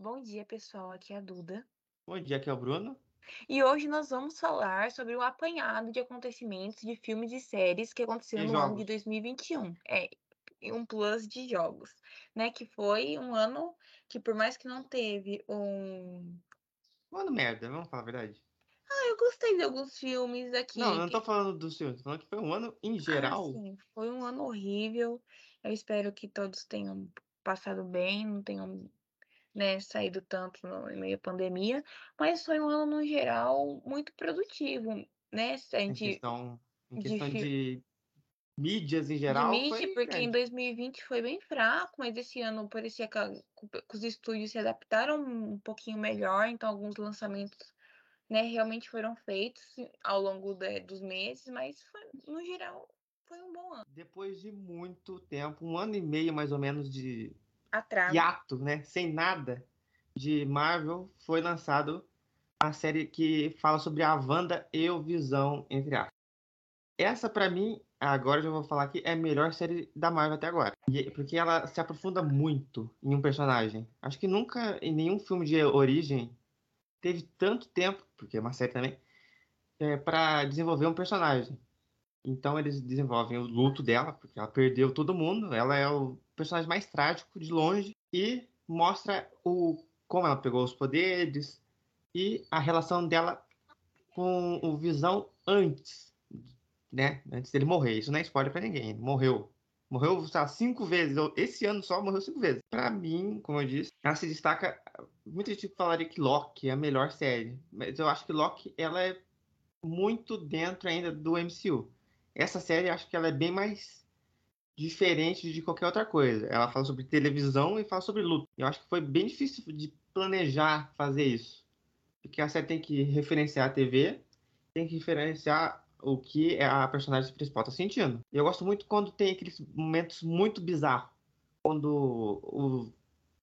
Bom dia, pessoal. Aqui é a Duda. Bom dia, aqui é o Bruno. E hoje nós vamos falar sobre o apanhado de acontecimentos de filmes e séries que aconteceram no ano de jogos. 2021. É, e um plus de jogos, né? Que foi um ano que, por mais que não teve um. Mano, merda, vamos falar a verdade. Ah, eu gostei de alguns filmes aqui. Não, eu não tô falando do filme, tô falando que foi um ano em Ah, geral. sim, foi um ano horrível. Eu espero que todos tenham passado bem, não tenham né, saído tanto no em meio à pandemia, mas foi um ano, no geral, muito produtivo, né? Se a em gente questão, em de questão fi- de mídias em de geral, mídia, foi porque em grande. 2020 foi bem fraco, mas esse ano parecia que, a- que os estúdios se adaptaram um pouquinho melhor, então alguns lançamentos, né, realmente foram feitos ao longo da- dos meses, mas foi, no geral foi um bom ano. Depois de muito tempo, um ano e meio mais ou menos de Atraso. hiato, né? Sem nada de Marvel, foi lançado a série que fala sobre a Wanda e o Visão, entre aspas. Essa, pra mim, agora já vou falar que é a melhor série da Marvel até agora. E- Porque ela se aprofunda muito em um personagem. Acho que nunca em nenhum filme de origem teve tanto tempo, porque é uma série também, é, para desenvolver um personagem. Então eles desenvolvem o luto dela, porque ela perdeu todo mundo. Ela é o personagem mais trágico de longe e mostra o como ela pegou os poderes e a relação dela com o Visão antes, né? Antes dele morrer. Isso não é spoiler pra ninguém. Ele morreu. Morreu, lá, cinco vezes. Esse ano só morreu cinco vezes. Pra mim, como eu disse, ela se destaca. Muita gente falaria que Loki é a melhor série. Mas eu acho que Loki, ela é muito dentro ainda do MCU. Essa série, eu acho que ela é bem mais diferente de qualquer outra coisa. Ela fala sobre televisão e fala sobre luta. Eu acho que foi bem difícil de planejar fazer isso. Porque a série tem que referenciar a TV, tem que referenciar o que a personagem principal tá sentindo. E eu gosto muito quando tem aqueles momentos muito bizarros. Quando o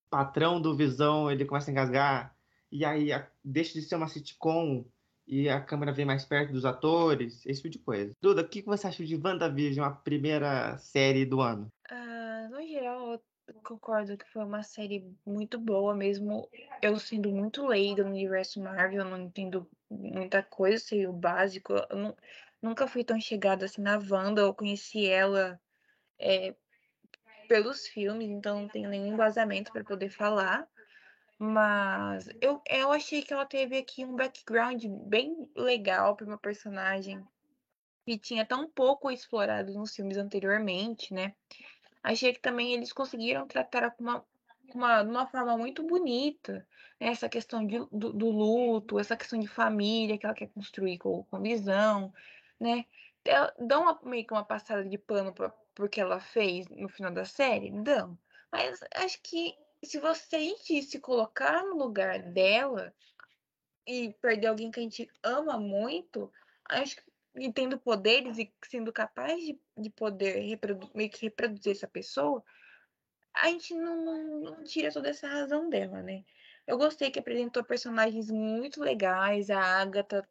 patrão do Visão, ele começa a engasgar, e aí deixa de ser uma sitcom, e a câmera vem mais perto dos atores, esse tipo de coisa. Duda, o que você acha de WandaVision, a primeira série do ano? Ah, no geral, eu concordo que foi uma série muito boa, mesmo eu sendo muito leiga no universo Marvel, não entendo muita coisa, sei o básico. Eu nu- nunca fui tão chegada assim na Wanda, eu conheci ela é, pelos filmes, então não tenho nenhum embasamento para poder falar. Mas eu, eu achei que ela teve aqui um background bem legal para uma personagem que tinha tão pouco explorado nos filmes anteriormente, né? Achei que também eles conseguiram tratar com uma, uma, uma forma muito bonita, né? Essa questão de, do, do luto, essa questão de família que ela quer construir com, com visão, né? Dão uma, meio que uma passada de pano pra, porque ela fez no final da série? Dão. Mas acho que se você se colocar no lugar dela e perder alguém que a gente ama muito, acho que e tendo poderes e sendo capaz de, de poder meio que reproduzir essa pessoa, a gente não, não, não tira toda essa razão dela, né? Eu gostei que apresentou personagens muito legais, a Agatha,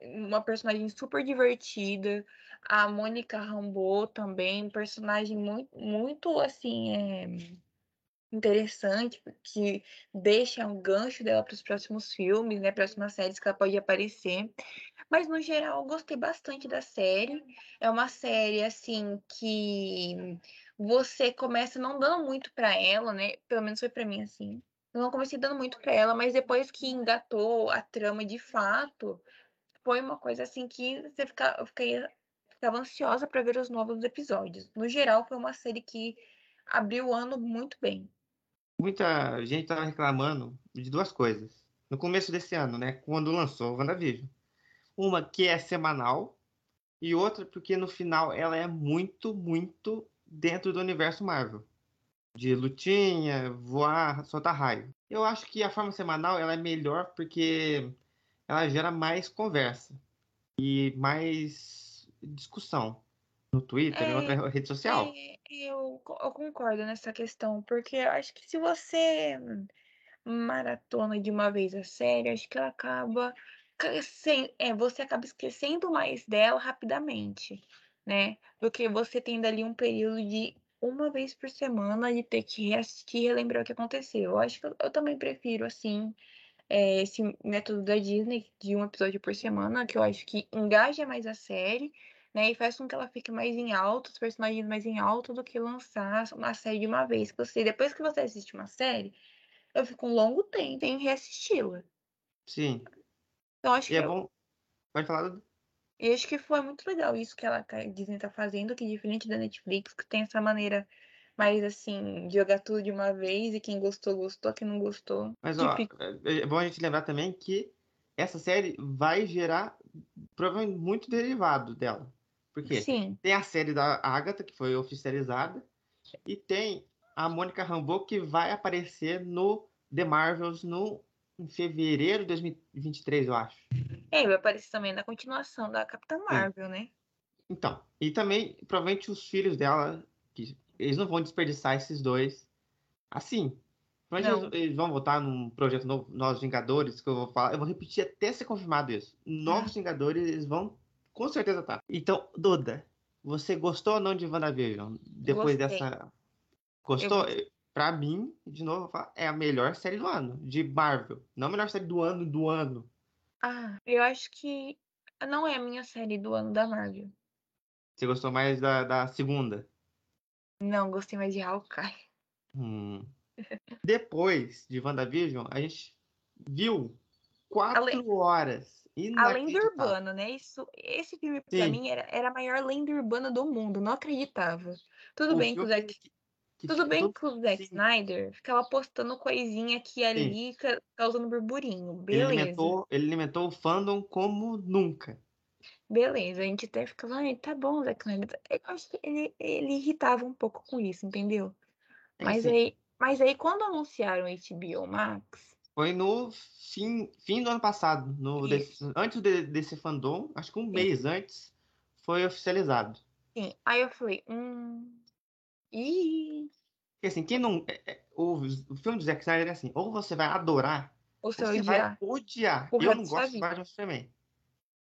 uma personagem super divertida, a Mônica Rambeau também, personagem muito, muito assim, é, interessante, que deixa um gancho dela para os próximos filmes, né? Próximas séries que ela pode aparecer. Mas no geral, eu gostei bastante da série. É uma série assim que você começa não dando muito pra ela, né? Pelo menos foi pra mim assim. Eu não comecei dando muito pra ela, mas depois que engatou a trama de fato, foi uma coisa assim que você fica, eu fiquei, ficava ansiosa pra ver os novos episódios. No geral, foi uma série que abriu o ano muito bem. Muita gente tava reclamando de duas coisas. No começo desse ano, né? Quando lançou o WandaVision. Uma que é semanal e outra porque no final ela é muito, muito dentro do universo Marvel. De lutinha, voar, soltar raio. Eu acho que a forma semanal ela é melhor porque ela gera mais conversa e mais discussão no Twitter e É, outra rede social. É, eu, co- eu concordo nessa questão, porque eu acho que se você maratona de uma vez a série, acho que ela acaba. ca- sem- É, você acaba esquecendo mais dela rapidamente, né? Do que você tendo ali um período de uma vez por semana de ter que reassistir e relembrar o que aconteceu. Eu acho que eu, eu também prefiro, assim, é, esse método da Disney de um episódio por semana, que eu acho que engaja mais a série, né? E faz com que ela fique mais em alto, os personagens mais em alto, do que lançar uma série de uma vez. Você, depois que você assiste uma série, eu fico um longo tempo em reassisti-la. Sim. Então acho E que é eu- bom. Pode falar, Dudu? E acho que foi muito legal isso que ela, a Disney tá fazendo, que diferente da Netflix, que tem essa maneira mais assim, de jogar tudo de uma vez, e quem gostou, gostou, quem não gostou. Mas ó, fica- é é bom a gente lembrar também que essa série vai gerar provavelmente muito derivado dela. Por quê? Sim, Tem a série da Agatha, que foi oficializada, e tem a Mônica Rambeau, que vai aparecer no The Marvels no, em fevereiro de 2023, eu acho. é, vai aparecer também na continuação da Capitã Marvel, né? Então, e também, provavelmente, os filhos dela, que eles não vão desperdiçar esses dois assim. Não. eles, eles vão votar num projeto novo, Novos Vingadores, que eu vou falar. Eu vou repetir até ser confirmado isso. Novos Vingadores, eles vão com certeza tá. Então, Duda, você gostou ou não de WandaVision? Depois Gostei. dessa. Gostou? Pra mim, de novo, eu é a melhor série do ano, de Marvel. Não a melhor série do ano do ano. Ah, eu acho que não é a minha série do ano da Marvel. Você gostou mais da, da segunda? Não, gostei mais de Hawkeye. Hum. Depois de WandaVision, a gente viu quatro Além- horas. A lenda urbana, né? Isso, esse filme, pra Sim. mim, era, era a maior lenda urbana do mundo. Não acreditava. Tudo O bem que o Zack que- que Tudo bem que o Zack sim. Snyder ficava postando coisinha aqui e ali, ca- causando burburinho. Ele Beleza. alimentou, ele alimentou o fandom como nunca. Beleza. A gente até ficava, ai, tá bom, Zack Snyder. Eu acho que ele, ele irritava um pouco com isso, entendeu? É Mas aí, mas aí, quando anunciaram o HBO Max, Foi no fim, fim do ano passado, no desse- antes de- desse fandom, acho que um mês antes, foi oficializado. sim, aí eu falei, hum. Ih, Porque assim, quem não. é- é- o, o filme do Zack Snyder é assim, ou você vai adorar, o ou você odiar. vai odiar. o Eu não gosto de. Batman Superman.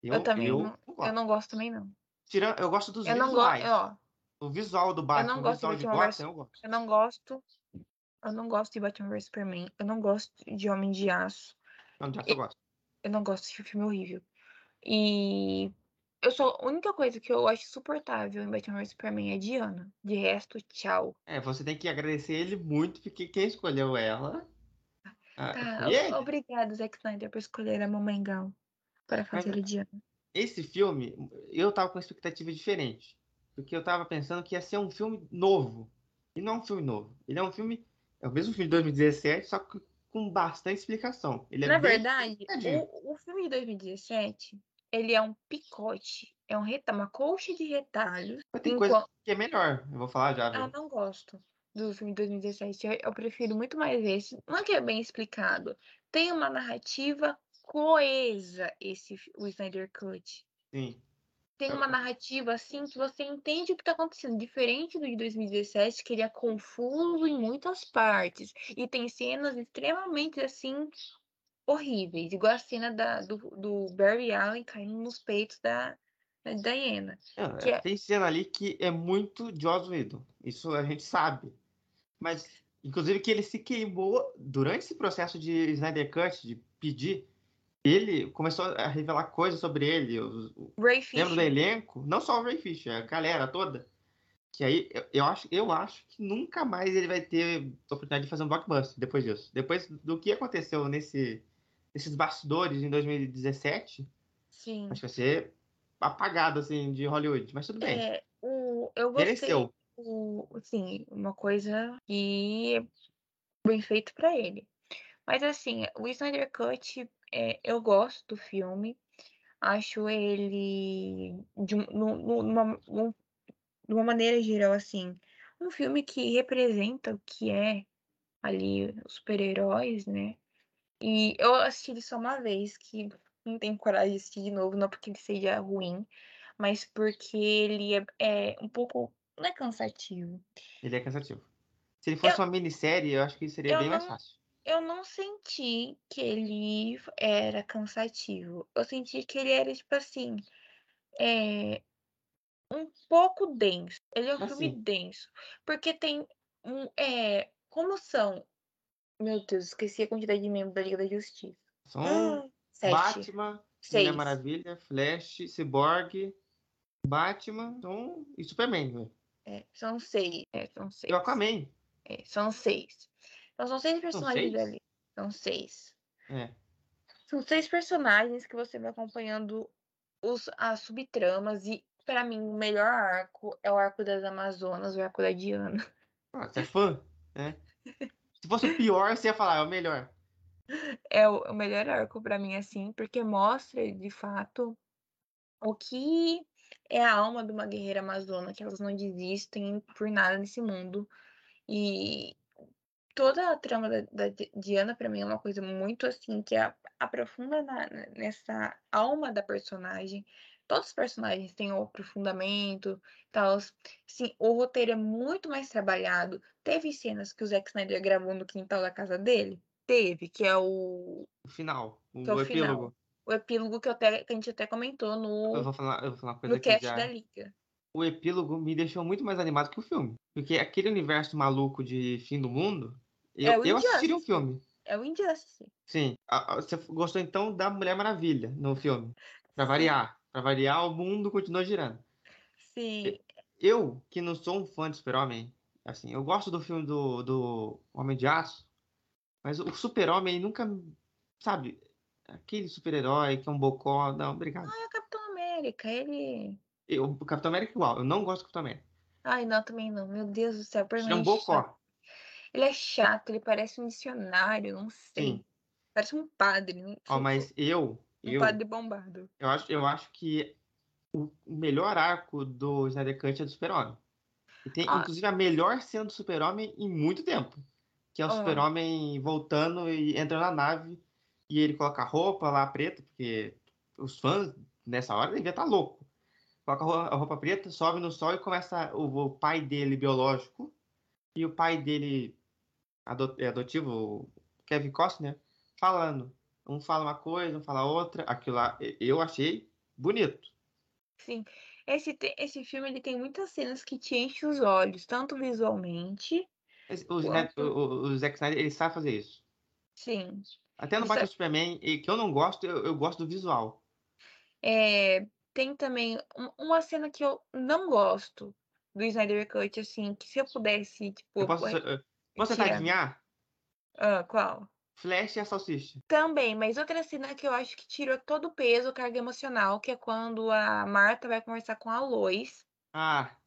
Eu, também eu não, não eu gosto. não gosto também, não. Tirando, eu gosto dos Eu não gosto, visuais. ó, O visual do Batman, o gosto visual de Batman eu gosto. eu não gosto. Eu não gosto de Batman vs Superman. Eu não gosto de Homem de Aço. Não, já que eu gosto. Eu não gosto desse filme horrível. E eu sou a única coisa que eu acho suportável em Batman vs Superman é Diana. De resto, tchau. É, você tem que agradecer ele muito, porque quem escolheu ela ah, Tá, o- obrigado, Zack Snyder, por escolher a Mamãe Gal para fazer a Diana. Esse filme, eu tava com uma expectativa diferente. Porque eu tava pensando que ia ser um filme novo. E não é um filme novo. Ele é um filme. É o mesmo filme de 2017, só que com bastante explicação. Ele é Na verdade, o, o filme de 2017, ele é um picote. É um reta, uma colcha de retalhos. Mas tem enquanto- coisa que é melhor. Eu vou falar já, viu? não gosto do filme de 2017. Eu, eu prefiro muito mais esse. Não é que é bem explicado. Tem uma narrativa coesa, esse, o Snyder Cut. Sim. Tem uma narrativa assim que você entende o que está acontecendo. Diferente do de 2017, que ele é confuso em muitas partes. E tem cenas extremamente assim horríveis. Igual a cena da, do, do Barry Allen caindo nos peitos da, da Diana. Que é- Tem cena ali que é muito Joss Whedon. Isso a gente sabe. Mas, inclusive, que ele se queimou durante esse processo de Snyder Cut, de pedir. Ele começou a revelar coisas sobre ele. Os, Ray do elenco? Não só o Ray Fisher, a galera toda. Que aí eu, eu acho, eu acho que nunca mais ele vai ter oportunidade de fazer um blockbuster depois disso. Depois do que aconteceu nesse, nesses bastidores em 2017, Sim. acho que vai ser apagado assim de Hollywood. Mas tudo bem. É, o, eu gostei. Mereceu. O, assim, uma coisa que é bem feito pra ele. Mas assim, o Snyder Cut, é, eu gosto do filme. Acho ele de, um- nu- nu- numa, num- de uma maneira geral, assim, um filme que representa o que é ali os super-heróis, né? E eu assisti ele só uma vez, que não tenho coragem de assistir de novo, não porque ele seja ruim, mas porque ele é, é um pouco. Não é cansativo. Ele é cansativo. Se ele fosse uma minissérie, eu acho que seria eu bem mais não- fácil. Eu não senti que ele era cansativo. Eu senti que ele era, tipo assim, é, um pouco denso. Ele é um filme Assim. denso. Porque tem um. É, como são. Meu Deus, esqueci a quantidade de membros da Liga da Justiça. São Ah, Sete. Batman, Mulher Seis. Maravilha, Flash, Cyborg, Batman então, e Superman. né? É, são seis. É, são seis. E o Aquaman. É, são seis. Então são seis personagens seis? ali. São seis. É. São seis personagens que você vai acompanhando os, as subtramas. E, pra mim, o melhor arco é o arco das Amazonas, o arco da Diana. Ah, você é fã, né? Se fosse o pior, você ia falar, é o melhor. É o, o melhor arco pra mim, assim, porque mostra, de fato, o que é a alma de uma guerreira amazona, que elas não desistem por nada nesse mundo. E toda a trama da, da Di- Diana, pra mim, é uma coisa muito assim, que a- aprofunda na- nessa alma da personagem. Todos os personagens têm o aprofundamento, tal. Sim, o roteiro é muito mais trabalhado. Teve cenas que o Zack Snyder gravou no quintal da casa dele? Teve, que é o, O final, o, que é o epílogo. final. O epílogo que, eu até- que a gente até comentou Eu no, vou falar, eu vou falar uma coisa no aqui cast já. da Liga. O epílogo me deixou muito mais animado que o filme. Porque aquele universo maluco de fim do mundo, eu, É o eu assistiria um filme. É o Injustice. Sim. Você gostou então da Mulher Maravilha no filme? Pra variar. Pra variar, o mundo continua girando. Sim, Eu, que não sou um fã de Super-Homem, assim, eu gosto do filme do, do Homem de Aço, mas o Super-Homem nunca, sabe, aquele super-herói que é um bocó, não, obrigado. é o Capitão América. Ele. Eu, o Capitão América é igual, eu não gosto do Capitão América. Ai, não, também não. Meu Deus do céu, Ele é um bocó. Ele é chato, ele parece um missionário, não sei. Sim. Parece um padre. não Ó, sei, mas eu, um eu, padre bombado. eu acho, eu acho que o melhor arco do Snyder Cut é do Super-Homem. E tem, Ah. inclusive, a melhor cena do Super-Homem em muito tempo. Que é o Ah. Super-Homem voltando e entrando na nave. E ele coloca a roupa lá preta, porque os fãs, nessa hora, deviam estar louco. Coloca a roupa- preta, sobe no sol e começa o, o pai dele biológico e o pai dele adotivo, o Kevin Costner, falando. Um fala uma coisa, um fala outra. Aquilo lá, eu achei bonito. Sim. Esse, esse filme ele tem muitas cenas que te enchem os olhos, tanto visualmente. Esse- O, Quanto- o, o- Zack Snyder, ele sabe fazer isso. Sim. Até no Isso Batman é- Superman, e que eu não gosto, eu, eu gosto do visual. É, tem também um- uma cena que eu não gosto do Snyder Cut, assim, que se eu pudesse, tipo. Eu posso, eu- tentar tirar. adivinhar? Ah, qual? Flash e a Salsicha. Também, mas outra cena que eu acho que tirou todo o peso, carga emocional, que é quando a Marta vai conversar com a Lois. Ah,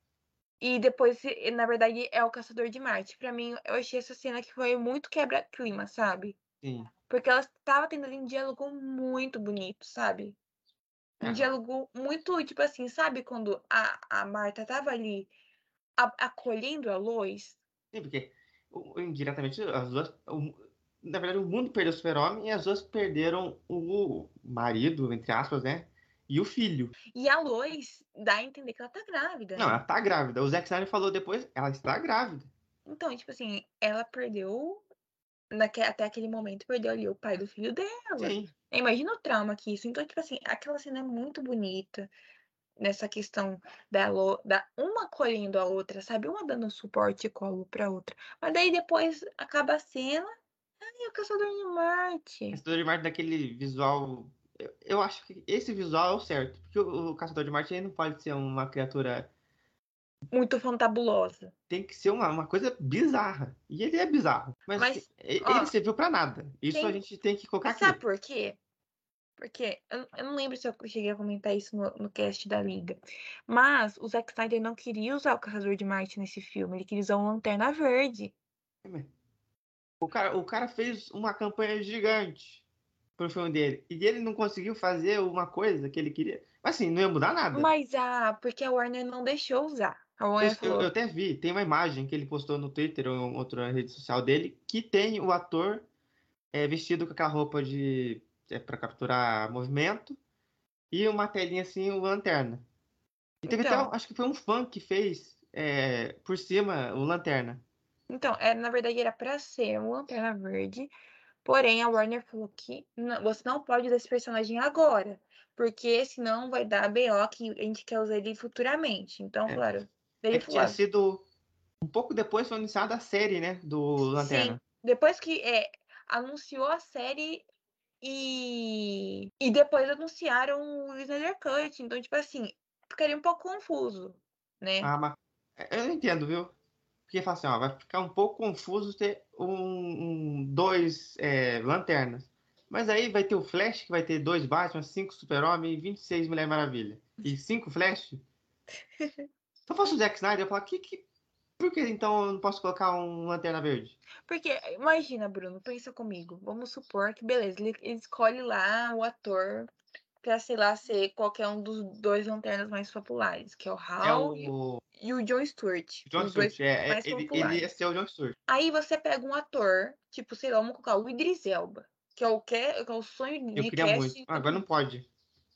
E depois, na verdade, é o Caçador de Marte. Pra mim, eu achei essa cena que foi muito quebra-clima, sabe? sim. Porque ela estava tendo ali um diálogo muito bonito, sabe? Um É. diálogo muito, tipo assim, sabe quando a, a Marta tava ali a- acolhendo a Lois? Sim, porque indiretamente as duas. o- na verdade, o mundo perdeu o super-homem e as duas perderam o marido, entre aspas, né? E o filho. E a Lois dá a entender que ela tá grávida. Não, ela tá grávida. O Zack Snyder falou depois, ela está grávida. Então, tipo assim, ela perdeu. Naque, até aquele momento, perdeu ali o pai do filho dela. Sim. Imagina o trauma que isso. Então, tipo assim, aquela cena é muito bonita nessa questão da, da uma acolhendo a outra, sabe? Uma dando suporte e colo pra outra. Mas daí depois acaba a cena. Ai, o caçador de Marte. Caçador de Marte daquele visual. Eu, eu acho que esse visual é o certo. Porque o, o Caçador de Marte ele não pode ser uma criatura. Muito fantabulosa. Tem que ser uma, uma coisa bizarra. E ele é bizarro. Mas, Mas, assim, e- ó, ele serviu pra nada. Isso tem- a gente tem que colocar Mas aqui. sabe por quê? Porque eu, eu não lembro se eu cheguei a comentar isso no, no cast da Liga. Mas o Zack Snyder não queria usar o Caçador de Marte nesse filme. Ele queria usar um Lanterna Verde. O cara, o cara fez uma campanha gigante pro filme dele. E ele não conseguiu fazer uma coisa que ele queria. Mas assim, não ia mudar nada. Mas ah, porque a Warner não deixou usar. A Eu, Warner eu- falou, eu até vi, tem uma imagem que ele postou no Twitter ou em outra rede social dele que tem o ator é, vestido com aquela roupa de é, para capturar movimento e uma telinha assim, o lanterna. E teve Então. até, acho que foi um fã que fez é, por cima o lanterna. Então, é, na verdade era pra ser um Lanterna Verde. Porém, a Warner falou que não- você não pode usar esse personagem agora. porque senão vai dar BO que a gente quer usar ele futuramente. Então, É. claro. É que tinha sido. Um pouco depois foi anunciada a série, né? Do Lanterna. Sim, depois que é, anunciou a série e, e depois anunciaram o Snyder Cut. Então, tipo assim, ficaria um pouco confuso, né? Ah, mas eu não entendo, viu? Porque fala assim, ó, vai ficar um pouco confuso ter um, um- dois é, lanternas. Mas aí vai ter o Flash, que vai ter dois Batman, cinco Super-Homem e 26 Mulher Maravilha. E cinco Flash? Se eu fosse o Zack Snyder, eu ia falar, que, que, por que então eu não posso colocar um Lanterna Verde? Porque, imagina, Bruno, pensa comigo. Vamos supor que, beleza, ele, ele escolhe lá o ator pra, sei lá, ser qualquer um dos dois lanternas mais populares, que é o É Hal e, o e o John Stewart. John os Stewart. É, é, mais ele, ele ia ser o John Stewart. Aí você pega um ator, tipo, sei lá, vamos colocar o Idris Elba, que é o, que, que é o sonho Eu de queria casting muito. Ah, agora não pode.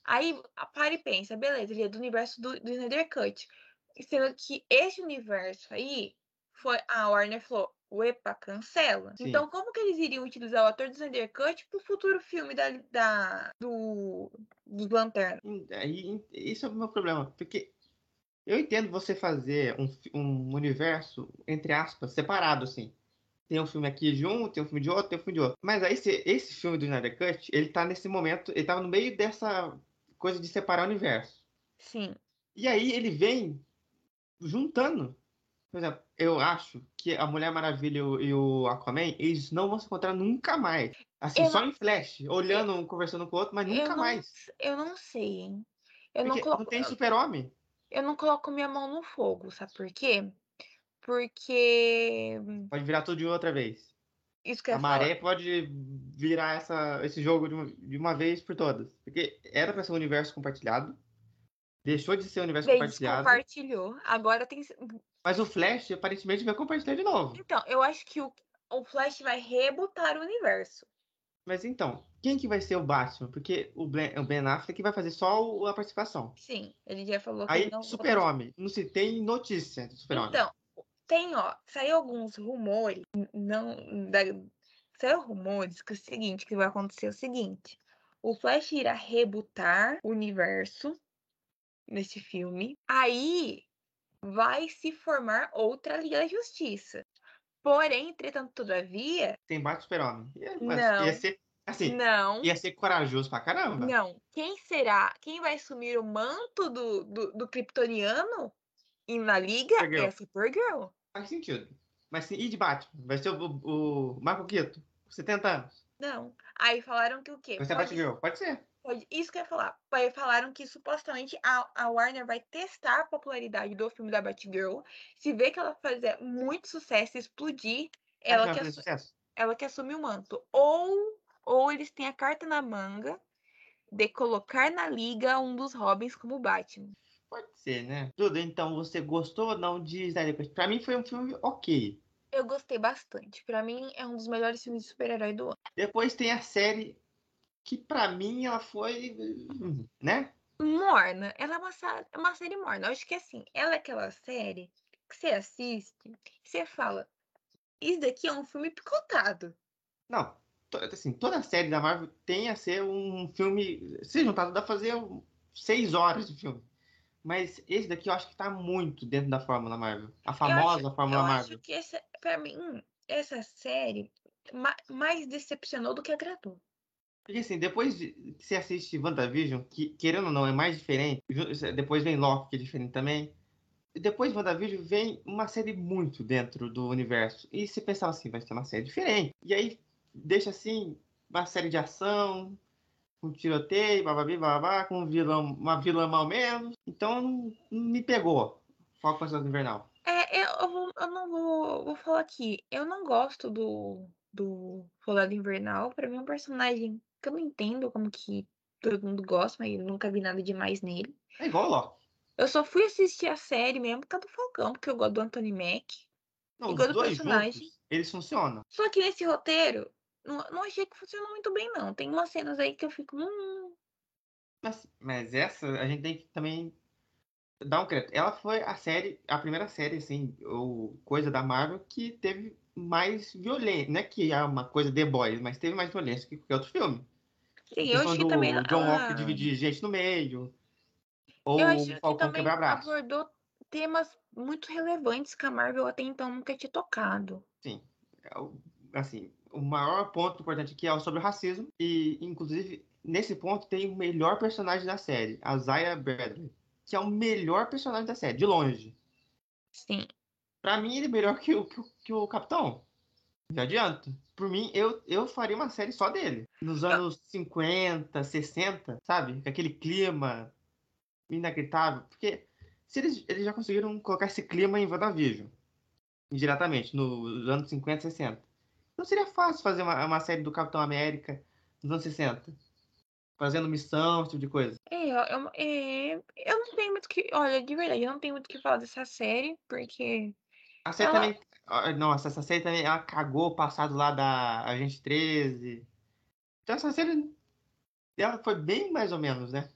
Aí para e pensa, beleza, ele é do universo do, do Snyder Cut. Sendo que esse universo aí foi. A Warner falou, epa, cancela. Sim. Então, como que eles iriam utilizar o ator do Snyder Cut pro futuro filme da, da, do, do Lanterna? Aí, isso é o meu problema. Porque eu entendo você fazer um, um universo, entre aspas, separado, assim. Tem um filme aqui de um, tem um filme de outro, tem um filme de outro. Mas aí, se- esse filme do Snyder Cut, ele tá nesse momento, ele tava no meio dessa coisa de separar o universo. Sim. E aí ele vem juntando. Por exemplo, eu acho que a Mulher Maravilha e o- Aquaman, eles não vão se encontrar nunca mais. Assim, Eu só em flash, olhando, um conversando com o outro, mas Eu nunca não, mais. eu não sei, hein? Eu não, coloco, não tem super-homem. eu não coloco minha mão no fogo, sabe por quê? Porque. Pode virar tudo de outra vez. Isso que eu A ia falar. maré pode virar essa, esse jogo de uma, de uma vez por todas. Porque era pra ser um universo compartilhado. Deixou de ser um universo Daí compartilhado. descompartilhou. Agora tem. Mas o Flash aparentemente vai compartilhar de novo. Então, eu acho que o, o Flash vai rebutar o universo. Mas então, quem que vai ser o Batman? Porque o Ben, o Ben Affleck vai fazer só o- a participação. Sim, ele já falou que Aí, não. Super-Homem. Não se tem notícia do Super-Homem. Então, tem, ó, saiu alguns rumores, não, da, saiu rumores que é o seguinte, que vai acontecer o seguinte, o Flash irá rebutar o universo nesse filme, aí vai se formar outra Liga da Justiça. Porém, entretanto, todavia, Tem Batman Super-Homem. Mas Não. Ia ser, assim, não, ia ser corajoso pra caramba. não. Quem será, quem vai assumir o manto do, do, do Kryptoniano e na Liga Supergirl. é a Supergirl. Faz sentido. Mas e de Batman? Vai ser o, o, o Keaton, com 70 anos. Não. Aí falaram que o quê? Vai ser Pode Batgirl. Pode ser. Pode- Isso que eu ia falar. Falaram que supostamente a, a Warner vai testar a popularidade do filme da Batgirl. Se vê que ela fazer muito sucesso e explodir, ela Acho que, assu- ela que assume o manto. Ou, ou eles têm a carta na manga de colocar na liga um dos Robins como Batman. Pode ser, né? Tudo, então, você gostou ou não de Snyder? Pra mim foi um filme ok. Eu gostei bastante. Pra mim é um dos melhores filmes de super-herói do ano. Depois tem a série que pra mim ela foi, né? Morna. Ela é uma, é uma série morna. Eu acho que assim, ela é aquela série que você assiste e você fala: Isso daqui é um filme picotado. Não, assim, toda a série da Marvel tem a ser um filme. Se juntar, dá pra fazer seis horas de filme. Mas esse daqui eu acho que tá muito dentro da Fórmula Marvel. A famosa Fórmula eu Marvel. acho que essa, pra mim, essa série ma- mais decepcionou do que agradou. Porque assim, depois de que você assiste WandaVision, que querendo ou não é mais diferente, depois vem Loki, que é diferente também. Depois de WandaVision vem uma série muito dentro do universo. E você pensava assim, vai ser uma série diferente. E aí deixa assim, uma série de ação, com tiroteio, bababi, babá, com um vilão, uma vilã mal menos. Então me pegou. Foco Cidade Invernal. É, eu, eu eu não vou, vou falar aqui. Eu não gosto do, do Soldado Invernal. Pra mim é um personagem que eu não entendo como que todo mundo gosta, mas eu nunca vi nada demais nele. É igual Loki. Eu só fui assistir a série mesmo por causa do Falcão, porque eu gosto do Anthony Mack. Não, os Igual do personagem. juntos, eles funcionam. Só que nesse roteiro, não, não achei que funcionou muito bem, não. Tem umas cenas aí que eu fico. Hum, Mas, mas essa a gente tem que também dar um crédito. Ela foi a série, a primeira série, assim, ou coisa da Marvel que teve mais violência. Não é que é uma coisa The Boys, mas teve mais violência que qualquer outro filme. Sim, eu acho que também. John Walker ah, dividir gente no meio. Ou eu o acho que Falcão também quebrar braço. abordou temas muito relevantes que a Marvel até então nunca tinha tocado. Sim. É o- Assim, o maior ponto importante aqui é sobre o racismo. E, inclusive, nesse ponto tem o melhor personagem da série, a Zaya Bradley. Que é o melhor personagem da série, de longe. Sim. Pra mim, ele é melhor que o, que o, que o Capitão. Já adianto. Por mim, eu, eu faria uma série só dele. Nos anos 50, 60, sabe? Com aquele clima inacreditável. Porque se eles, eles já conseguiram colocar esse clima em WandaVision. Indiretamente, nos anos 50, 60. Não seria fácil fazer uma, uma série do Capitão América nos anos 60. Fazendo missão, esse tipo de coisa. É, eu, eu, é, eu não tenho muito que. Olha, de verdade, eu não tenho muito o que falar dessa série, porque. A série Ela- também. Ah, Nossa, essa série também ela cagou o passado lá da Agente 13. Então essa série. Ela foi bem mais ou menos, né?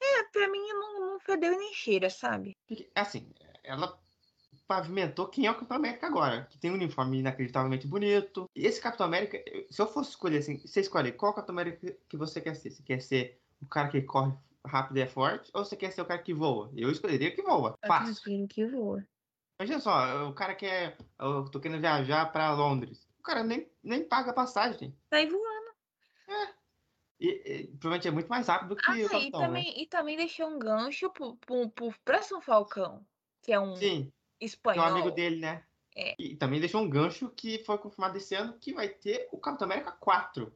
É, pra mim não, não fedeu nem cheira, sabe? Porque, assim, ela pavimentou quem é o Capitão América agora. Que tem um uniforme inacreditavelmente bonito. E esse Capitão América, se eu fosse escolher assim, você escolhe qual Capitão América que você quer ser? Você quer ser o cara que corre rápido e é forte? Ou você quer ser o cara que voa? Eu escolheria que voa. Eu Fácil. que voa. Imagina só, o cara que é. Eu tô querendo viajar pra Londres. O cara nem, nem paga passagem. Sai voando. E, e provavelmente é muito mais rápido que Ah, o e Capitão, né? também, e também deixou um gancho pro, pro, pro próximo Falcão, que é um Sim, que é espanhol. um amigo dele, né? É. E também deixou um gancho que foi confirmado esse ano que vai ter o Capitão América 4.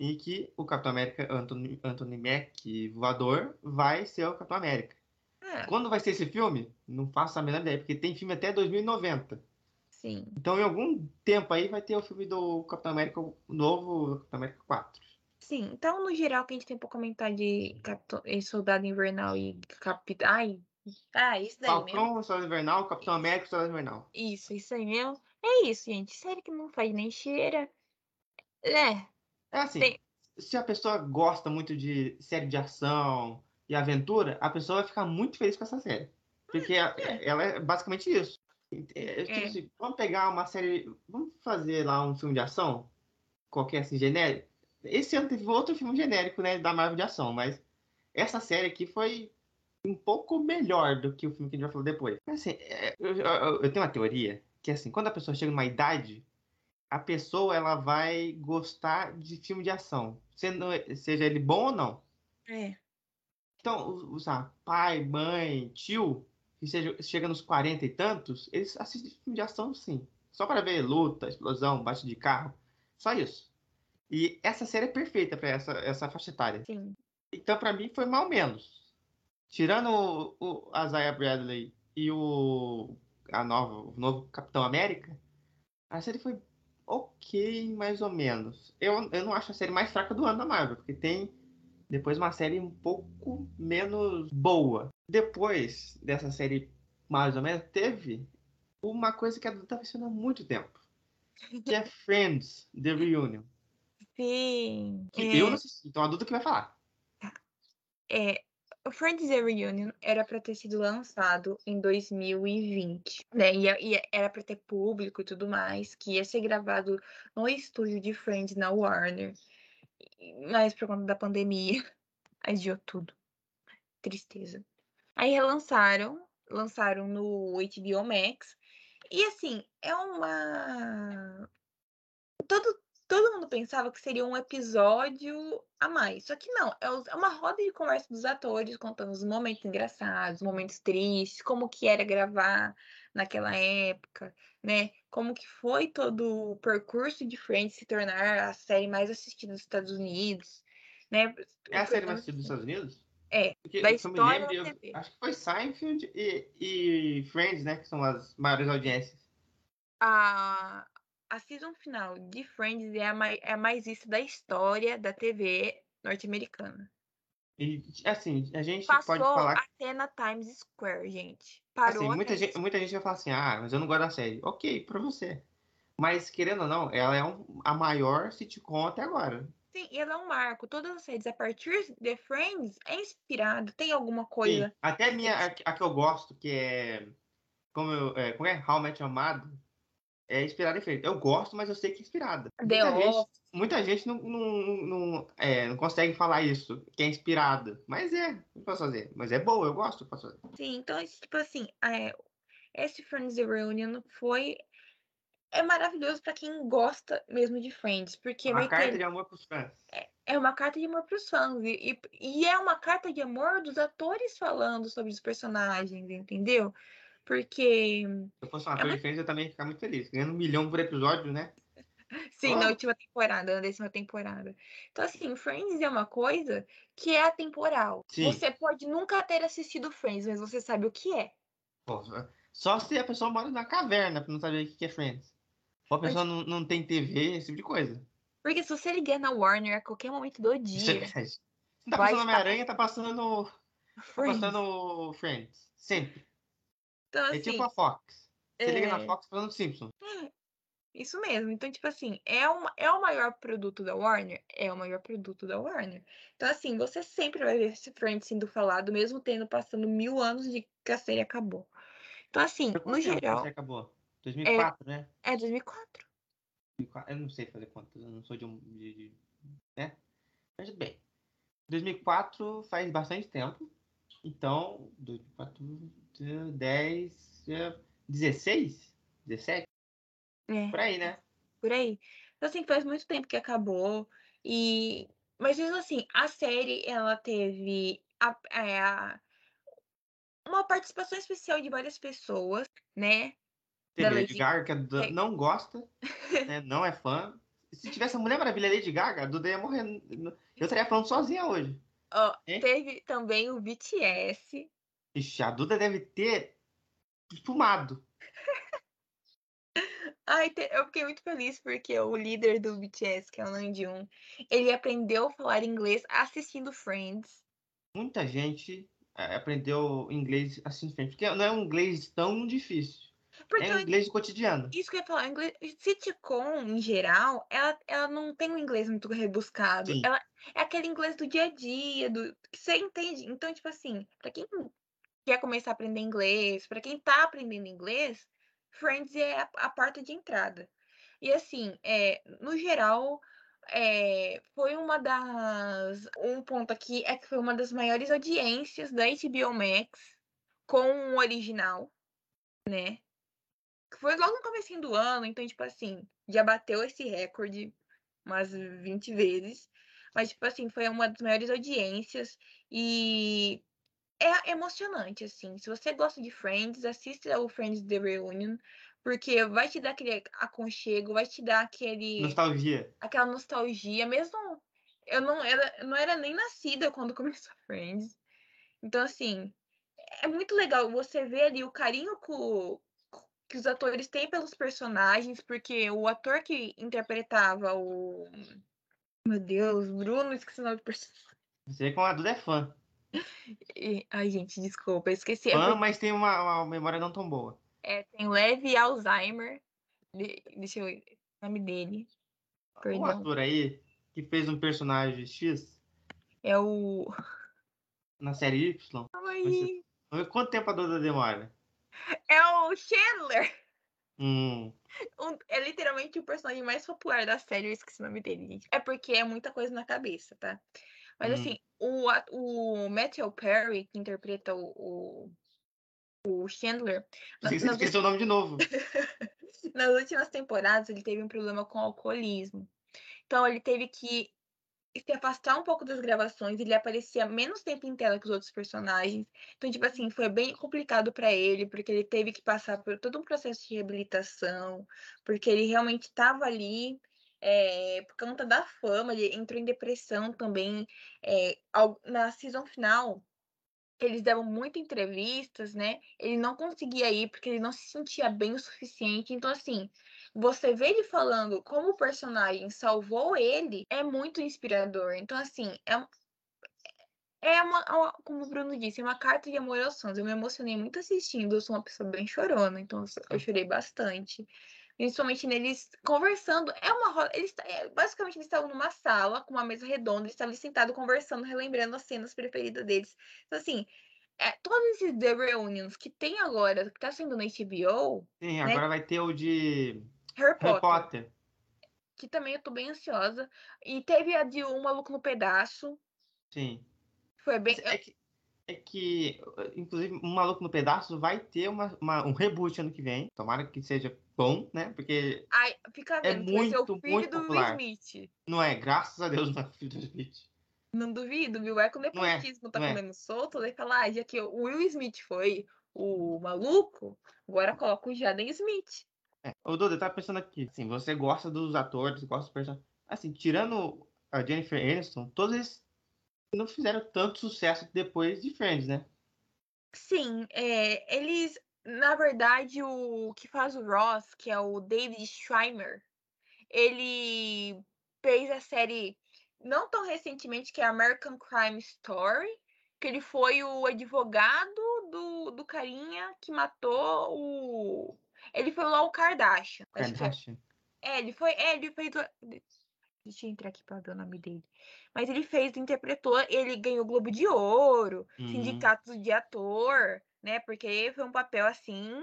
E que o Capitão América Anthony, Anthony Mack, voador, vai ser o Capitão América. É, Quando vai ser esse filme? Não faço a menor ideia, porque tem filme até 2090. sim. Então, em algum tempo aí, vai ter o filme do Capitão América, o novo Capitão América 4. Sim, então no geral o que a gente tem pra comentar de Capitão, eh, Soldado Invernal e Capitão. Ai, ah, isso daí mesmo. Falcão, Soldado Invernal, Capitão América, Soldado Invernal. Isso, isso aí mesmo. É isso, gente. Série que não faz nem cheira. É, É assim, Tem- se a pessoa gosta muito de série de ação e aventura, a pessoa vai ficar muito feliz com essa série. Porque a- ela é basicamente isso. É, tipo É. assim, vamos pegar uma série. Vamos fazer lá um filme de ação? Qualquer assim, genérico. Esse ano teve outro filme genérico, né? Da Marvel de ação, mas essa série aqui foi um pouco melhor do que o filme que a gente vai falar depois. Assim, é, eu, eu- eu tenho uma teoria que assim, quando a pessoa chega numa idade, a pessoa ela vai gostar de filme de ação, sendo, seja ele bom ou não. é. Então, o, sabe, pai, mãe, tio, que seja, chega nos 40 e tantos, eles assistem filme de ação sim. Só para ver luta, explosão, bate de carro. Só isso. E essa série é perfeita para essa, essa faixa etária. Sim. Então, pra mim, foi mal menos. Tirando o, o a Zaya Bradley e o, a nova, o novo Capitão América, a série foi ok, mais ou menos. Eu, eu não acho a série mais fraca do ano da Marvel, porque tem depois uma série um pouco menos boa. Depois dessa série mais ou menos, teve uma coisa que a Duda tá assistindo há muito tempo. Que é Friends, The Reunion. Sim. Que é. eu não assisti, então a Duda que vai falar. É, o Friends The Reunion era pra ter sido lançado em 2020, né? E, e era pra ter público e tudo mais, que ia ser gravado no estúdio de Friends na Warner. Mas por conta da pandemia, adiou tudo. Tristeza. Aí relançaram, lançaram no HBO Max. E assim, é uma. Todo, todo mundo pensava que seria um episódio a mais. Só que não, é é uma roda de conversa dos atores, contando os momentos engraçados, momentos tristes, como que era gravar naquela época, né? Como que foi todo o percurso de Friends se tornar a série mais assistida dos Estados Unidos, né? É a série mais assistida dos Estados Unidos? É, Porque, da eu me história lembro, da eu- TV. acho que foi Seinfeld e, e Friends, né? Que são as maiores audiências. a, a season final de Friends é a, é a mais vista da história da TV norte-americana. E, assim, a gente Passou pode falar... até na Times Square, gente. Parou Assim, muita gente, muita gente vai falar assim, ah, mas eu não gosto da série. Ok, pra você. Mas, querendo ou não, ela é um- a maior sitcom até agora. Sim, e ela é um marco. Todas as séries a partir de Friends é inspirado, tem alguma Sim, coisa. até a minha, a, a que eu gosto, que é... Como, eu, é, como é? How Met Your Mother, é inspirada em Friends. Eu gosto, mas eu sei que é inspirada. Muita gente, muita gente não, não, não, é, não consegue falar isso, que é inspirada. Mas é, não posso fazer. Mas é boa, eu gosto, posso fazer. Sim, então, esse, tipo assim, é, esse Friends The Reunion foi. É maravilhoso pra quem gosta mesmo de Friends, porque Uma carta ter. de amor pros fãs. É uma carta de amor pros fãs. E- e é uma carta de amor dos atores falando sobre os personagens, entendeu? Porque. Se eu fosse um ator muito- de Friends, eu também ia ficar muito feliz. Ganhando um milhão por episódio, né? Sim, na Ó. última temporada, na décima temporada. Então, assim, Friends é uma coisa que é atemporal. Sim. Você pode nunca ter assistido Friends, mas você sabe o que é. Só se a pessoa mora na caverna pra não saber o que é Friends. Ou a Mas- pessoa não, não tem TV, esse tipo de coisa. Porque se você ligar na Warner a qualquer momento do Isso é dia, verdade. Se tá passando estar- Homem-Aranha, tá passando, tá Friends. passando Friends. Sempre. Então, É assim, tipo a Fox. Você liga na é, Fox falando Simpson. isso mesmo. Então, tipo assim, é, uma, é o maior produto da Warner? É o maior produto da Warner. Então, assim, você sempre vai ver esse Friends sendo falado, mesmo tendo passando mil anos de que a série acabou. Então, assim, quanto no geral, Você acabou? 2004, né? é 2004. 2004. Eu não sei fazer contas, eu não sou de um. De, de- né? Mas bem. 2004 faz bastante tempo. Então, 2004, 10, eh, 16? 17? É. Por aí, né? por aí. Então, assim, faz muito tempo que acabou. E. Mas mesmo assim, a série ela teve a- é, a- uma participação especial de várias pessoas, né? Teve Da Lady Lady- Gaga, que a Duda É. não gosta, né? não é fã. Se tivesse a Mulher Maravilha Lady Gaga, a Duda ia morrer. Eu estaria falando sozinha hoje. É? teve também o BTS. Ixi, a Duda deve ter espumado. Ai, eu fiquei muito feliz porque o líder do BTS, que é o Namjoon, ele aprendeu a falar inglês assistindo Friends. Muita gente eh, aprendeu inglês assim, porque não é um inglês tão difícil. Porque É um o inglês cotidiano. Isso que eu ia falar, inglês, sitcom, em geral, ela, ela não tem um inglês muito rebuscado. Sim. Ela é aquele inglês do dia a dia, do, que você entende. Então, tipo assim, pra quem quer começar a aprender inglês, pra quem tá aprendendo inglês, Friends é a, porta de entrada. E assim, é, no geral, é, foi uma das. Um ponto aqui é que foi uma das maiores audiências da HBO Max com o original, né? Foi logo no comecinho do ano, então, tipo assim, já bateu esse recorde umas 20 vezes. Mas, tipo assim, foi uma das maiores audiências e é emocionante, assim. Se você gosta de Friends, assista o Friends The Reunion, porque vai te dar aquele aconchego, vai te dar aquele Nostalgia. aquela nostalgia, mesmo eu não era, eu não era nem nascida quando começou Friends. Então, assim, é muito legal você ver ali o carinho co- que os atores têm pelos personagens, porque o ator que interpretava o. Meu Deus, Bruno, esqueci o nome do personagem. Você como a Duda é fã. E- Ai, gente, desculpa, eu esqueci. Fã, porque- mas tem uma, uma memória não tão boa. é, tem leve Alzheimer. De- deixa eu ver o nome dele. Um Perdão. ator aí que fez um personagem X É o. na série Y. Ai, Vamos ver quanto tempo a Duda demora. É o Chandler! Hum, um- é literalmente o personagem mais popular da série, eu esqueci o nome dele, gente. É porque é muita coisa na cabeça, tá? Mas Hum. assim, o, o Matthew Perry, que interpreta o, o, o Chandler, esqueci, esqueci o nome de novo. nas últimas temporadas ele teve um problema com alcoolismo. Então ele teve que se afastar um pouco das gravações, ele aparecia menos tempo em tela que os outros personagens. Então, tipo assim, foi bem complicado para ele, porque ele teve que passar por todo um processo de reabilitação, porque ele realmente estava ali é, por conta da fama, ele entrou em depressão também. é, na season final, eles davam muitas entrevistas, né? Ele não conseguia ir porque ele não se sentia bem o suficiente. Então, assim, você vê ele falando como o personagem salvou ele é muito inspirador. Então, assim, é, é uma, uma- como o Bruno disse, é uma carta de amor aos fãs. Eu me emocionei muito assistindo, eu sou uma pessoa bem chorona, então eu chorei bastante. Principalmente neles conversando. É uma roda. Eles, é, basicamente, eles estavam numa sala com uma mesa redonda, eles estavam sentados conversando, relembrando as cenas preferidas deles. Então, assim, é, todos esses The Reunions que tem agora, que tá sendo na HBO, Sim, agora vai ter o de Harry Potter, Harry Potter. que também eu tô bem ansiosa. E teve a de Um Maluco no Pedaço. Sim. Foi bem. É que, é que, inclusive, um maluco no pedaço vai ter uma, uma- um reboot ano que vem. Tomara que seja bom, né? Porque Ai, fica É vendo, que vai ser o muito, filho muito do Will popular. Smith. não é, graças a Deus, não é filho do Smith. Não duvido, viu? É que o Não é, nepotismo tá é. comendo solto, daí fala, ah, já que o Will Smith foi o maluco, agora coloca o Jaden Smith. É. Ô, Duda, eu tava pensando aqui, assim, você gosta dos atores, gosta dos personagens. Assim, tirando a Jennifer Aniston, todos eles não fizeram tanto sucesso depois de Friends, né? Sim, é, eles, na verdade, o que faz o Ross, que é o David Schwimmer, ele fez a série não tão recentemente, que é American Crime Story, que ele foi o advogado do, do carinha que matou o. Ele foi lá o Kardashian. é. Kardashian. É, ele foi. É, ele fez. o- Deixa eu entrar aqui pra ver o nome dele. Mas ele fez, interpretou, ele ganhou Globo de Ouro, Uhum. Sindicato de Ator, né? Porque foi um papel assim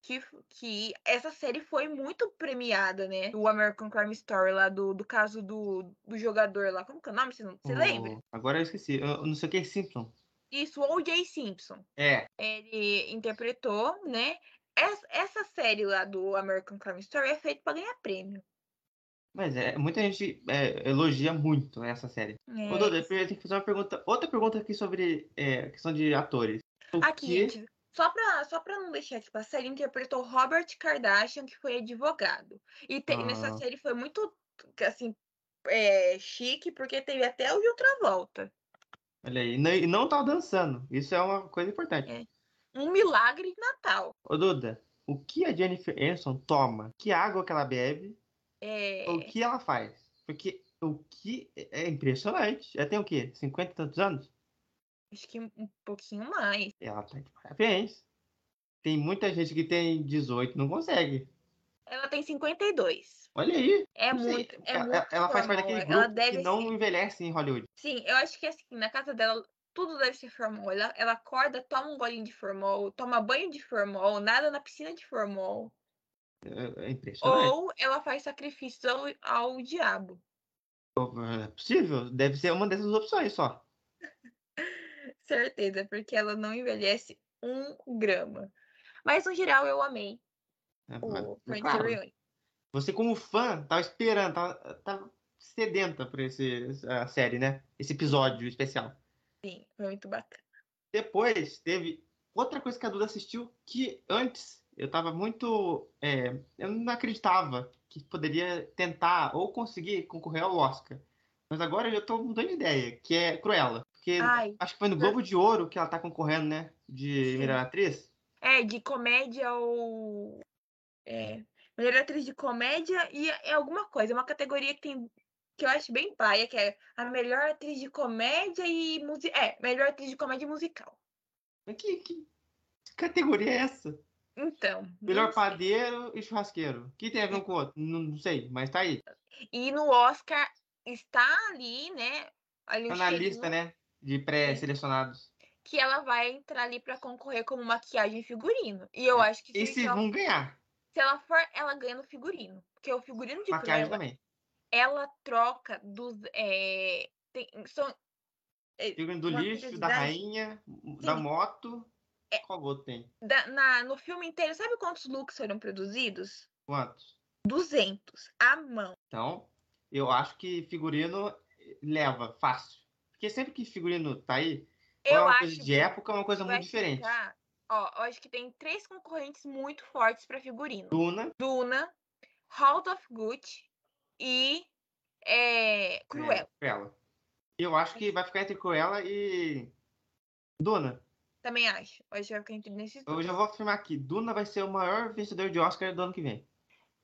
que, que essa série foi muito premiada, né? O American Crime Story lá do, do caso do, do jogador lá. Como que é o nome? Você, não- você lembra? Agora eu esqueci. Eu não sei o que é Simpson. Isso, o O.J. Simpson. É. Ele interpretou, né? Essa, essa série lá do American Crime Story é feita pra ganhar prêmio. Mas é, muita gente é, elogia muito essa série. É, Ô, Duda, eu tenho que fazer uma pergunta. Outra pergunta aqui sobre é, questão de atores. O Aqui, gente, só pra, só pra não deixar de passar, ele interpretou Robert Kardashian, que foi advogado. E te- nessa Ah. série foi muito, assim, é, chique, porque teve até o de Travolta. Olha aí. E não, e não tá dançando. Isso é uma coisa importante. É. Um milagre de Natal. Ô, Duda, o que a Jennifer Aniston toma? Que água que ela bebe? É, O que ela faz? Porque o que é impressionante. Ela tem o quê? 50 e tantos anos? Acho que um pouquinho mais. Ela tá de parabéns. Tem muita gente que tem 18 e não consegue. Ela tem 52. Olha aí. É muito, é ela, muito ela faz parte daquele grupo deve que não ser- envelhece em Hollywood. Sim, eu acho que assim, na casa dela, tudo deve ser formol. Ela, ela acorda, toma um golinho de formol, toma banho de formol, nada na piscina de formol. É, é impressionante. Ou ela faz sacrifícios ao, ao diabo. É possível. Deve ser uma dessas opções só. Certeza, porque ela não envelhece um grama. Mas no geral eu amei É, o Friends claro, Reunion. você como fã tava esperando, tava, tava sedenta por esse, essa série, né? Esse episódio especial. Sim, foi muito bacana. Depois teve outra coisa que a Duda assistiu que antes eu tava muito. é, eu não acreditava que poderia tentar ou conseguir concorrer ao Oscar. Mas agora eu já tô mudando de ideia, que é Cruella. Porque Ai, acho que foi no Globo de Ouro que ela tá concorrendo, né? De Sim. melhor atriz. é de comédia ou. É, melhor atriz de comédia e é alguma coisa. É uma categoria que tem. Que eu acho bem paia, que é a melhor atriz de comédia e musical. É, melhor atriz de comédia e musical. Mas que, que categoria é essa? Então. Melhor padeiro e churrasqueiro. Que tem a ver um com o outro? Não, não sei, mas tá aí. E no Oscar está ali, né? Ali Tá na lista, né? De pré-selecionados. Que ela vai entrar ali pra concorrer como maquiagem e figurino. E eu acho que E se, se ela, vão ganhar? se ela for, ela ganha no figurino. Porque o figurino de Maquiagem Cruella, também. ela troca dos. É, tem, são, é, Figurino do lixo, da rainha, da Sim. moto. É. Qual outro tem? da- na, no filme inteiro, sabe quantos looks foram produzidos? Quantos? 200 à mão. Então, eu acho que figurino leva fácil. Porque sempre que figurino tá aí, é Eu uma acho coisa de época, é uma coisa muito diferente. Ó, eu acho que tem três concorrentes muito fortes pra figurino. Duna, Duna, House of Gucci e é, Cruella. É, Cruella. Eu acho que vai ficar entre Cruella e Duna. Também acho. Vai ficar entre nesses Eu já vou afirmar aqui, Duna vai ser o maior vencedor de Oscar do ano que vem.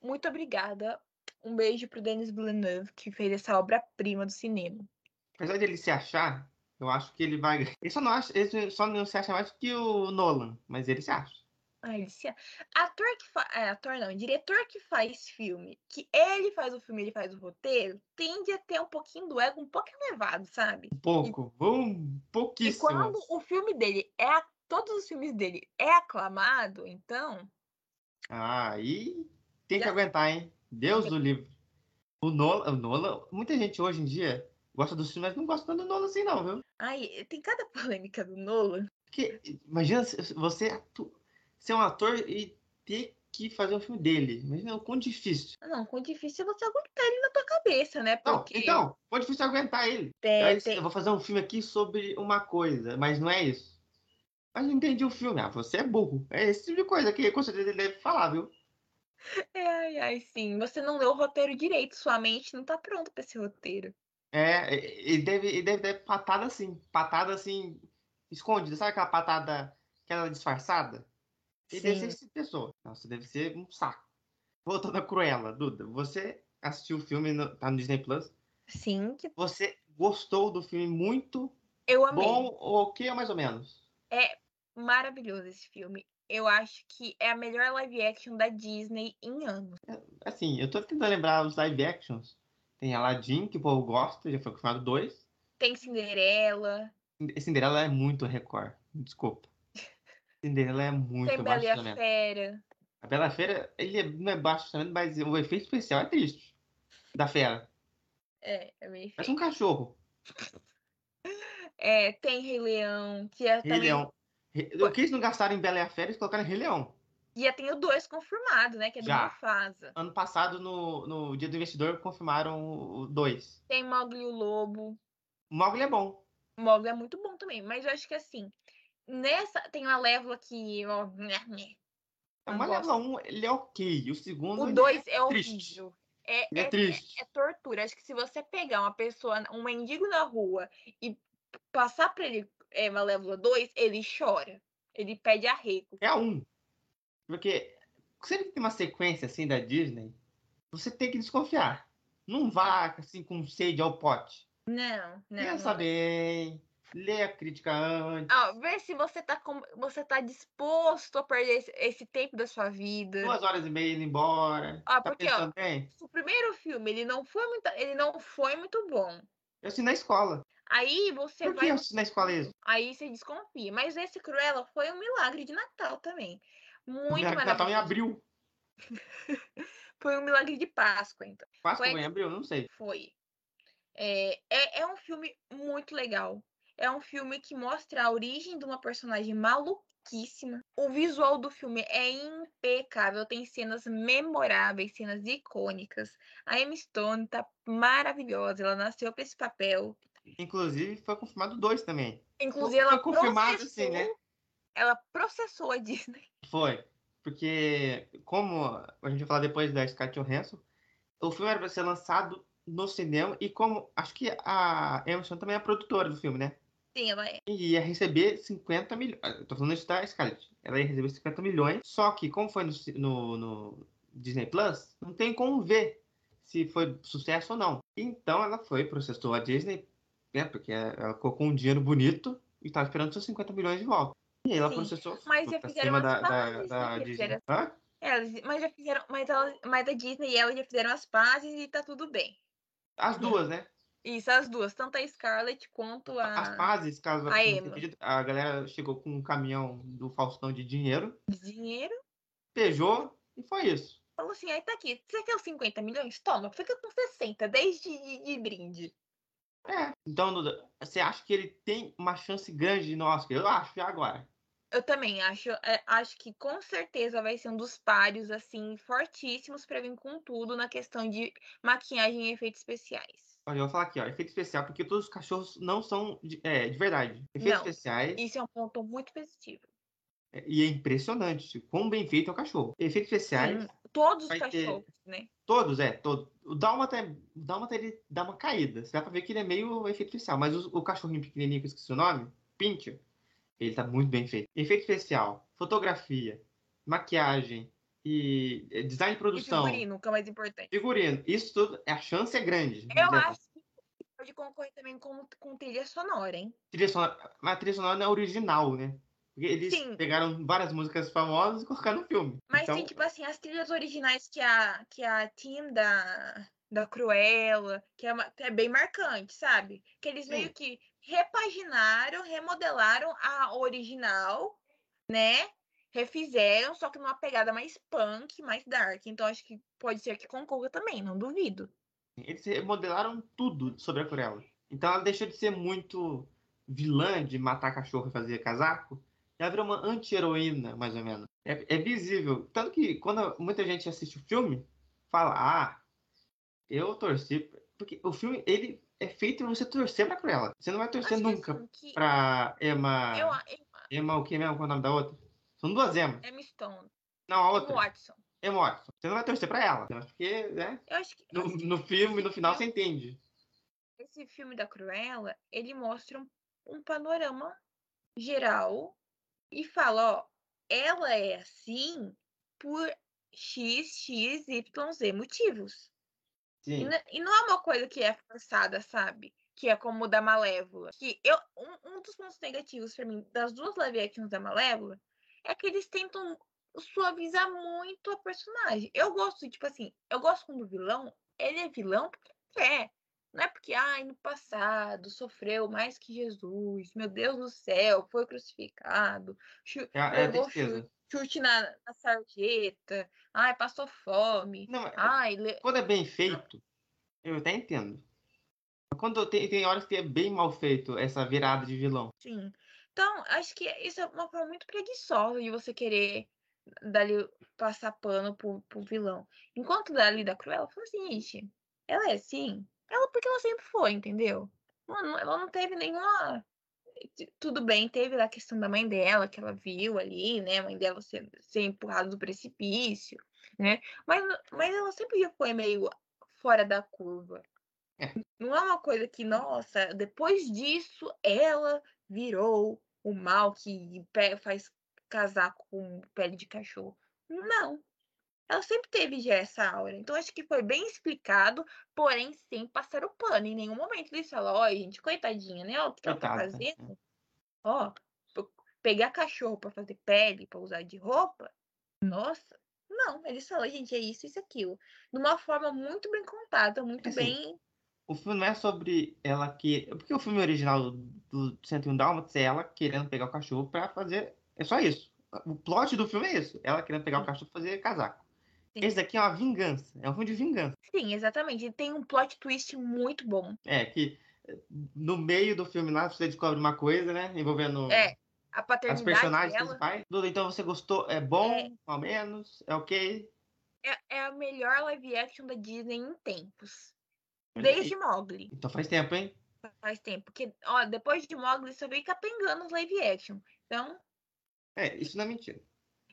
Muito obrigada. Um beijo pro Denis Villeneuve, que fez essa obra-prima do cinema. Apesar de ele se achar, eu acho que ele vai. Ele só não, acha, ele só não se acha mais que o Nolan, mas ele se acha. Ai, ele se... Ator que faz. É, ator não, diretor que faz filme, que ele faz o filme, ele faz o roteiro, tende a ter um pouquinho do ego um pouco elevado, sabe? Um pouco, um E pouquíssimo. quando o filme dele é. a- Todos os filmes dele é aclamado, então. Ah, aí tem que Já- aguentar, hein? Deus do livro. O Nolan, o Nolan, muita gente hoje em dia gosta dos filmes, mas não gosta tanto do Nolan assim, não, viu? Ai, tem cada polêmica do Nolan. Porque, imagina você ser um ator e ter que fazer um filme dele. Imagina o quão difícil. Não, quão difícil é você aguentar ele na tua cabeça, né? Não, Porque então, quão difícil é aguentar ele. tem- Aí, tem- Eu vou fazer um filme aqui sobre uma coisa, mas não é isso. Mas não entendi o filme. Ah, você é burro. É esse tipo de coisa que com certeza ele deve falar, viu? Ai, ai, sim. Você não leu o roteiro direito, sua mente não tá pronta pra esse roteiro. É, ele deve, ele deve dar patada assim. Patada assim, escondida. Sabe aquela patada, aquela disfarçada? Ele deve ser Sim. essa pessoa. Nossa, deve ser um saco. Voltando a Cruella, Duda, você assistiu o filme, no, tá no Disney Plus. Sim, que Você gostou do filme muito eu amei. bom ou o que mais ou menos? Maravilhoso esse filme. Eu acho que é a melhor live action da Disney em anos. Assim, eu tô tentando lembrar os live actions. Tem Aladdin, que o povo gosta, já foi confirmado dois. Tem Cinderela, Cinderela é muito Record. Desculpa. Cinderela é muito tem Bela baixo a orçamento. Fera. A Bela Fera, ele é, não é baixo orçamento, mas o efeito especial é triste. Da fera. É, é meio Parece feio. um cachorro. É, tem Rei Leão, que é Rei também. Leão. O que eles não gastaram em Bela e a Fera, eles colocaram em Rei Leão. E já tem o dois confirmado, né? Que é do Já. Mufasa. Ano passado, no, no Dia do Investidor, confirmaram o dois. Tem Mowgli e o Lobo. O Mogli é bom. O Mowgli é muito bom também, mas eu acho que assim, nessa tem uma Lévola que. ó. É uma leva um, ele é ok. O segundo, O ele 2 é triste. horrível. É, é é- triste. é tortura. Acho que se você pegar uma pessoa, um mendigo na rua e passar pra ele é, Malévola 2, ele chora. Ele pede arrego. É a um. Porque sempre que tem uma sequência assim da Disney, você tem que desconfiar. Não vá assim com sede ao pote. Não, não. Pensa não. bem, lê a crítica antes. Ó, vê se você tá, com... você tá disposto a perder esse, esse tempo da sua vida. Duas horas e meia indo embora. Ah, tá porque, ó, bem? O primeiro filme, ele não foi muito, ele não foi muito bom. Eu assisti na escola. Aí você Por que vai. eu assisti na escola isso? Aí você desconfia. Mas esse Cruella foi um milagre de Natal também. Muito Natal em maravilhoso. abril. Foi um milagre de Páscoa, então. Páscoa Foi- em abril? Não sei. Foi. É, é, é um filme muito legal. É um filme que mostra a origem de uma personagem maluquíssima. O visual do filme é impecável, tem cenas memoráveis, cenas icônicas. A Emma Stone tá maravilhosa, ela nasceu para esse papel. Inclusive, foi confirmado dois também. Inclusive, Foi ela confirmado, processou, assim, né? ela processou a Disney. Foi. Porque, como a gente vai falar depois da Scarlett Johansson, o filme era para ser lançado no cinema e como acho que a Emma Stone também é a produtora do filme, né? Sim, ela é. E ia receber 50 milhões. Eu tô falando isso da Scarlett. Ela ia receber 50 milhões. Só que, como foi no, no- no Disney Plus, não tem como ver se foi sucesso ou não. Então ela foi, processou a Disney, né? Porque ela colocou um dinheiro bonito e tava esperando seus 50 milhões de volta. E ela Sim, processou mas já fizeram da, da, pazes, da né? Já Disney. Hã? Elas, mas já fizeram, mas, ela, mas a Disney e ela já fizeram as pazes e tá tudo bem. As duas, né? Isso, as duas, tanto a Scarlett quanto a. As pazes, caso a a galera chegou com um caminhão do Faustão de dinheiro, de dinheiro. pejou e foi isso. Falou assim, aí tá aqui. Você quer os 50 milhões? Toma, fica com 60, desde de, de brinde. É. Então, Duda, você acha que ele tem uma chance grande no Oscar? Eu acho, e agora. Eu também acho, é, acho que com certeza vai ser um dos páreos, assim, fortíssimos pra vir com tudo na questão de maquiagem e efeitos especiais. Olha, eu vou falar aqui, ó, efeito especial, porque todos os cachorros não são de, é, de verdade. Efeitos Não. especiais, Isso é um ponto muito positivo. é, e é impressionante quão bem feito é o cachorro. Efeitos especiais, todos os vai ter- cachorros, né? todos, é, todos. O Dálmata, é- o Dálmata, ele dá uma caída. Você dá pra ver que ele é meio efeito especial, mas o, o cachorrinho pequenininho, que eu esqueci o nome, Pincher, ele tá muito bem feito. Efeito especial, fotografia, maquiagem e é, design de E produção. figurino, que é o mais importante. Figurino, isso tudo, a chance é grande. Eu né? acho que pode concorrer também com, com trilha sonora, hein? Trilha sonora, mas a trilha sonora não é original, né? Porque eles Sim. pegaram várias músicas famosas e colocaram no filme. Mas então, tem, tipo assim, as trilhas originais que a, que a team da, da Cruella, que é, uma- que é bem marcante, sabe? Que eles meio Sim. que repaginaram, remodelaram a original, né? refizeram, só que numa pegada mais punk, mais dark. Então acho que pode ser que concorra também, não duvido. Eles remodelaram tudo sobre a Cruella. Então ela deixou de ser muito vilã de matar cachorro e fazer casaco. Ela virou uma anti-heroína, mais ou menos. É, é, visível. Tanto que quando muita gente assiste o filme, fala, ah, eu torci. Porque o filme, ele é feito você torcer pra Cruella. Você não vai torcer Acho nunca assim, que... pra Emma... Eu, Emma... Emma, o que mesmo? Qual é o nome da outra? São duas Emma. Emma Stone. Não, a outra. Emma Watson. Emma Watson. Você não vai torcer pra ela. Porque, né? Eu acho que, no, no filme, no final, você entende. Esse filme da Cruella, ele mostra um, um panorama geral e fala, ó, ela é assim por X, X, Y, Z motivos. Sim. E, não é uma coisa que é forçada, sabe? Que é como o da Malévola. Que eu, um, um dos pontos negativos para mim das duas live actions da Malévola é que eles tentam suavizar muito a personagem. Eu gosto, tipo assim, eu gosto quando o vilão, ele é vilão porque quer. Não é porque, ai, no passado sofreu mais que Jesus, meu Deus do céu, foi crucificado, é, é chute, na, na, sarjeta, ai, passou fome. Não, ai, quando é bem feito, eu até entendo. Quando tem, tem horas que é bem mal feito essa virada de vilão. Sim. Então, acho que isso é uma forma muito preguiçosa de você querer dali passar pano pro, pro vilão. Enquanto dali da Cruella, falou assim, gente, ela é assim, ela porque ela sempre foi, entendeu? Ela, ela não teve nenhuma. Tudo bem, teve a questão da mãe dela, que ela viu ali, né? A mãe dela ser, ser empurrada do precipício, né? Mas, mas ela sempre foi meio fora da curva. É. Não é uma coisa que, nossa, depois disso ela virou o mal que faz casaco com pele de cachorro. Não. Ela sempre teve já essa aura. Então, acho que foi bem explicado, porém, sem passar o pano. Em nenhum momento eles falam, ó, gente, coitadinha, né? Ó, o que ela tá fazendo? Ó, pegar cachorro para fazer pele, para usar de roupa. Nossa. Não, eles falam, gente, é isso, isso, aquilo. De uma forma muito bem contada, muito assim, bem o filme não é sobre ela que. Porque o filme original do 101 Dálmatas é ela querendo pegar o cachorro para fazer. É só isso. O plot do filme é isso. Ela querendo pegar o cachorro pra fazer casaco. Esse daqui é uma vingança. É um filme de vingança. Sim, exatamente. Tem um plot twist muito bom. É, que no meio do filme lá você descobre uma coisa, né? Envolvendo. É. A paternidade As personagens dela. principais. Tudo. Então você gostou? É bom, é... ao menos? É ok? É, é a melhor live action da Disney em tempos. Desde Mogli. Então faz tempo, hein? Faz tempo. Porque, ó, depois de Mogli só veio capengando os live action. Então. É, isso não é mentira.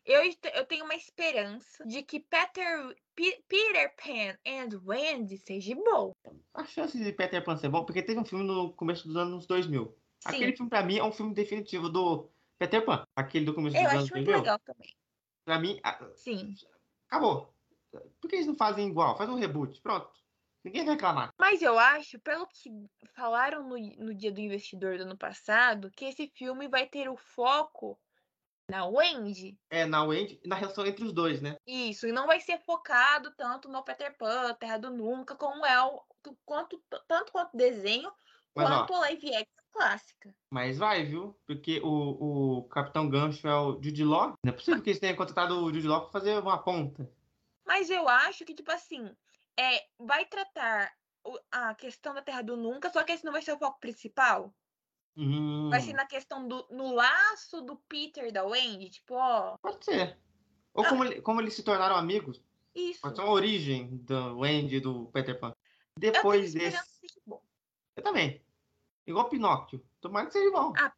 Eu, eu tenho uma esperança de que Peter, P, Peter Pan and Wendy seja bom. A chance de Peter Pan ser bom, porque teve um filme no começo dos anos 2000. Sim. Aquele filme, pra mim, é um filme definitivo do Peter Pan. Aquele do começo eu dos anos 2000. Eu acho muito legal também. Pra mim, Sim. acabou. Por que eles não fazem igual? Faz um reboot, pronto. Ninguém vai reclamar. Mas eu acho, pelo que falaram no, no Dia do Investidor do ano passado, que esse filme vai ter o foco na Wendy. É, na Wendy e na relação entre os dois, né? Isso, e não vai ser focado tanto no Peter Pan, Terra do Nunca, como é o quanto, tanto quanto desenho, Mas, quanto ó, a live action clássica. Mas vai, viu? Porque o, o Capitão Gancho é o Jude Law. Não é possível que eles tenham contratado o Jude Law pra fazer uma ponta. Mas eu acho que, tipo assim, é, vai tratar a questão da Terra do Nunca, só que esse não vai ser o foco principal. Hum. Vai ser na questão do no laço do Peter e da Wendy, tipo, ó. Pode ser. Ou ah. como, como eles se tornaram amigos. Isso. Pode ser uma origem do Wendy e do Peter Pan. Depois eu desse. Eu também. Igual Pinóquio. Tomara que seja bom. Ah,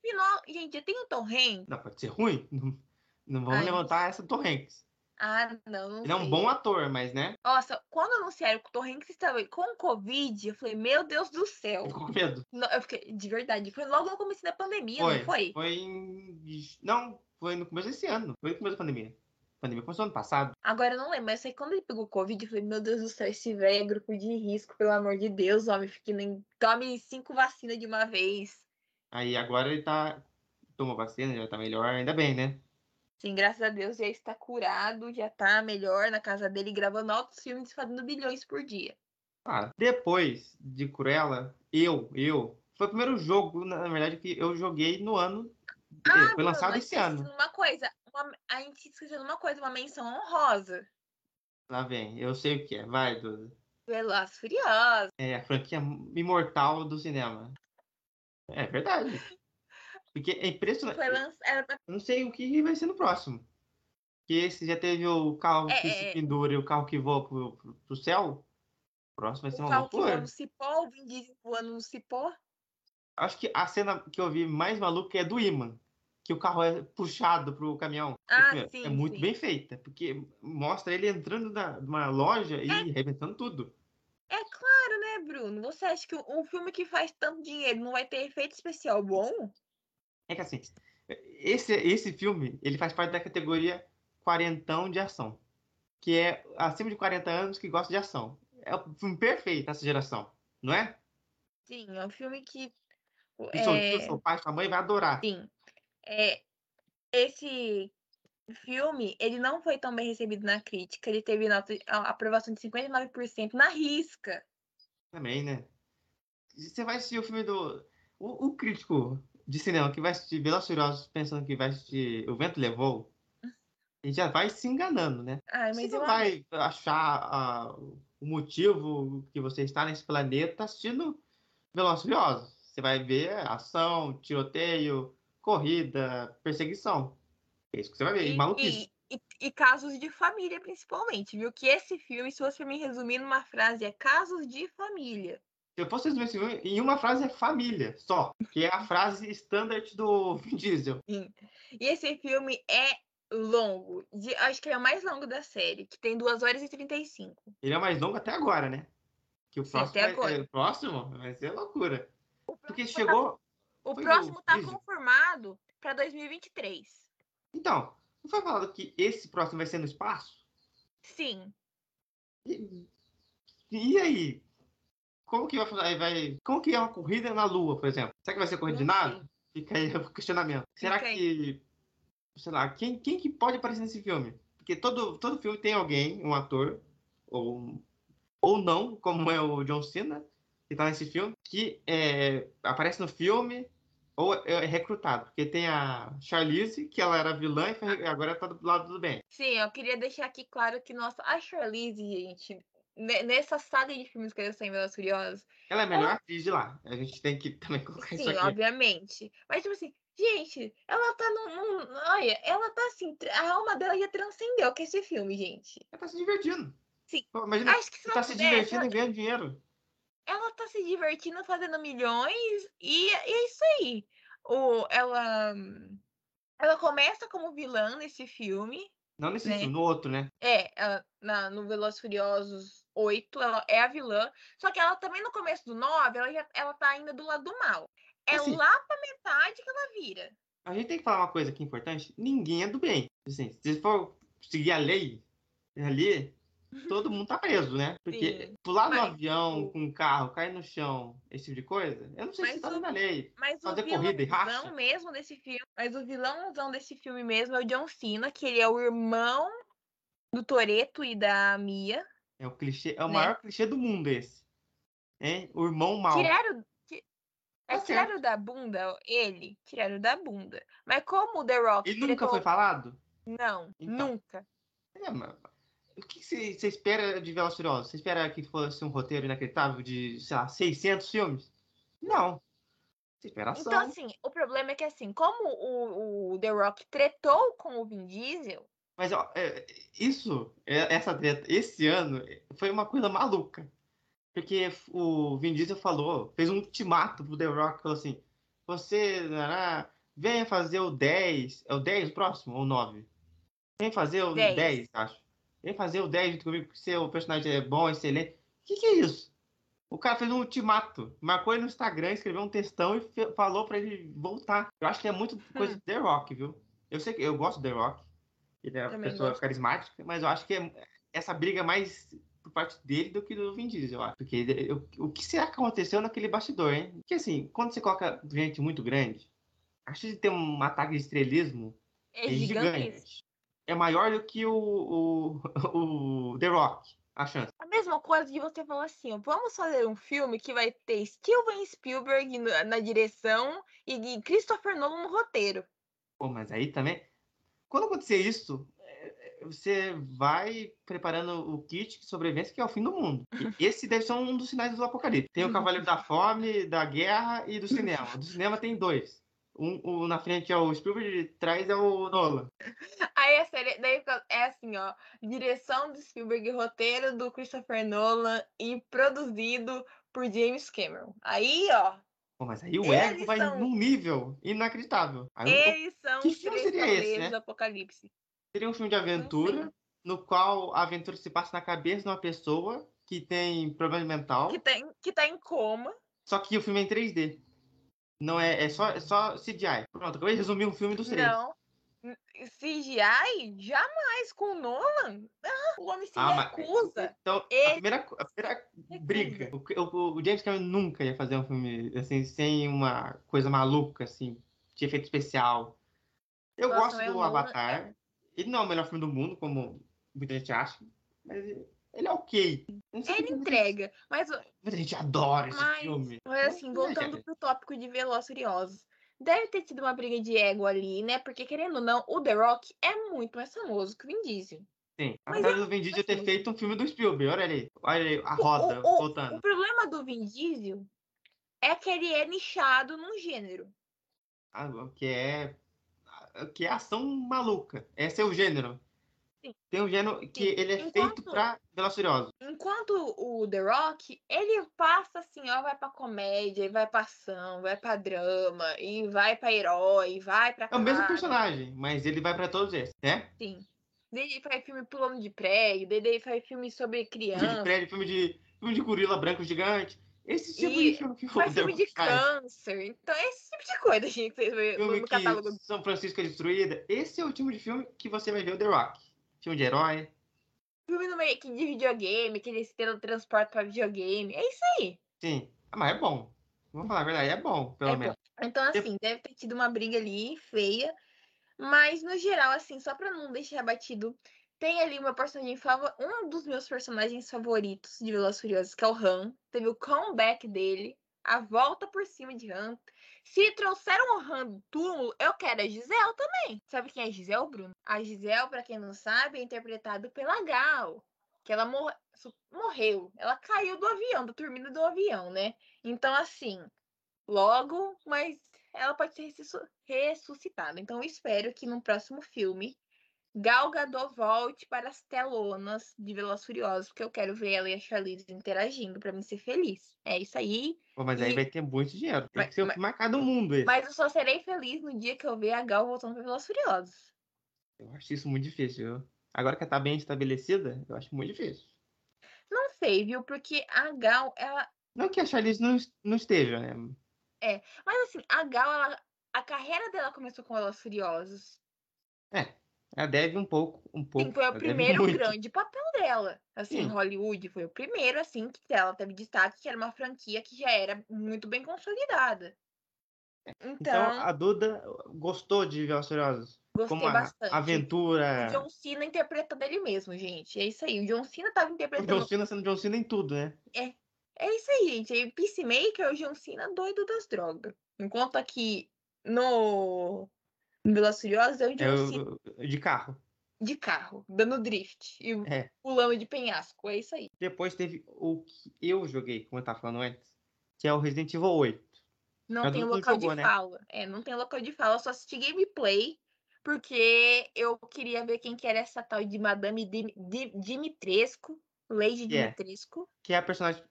Pinóquio. Gente, eu tenho Tom Hanks. Não, pode ser ruim. Não, não vamos Ai, levantar essa Tom Hanks. Ah, não. não ele é um bom ator, mas né? Nossa, quando anunciaram que o Tom Hanks estava com Covid, eu falei, meu Deus do céu. Ficou com medo. Não, eu fiquei, de verdade. Foi logo no começo da pandemia, foi, não foi? Foi em. Não, foi no começo desse ano. Foi no começo da pandemia. A pandemia começou ano passado. Agora eu não lembro, mas aí quando ele pegou Covid, eu falei, meu Deus do céu, esse velho é grupo de risco, pelo amor de Deus, homem. Fique nem... Tome cinco vacinas de uma vez. Aí agora ele tá. Tomou vacina, já tá melhor, ainda bem, né? Sim, graças a Deus já está curado, já está melhor na casa dele, gravando altos filmes, fazendo bilhões por dia. Ah, depois de Cruella, eu, eu, foi o primeiro jogo, na verdade, que eu joguei no ano. Ah, foi lançado esse ano. Uma coisa, uma, a gente esqueceu de uma coisa, uma menção honrosa. Lá vem, eu sei o que é. Vai, Duda. Velozes Furiosos. É a franquia imortal do cinema. É verdade. Porque é impressionante. Lançado. Não sei o que vai ser no próximo. Que esse já teve o carro É, que é, se é. pendura e o carro que voa pro, pro, pro céu. O próximo vai ser O uma carro que voa loucura. no cipó, o Vin Diesel voando no cipó. Acho que a cena que eu vi mais maluca é do imã. Que o carro é puxado pro caminhão. Ah, sim, é muito sim. bem feita. Porque mostra ele entrando na- numa loja e arrebentando tudo. É claro, né, Bruno? Você acha que um filme que faz tanto dinheiro não vai ter efeito especial bom? É que assim, esse, esse filme, ele faz parte da categoria quarentão de ação. Que é acima de 40 anos que gosta de ação. É o filme perfeito essa geração, não é? Sim, é um filme que. E seu é, tio, seu pai, sua mãe vai adorar. Sim. É, esse filme, ele não foi tão bem recebido na crítica. Ele teve nota, a aprovação de 59% na risca. Também, né? Você vai assistir o filme do. O, o crítico de cinema que vai assistir e Furiosos pensando que vai assistir O Vento Levou, ele já vai se enganando, né? Ai, Você não vai achar ah, o motivo que você está nesse planeta assistindo e Furiosos. Você vai ver ação, tiroteio, corrida, perseguição. É isso que você vai ver. E, E, maluquice. e, e- e casos de família, principalmente, viu? Que esse filme, se fosse me resumir numa frase, é casos de família. Se eu fosse resumir esse filme em uma frase, é família, só. Que é a frase standard do Vin Diesel. Sim. E esse filme é longo. de- acho que ele é o mais longo da série, que tem 2 horas e 35. Ele é o mais longo até agora, né? Que o Sim, próximo, até vai, agora. é, o próximo vai ser loucura. Porque próximo tá- chegou. O próximo tá Diesel. confirmado pra 2023. Então, não foi falado que esse próximo vai ser no espaço? Sim. E, e aí? Como que vai fazer? Vai, como que é uma corrida na Lua, por exemplo? Será que vai ser corrida de nave? sei. Fica aí o questionamento. Será aí. que. Sei lá, quem, quem que pode aparecer nesse filme? Porque todo, todo filme tem alguém, um ator, ou, ou não, como é o John Cena, que tá nesse filme, que é, aparece no filme ou é recrutado. Porque tem a Charlize, que ela era vilã e agora tá do lado do bem. Sim, eu queria deixar aqui claro que, nossa, a Charlize, gente, nessa saga de filmes que eu sei em Velozes e Furiosos, Ela é a melhor atriz de lá. A gente tem que também colocar isso sim, aqui. obviamente. Mas, tipo assim, gente, ela tá num, num- Olha, ela tá assim, a alma dela já transcendeu com esse filme, gente. Ela tá se divertindo. Sim. Imagina, Acho que se tá se pudesse, divertindo ela, e ganhando dinheiro. ela tá se divertindo, fazendo milhões, e, e é isso aí. O, ela, ela começa como vilã nesse filme, Não nesse né? filme, no outro, né? É, ela, na, no Velozes Furiosos 8, ela é a vilã. Só que ela também no começo do 9, ela, já, ela tá ainda do lado do mal. É Assim- lá pra metade que ela vira. A gente tem que falar uma coisa aqui importante. Ninguém é do bem. Assim, se for seguir a lei ali, todo mundo tá preso, né? Porque Sim, pular no mas avião com um carro, cair no chão, esse tipo de coisa, eu não sei se tá o- dentro da lei. Mas Fazer o corrida e racha? vilão mesmo desse filme. Mas o vilãozão desse filme mesmo é o John Cena, que ele é o irmão do Toreto e da Mia. É o clichê, é o Né? maior clichê do mundo esse. Hein? O irmão mal. Tiraram. ti- É, Tá tiraram da bunda ele? Tiraram da bunda. Mas como o The Rock. Ele nunca foi falado? Não, Então. nunca. É, mas o que você espera de Furiosos? Você espera que fosse um roteiro inacreditável de, sei lá, 600 filmes? Não. Você espera ação. Então, assim, o problema é que, assim, como o, o The Rock tretou com o Vin Diesel, Mas ó, é, isso, é, essa treta, esse ano, foi uma coisa maluca. Porque o Vin Diesel falou, fez um ultimato pro The Rock, falou assim, você, nará, venha fazer o 10, é o 10 o próximo ou o 9? Vem fazer o 10, 10. acho. Vem fazer o 10 junto comigo, porque seu personagem é bom, excelente. O que que é isso? O cara fez um ultimato, marcou ele no Instagram, escreveu um textão e falou pra ele voltar. Eu acho que é muito coisa Hum. do The Rock, viu? Eu sei que eu gosto do The Rock. Ele é uma Também pessoa gosto. carismática, mas eu acho que é essa briga é mais por parte dele do que do Vin Diesel, eu acho. Porque ele- o, o que será que aconteceu naquele bastidor, hein? Porque assim, quando você coloca gente muito grande, a chance de ter um ataque de estrelismo é é gigantesco. gigante. É maior do que o, o, o The Rock, a chance. A mesma coisa de você falar assim, vamos fazer um filme que vai ter Steven Spielberg na, na direção e, e Christopher Nolan no roteiro. Pô, mas aí também. Quando acontecer isso, é, você vai preparando o kit de sobrevivência, que é o fim do mundo. E esse deve ser um dos sinais do apocalipse. Tem o Cavaleiro da Fome, da Guerra e do cinema. Do cinema tem dois. Um, um, na frente é o Spielberg, de trás é o Nolan. Aí a série daí é assim, ó. Direção do Spielberg, roteiro do Christopher Nolan e produzido por James Cameron. Aí, ó. Pô, mas aí o ego vai são... num nível inacreditável. Aí, eles são que filme seria esse, né? do Apocalipse. Seria um filme de aventura, no qual a aventura se passa na cabeça de uma pessoa que tem problema mental. Que, tem, que tá em coma. Só que o filme é em 3D. Não é, é só, é só CGI. Pronto, acabei de resumir um filme dos três. Não. CGI? Jamais com o Nolan. Ah, o homem se ah, recusa. Mas, então, a primeira, a primeira briga. O, o, o, James Cameron nunca ia fazer um filme assim, sem uma coisa maluca, assim, de efeito especial. Eu Nossa, gosto do Avatar. É... Ele não é o melhor filme do mundo, como muita gente acha. Mas ele é ok. Ele entrega, mas... Muita gente adora esse mas, filme. Mas assim, voltando pro tópico de Velozes Furiosos. Deve ter tido uma briga de ego ali, né? Porque, querendo ou não, o The Rock é muito mais famoso que o Vin Diesel. Sim, apesar do Vin Diesel ter feito um filme do Spielberg, olha ali, olha ali a roda o, o, voltando. O problema do Vin Diesel é que ele é nichado num gênero. Ah, que é que é ação maluca. Esse é o gênero. Tem um gênero que Sim. ele é enquanto, feito pra Velociriosos. Enquanto o The Rock, ele passa assim, ó, vai pra comédia, e vai pra ação, vai pra drama, e vai pra herói, vai pra. É o mesmo personagem, mas ele vai pra todos esses, né? Sim. Ele faz filme pulando de prédio, ele faz filme sobre criança. Filme de prédio, filme de, filme de gorila branco gigante. Esse tipo e de filme que faz filme de câncer. Então, esse tipo de coisa, gente, que você vê no catálogo. São Francisco é destruída. Esse é o tipo de filme que você vai ver o The Rock filme de herói. Filme no meio de videogame, que eles teletransportam pra videogame. É isso aí. Sim. Ah, mas é bom. Vamos falar a verdade, é bom, pelo é menos. Bom. Então, assim, deve ter tido uma briga ali feia. Mas, no geral, assim, só pra não deixar batido, tem ali uma personagem favorita. Um dos meus personagens favoritos de Velozes Furiosos, que é o Han. Teve o comeback dele, a volta por cima de Han. Se trouxeram o Han do túmulo, eu quero a Gisele também. Sabe quem é a Gisele, Bruno? A Gisele, para quem não sabe, é interpretada pela Gal. Que ela mor morreu. Ela caiu do avião, da turbina do avião, né? Então, assim, logo, mas ela pode ser ressuscitada. Então, eu espero que no próximo filme Gal Gadot volte para as telonas de Velozes Furiosos, porque eu quero ver ela e a Charlize interagindo para me ser feliz. É isso aí. Pô, mas e... aí vai ter muito dinheiro. Tem mas, que ser mas... marcado o mundo esse. Mas eu só serei feliz no dia que eu ver a Gal voltando para Velozes Furiosos. Eu acho isso muito difícil. Viu? Agora que ela tá bem estabelecida, eu acho muito difícil. Não sei, viu? Porque a Gal, ela... Não que a Charlize não, não esteja, né? É, mas assim, a Gal, ela... a carreira dela começou com Velozes Furiosos. É, ela deve um pouco, um pouco. Sim, foi o primeiro grande papel dela. Assim, Sim. Hollywood foi o primeiro, assim, que ela teve destaque, que era uma franquia que já era muito bem consolidada. Então, então a Duda gostou de Velozes Furiosos? Gostei Como bastante. Aventura. O John Cena interpretando ele mesmo, gente. É isso aí. O John Cena tava interpretando. O John Cena sendo John Cena em tudo, né? É. É isso aí, gente. E Peacemaker é o John Cena doido das drogas. Enquanto aqui no Velozes Furiosos é o John é de carro. De carro, dando drift e é. pulando de penhasco, é isso aí. Depois teve o que eu joguei, como eu tava falando antes, que é o Resident Evil 8. Não tem local jogou, de né? fala. É, não tem local de fala, eu só assisti gameplay, porque eu queria ver quem que era essa tal de Madame Dimitrescu, Lady yeah. Dimitrescu. Que é a personagem,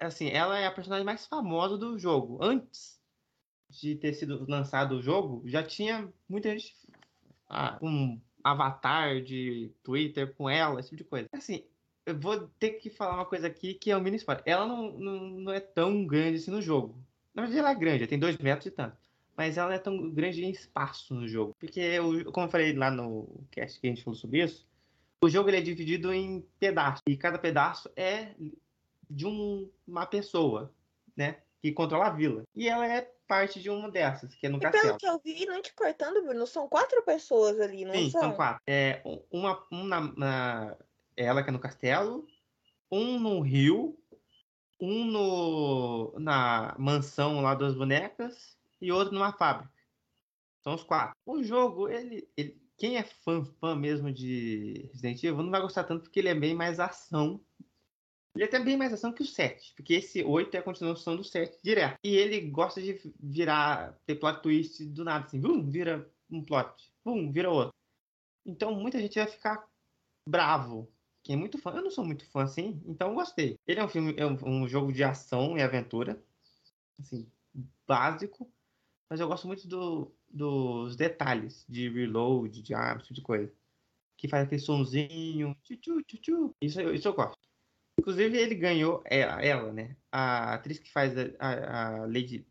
assim, ela é a personagem mais famosa do jogo. Antes de ter sido lançado o jogo, já tinha muita gente. Ah, um avatar de Twitter com ela, esse tipo de coisa. Assim, eu vou ter que falar uma coisa aqui que é o um mini spoiler. Ela não, não, não é tão grande assim no jogo. Na verdade, ela é grande, ela tem dois metros e tanto. Mas ela é tão grande em espaço no jogo. Porque, eu, como eu falei lá no cast que a gente falou sobre isso, o jogo ele é dividido em pedaços. E cada pedaço é de um, uma pessoa, né? Que controla a vila. E ela é parte de uma dessas, que é no e castelo. Pelo que eu vi, não te cortando, Bruno, são quatro pessoas ali, não Sim, são? são quatro. É, uma, um na, na, ela que é no castelo, um no rio, um no, na mansão lá das bonecas e outro numa fábrica. São os quatro. O jogo, ele, ele quem é fã, fã mesmo de Resident Evil não vai gostar tanto porque ele é bem mais ação. Ele é até bem mais ação que o 7, porque esse 8 é a continuação do 7 direto. E ele gosta de virar, ter plot twist do nada, assim, vum, vira um plot, vum, vira outro. Então muita gente vai ficar bravo. Quem é muito fã, eu não sou muito fã assim, então gostei. Ele é um filme, é um, um jogo de ação e aventura, assim, básico, mas eu gosto muito do, dos detalhes de reload, de armas, tipo de coisa. Que faz aquele sonzinho, tchu, tchu, tchu, Isso, isso eu gosto. Inclusive, ele ganhou, ela, ela né? A atriz que faz a, a, a Lady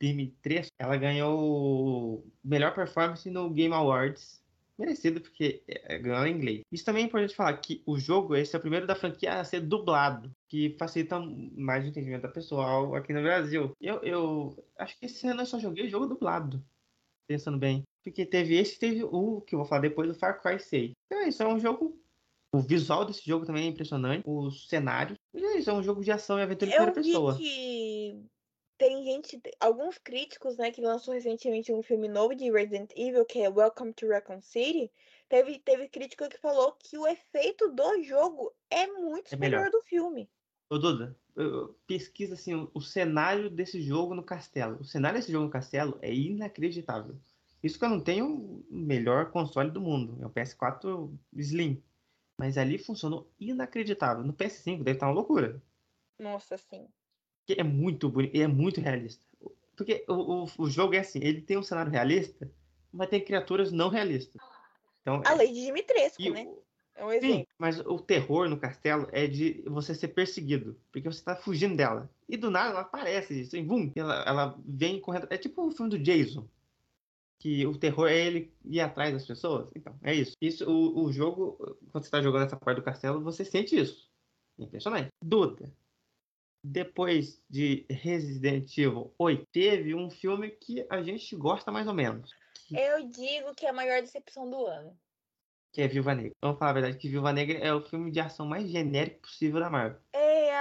Dimitrescu, ela ganhou melhor performance no Game Awards. Merecido, porque é, ganhou em inglês. Isso também é importante falar que o jogo, esse é o primeiro da franquia a ser dublado, que facilita mais o entendimento da pessoal aqui no Brasil. Eu, eu acho que esse ano eu só joguei o jogo dublado pensando bem. Porque teve esse teve o que eu vou falar depois, o Far Cry 6. Então é isso, é um jogo. O visual desse jogo também é impressionante. Os cenários. E é isso, é um jogo de ação e aventura em primeira pessoa. Que tem gente, alguns críticos, né, que lançou recentemente um filme novo de Resident Evil, que é Welcome to Raccoon City. Teve, teve crítico que falou que o efeito do jogo é muito é superior melhor. do filme. Ô, Duda, pesquisa assim, o, o, cenário desse jogo no castelo. O cenário desse jogo no castelo é inacreditável. Isso que eu não tenho o melhor console do mundo. É o PS4 Slim. Mas ali funcionou inacreditável. No PS5 deve estar uma loucura. Nossa, sim. É muito bonito e é muito realista. Porque o, o, o, jogo é assim, ele tem um cenário realista, mas tem criaturas não realistas. Então, a é... lei de Dimitrescu, né? É um exemplo. Sim, mas o terror no castelo é de você ser perseguido, porque você tá fugindo dela. E do nada ela aparece, assim, bum, ela, ela vem correndo. É tipo o filme do Jason. Que o terror é ele ir atrás das pessoas. Então, é isso. Isso, o, o jogo, quando você tá jogando essa parte do castelo, você sente isso. Impressionante. Duda. Depois de Resident Evil 8, teve um filme que a gente gosta mais ou menos. Eu digo que é a maior decepção do ano que é Viúva Negra. Vamos falar a verdade que Viúva Negra é o filme de ação mais genérico possível da Marvel. É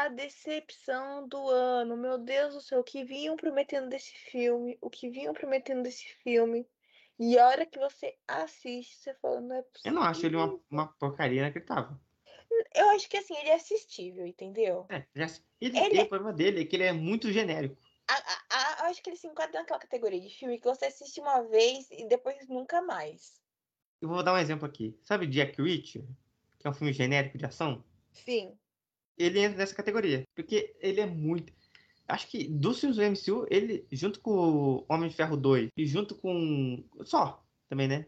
decepção do ano. Meu Deus do céu, o que vinham prometendo desse filme, o que vinham prometendo desse filme. E a hora que você assiste, você fala, não é possível. Eu não acho ele uma, uma porcaria inacreditável. Eu acho que assim, ele é assistível, entendeu? É, ele, ele... Tem, o problema dele é que ele é muito genérico. A, a, a, eu acho que ele se enquadra naquela categoria de filme que você assiste uma vez e depois nunca mais. Eu vou dar um exemplo aqui. Sabe Jack Reacher? Que é um filme genérico de ação? Sim. Ele entra nessa categoria. Porque ele é muito. Acho que dos filmes do MCU, ele, junto com o Homem de Ferro 2 e junto com. Só, também, né?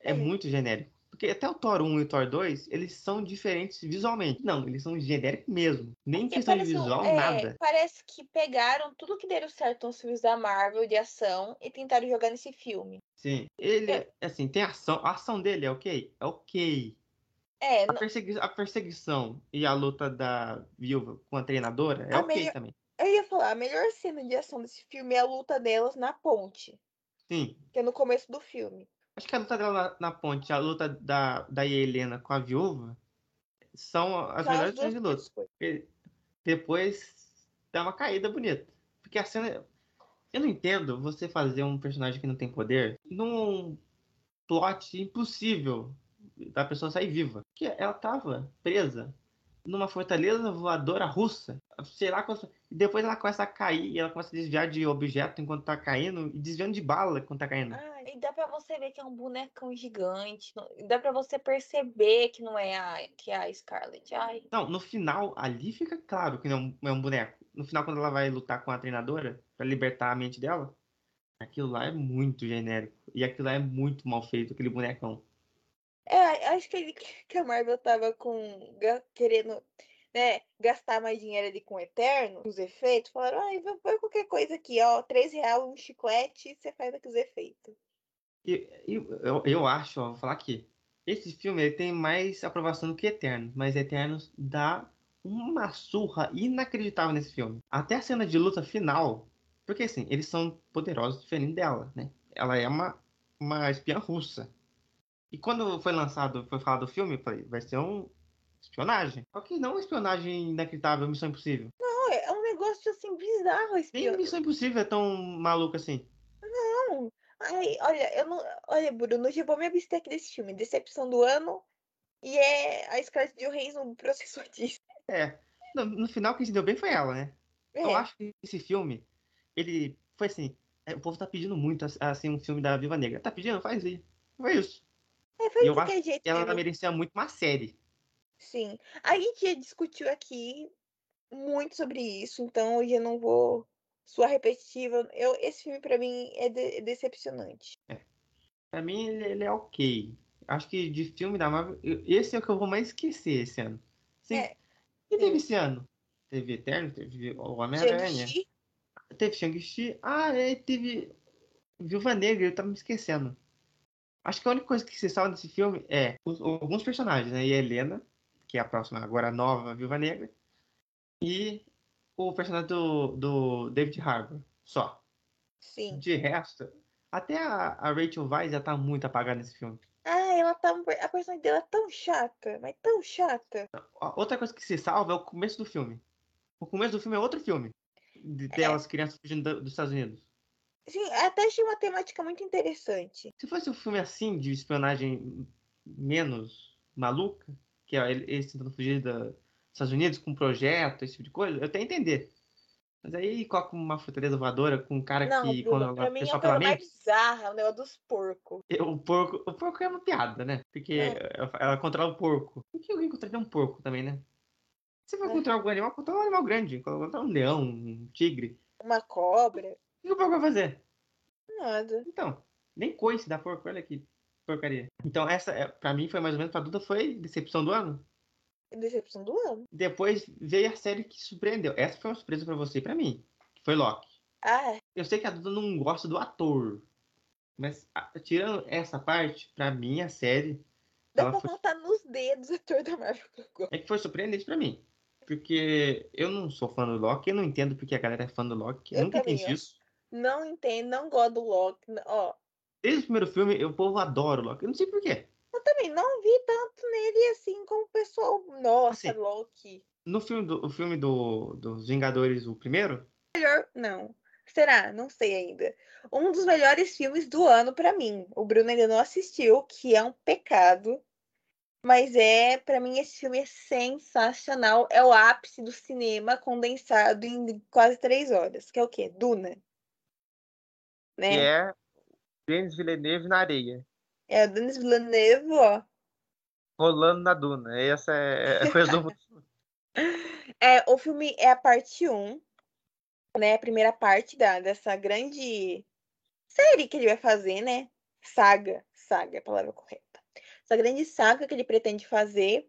É, é. muito genérico. Porque até o Thor 1 e o Thor 2, eles são diferentes visualmente. Não, eles são genéricos mesmo. Nem em questão de visual, é, nada. Parece que pegaram tudo que deram certo nos filmes da Marvel de ação e tentaram jogar nesse filme. Sim. Ele, é. assim, tem ação. A ação dele é ok? É ok. É. A, persegui a perseguição e a luta da viúva com a treinadora é a ok melhor... também. Eu ia falar, a melhor cena de ação desse filme é a luta delas na ponte. Sim. Que é no começo do filme. Acho que a luta dela na, na ponte, a luta da, da Helena com a viúva, são as melhores cenas de luta. Depois dá uma caída bonita. Porque a cena. Eu não entendo você fazer um personagem que não tem poder num plot impossível da pessoa sair viva. Porque ela tava presa numa fortaleza voadora russa. Sei lá, e depois ela começa a cair e ela começa a desviar de objeto enquanto tá caindo e desviando de bala enquanto tá caindo. Ah, e dá para você ver que é um bonecão gigante. Dá para você perceber que não é a, que é a Scarlet. Ai. Não, no final, ali fica claro que não é um boneco. No final, quando ela vai lutar com a treinadora para libertar a mente dela, aquilo lá é muito genérico. E aquilo lá é muito mal feito, aquele bonecão. É, acho que, ele, que a Marvel tava com querendo né, gastar mais dinheiro ali com Eterno, os efeitos, falaram, ai, ah, põe qualquer coisa aqui, ó, 3 reais um chiclete, você faz aqui os efeitos. E, eu, eu acho, ó, vou falar aqui, esse filme ele tem mais aprovação do que Eternos, mas Eternos dá uma surra inacreditável nesse filme. Até a cena de luta final, porque assim, eles são poderosos diferente dela, né? Ela é uma, uma espiã russa. E quando foi lançado, foi falado do filme, eu falei, vai ser um, Espionagem? Ok, não espionagem inacreditável, Missão Impossível. Não, é um negócio assim bizarro. Nem Missão Impossível é tão maluco assim. Não, Ai, olha, eu não. Olha, Bruno, eu vou me abster aqui desse filme. Decepção do ano. E é a Scarlett Johansson processou disso. É. No, no final, quem se deu bem foi ela, né? É. Eu acho que esse filme, ele foi assim. é, O povo tá pedindo muito assim um filme da Viva Negra. Tá pedindo? Faz aí. Foi isso. É, foi E de eu acho jeito. que ela mesmo. merecia muito uma série. Sim. A gente já discutiu aqui muito sobre isso, então eu já não vou sua repetitiva. Eu, esse filme pra mim é, de- é decepcionante. Pra mim, ele, ele é ok. Acho que de filme da Marvel, eu- esse é o que eu vou mais esquecer esse ano. Sim. É, E teve sim. esse ano? Teve Eterno, teve o Homem-Aranha, teve Shang-Chi. Ah, é, teve Viúva Negra, eu tava me esquecendo. Acho que a única coisa que se salva desse filme é os- alguns personagens, né? E a Helena, que é a próxima, agora nova Viúva Negra. E o personagem do, do David Harbour. Só. sim. De resto, até a, a Rachel Weisz já tá muito apagada nesse filme. Ah, ela tá. A personagem dela é tão chata, mas tão chata. Outra coisa que se salva é o começo do filme. O começo do filme é outro filme. De É. delas, crianças fugindo dos Estados Unidos. Sim, até achei uma temática muito interessante. Se fosse um filme assim, de espionagem menos maluca, que é ele- eles tentando fugir dos Estados Unidos com um projeto, esse tipo de coisa, eu até entender. Mas aí coloca uma fortaleza voadora com um cara Não, que Bruno, controla pra o mim é pessoal a pela coisa mais bizarra, o negócio dos porcos. O porco, o porco é uma piada, né? Porque É. ela, controla o porco. Por que alguém controla um porco também, né? Você vai É. controlar algum animal, controla um animal grande. Controla um leão, um tigre. Uma cobra. O que o porco vai fazer? Nada. Então, nem coice dá porco, olha que porcaria. Então, essa, é, pra mim, foi mais ou menos, pra Duda, foi decepção do ano. Decepção do ano. Depois veio a série que surpreendeu. Essa foi uma surpresa pra você e pra mim, que foi Loki. Ah, Eu sei que a Duda não gosta do ator, mas a- tirando essa parte, pra mim, a série dá pra foi, contar nos dedos o ator da Marvel que eu gosto. é que foi surpreendente pra mim. Porque eu não sou fã do Loki, eu não entendo porque a galera é fã do Loki. Eu Eu nunca entendi isso. Não entendo, não gosto do Loki. Ó, Desde o primeiro filme, o povo adora o Loki. Eu não sei porquê. eu também não vi tanto nele assim como o pessoal. Nossa, Assim. Loki. No filme, do, o filme do, dos Vingadores, o primeiro, Melhor. Não. Será? Não sei ainda. Um dos melhores filmes do ano pra mim. O Bruno ainda não assistiu, que é um pecado. Mas é, pra mim, esse filme é sensacional. É o ápice do cinema condensado em quase três horas. Que é o quê? Duna. Né? Que é Denis Villeneuve na areia. É o Denis Villeneuve, ó. Rolando na duna. Essa é, é o resumo. É, o filme é a parte 1, né? A primeira parte da, dessa grande série que ele vai fazer, né? Saga. Saga é a palavra correta. Essa grande saga que ele pretende fazer.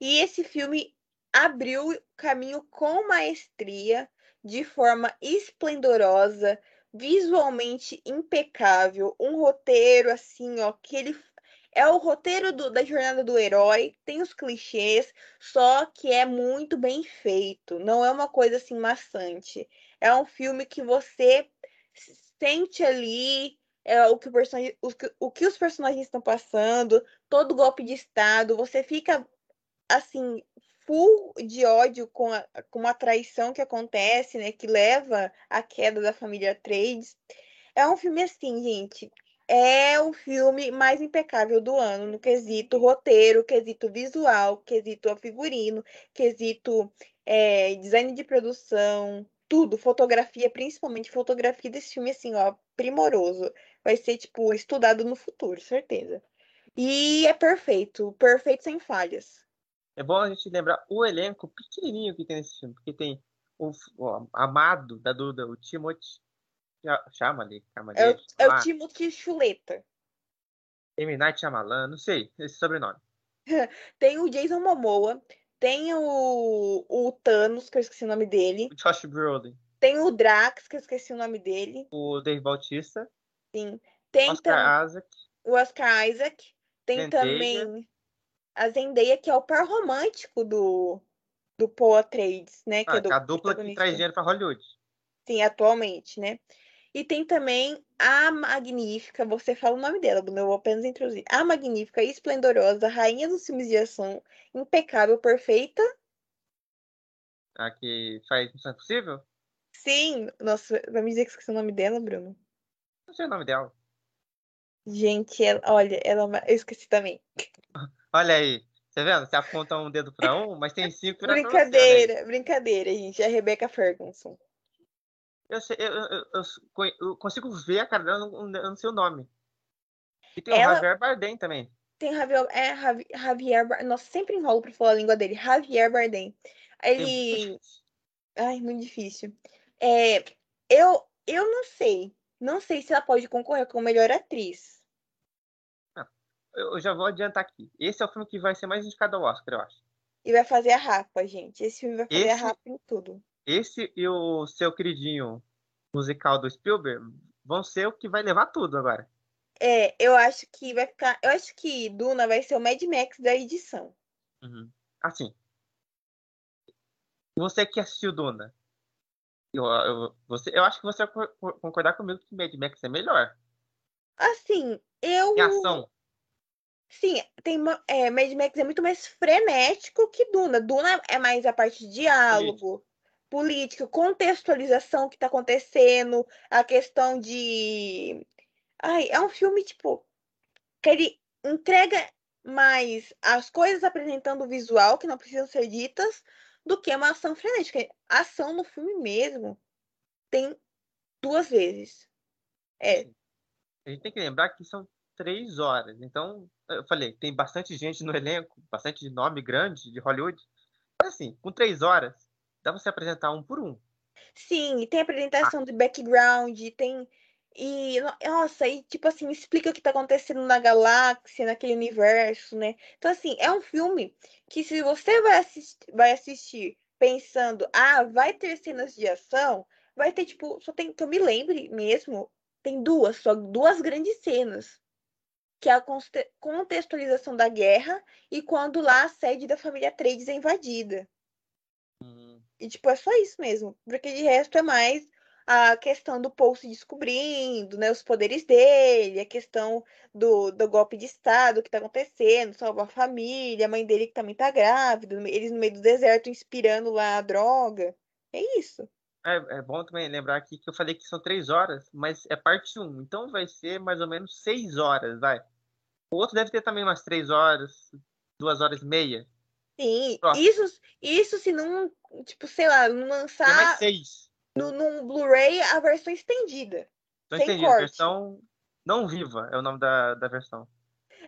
E esse filme abriu caminho com maestria, de forma esplendorosa, visualmente impecável, um roteiro assim, ó, que ele é o roteiro do- da jornada do herói, tem os clichês, só que é muito bem feito, não é uma coisa assim maçante. É um filme que você sente ali é, o, que o, o, o que os personagens estão passando, todo golpe de estado, você fica assim full de ódio com a, com a traição que acontece, né, que leva à queda da família Trades. É um filme assim, gente, é o filme mais impecável do ano no quesito roteiro, quesito visual, quesito figurino, quesito é, design de produção, tudo, fotografia, principalmente fotografia desse filme, assim, ó, primoroso. Vai ser, tipo, estudado no futuro, certeza. E é perfeito, perfeito sem falhas. É bom a gente lembrar o elenco pequenininho que tem nesse filme. Porque tem o, o amado da Duda, o Timothy. Chama ali, chama É o, ali. é o Timothy Chuleta. M. Night Shyamalan, não sei, esse sobrenome. Tem o Jason Momoa, tem o, o Thanos, que eu esqueci o nome dele. O Josh Brolin, Tem o Drax, que eu esqueci o nome dele. o Dave Bautista, Sim. Tem Oscar tam- Isaac, o Oscar Isaac. Tem Zendaya. também a Zendaya, que é o par romântico do, do Paul Atreides, né? Que ah, é do a dupla que traz dinheiro pra Hollywood. Sim, atualmente, né? E tem também a Magnífica, você fala o nome dela, Bruno, eu vou apenas introduzir. A Magnífica, esplendorosa, rainha dos filmes de ação, impecável, perfeita. A que faz Missão Impossível? Sim, nossa, vai me dizer que esqueci o nome dela, Bruno. Não sei o nome dela. Gente, ela, olha, ela, é eu esqueci também. Olha aí. Tá vendo? Você aponta um dedo pra um, mas tem cinco pra você, olha aí. Brincadeira, brincadeira, gente. É a Rebecca Ferguson. Eu, sei- eu, eu- eu- eu- consigo ver a cara dela, eu não, sei o nome. E tem Ela- o Javier Bardem também. Tem Javier, é, Javi- Javier, Bar- nossa, sempre enrolo pra falar a língua dele. Javier Bardem. Ele, ai, muito difícil. É, eu, eu não sei, não sei se ela pode concorrer com melhor atriz. Eu já vou adiantar aqui. Esse é o filme que vai ser mais indicado ao Oscar, eu acho. E vai fazer a rapa, gente. Esse filme vai fazer a Esse- rapa em tudo. Esse e o seu queridinho musical do Spielberg vão ser o que vai levar tudo agora. É, eu acho que vai ficar. Eu acho que Duna vai ser o Mad Max da edição. Uhum. Assim. Você que assistiu Duna. Eu, eu, você, eu acho que você vai co- co- concordar comigo que Mad Max é melhor. Assim, eu. Em ação. Sim, tem uma- é, Mad Max é muito mais frenético que Duna. Duna é mais a parte de diálogo, política, contextualização que tá acontecendo, a questão de. Ai, é um filme, tipo, que ele entrega mais as coisas apresentando o visual que não precisam ser ditas do que uma ação frenética. A ação no filme mesmo tem duas vezes. É, A gente tem que lembrar que são três horas. Então, eu falei, tem bastante gente no elenco, bastante nome grande de Hollywood. Mas assim, com três horas, dá pra você apresentar um por um. Sim, e tem apresentação de background, tem. E, no- nossa, e tipo assim, explica o que tá acontecendo na galáxia, naquele universo, né? Então, assim, é um filme que se você vai assistir, vai assistir pensando, ah, vai ter cenas de ação, vai ter, tipo, só tem, que eu me lembre mesmo, tem duas, só duas grandes cenas. Que é a contextualização da guerra e quando lá a sede da família Trades é invadida. Hum, E, tipo, é só isso mesmo. Porque de resto é mais a questão do Paul se descobrindo, né? Os poderes dele, a questão do, do golpe de Estado que tá acontecendo, salvar a família, a mãe dele que também tá grávida, eles no meio do deserto inspirando lá a droga. É isso. É, é bom também lembrar aqui que eu falei que são três horas, mas é parte um. Então vai ser mais ou menos seis horas, vai. O outro deve ter também umas três horas, duas horas e meia. Sim, isso, isso se não, tipo, sei lá, não Tem mais lançar seis. no, num Blu-ray a versão estendida. Não sem entendi. corte. Versão não viva é o nome da, da versão.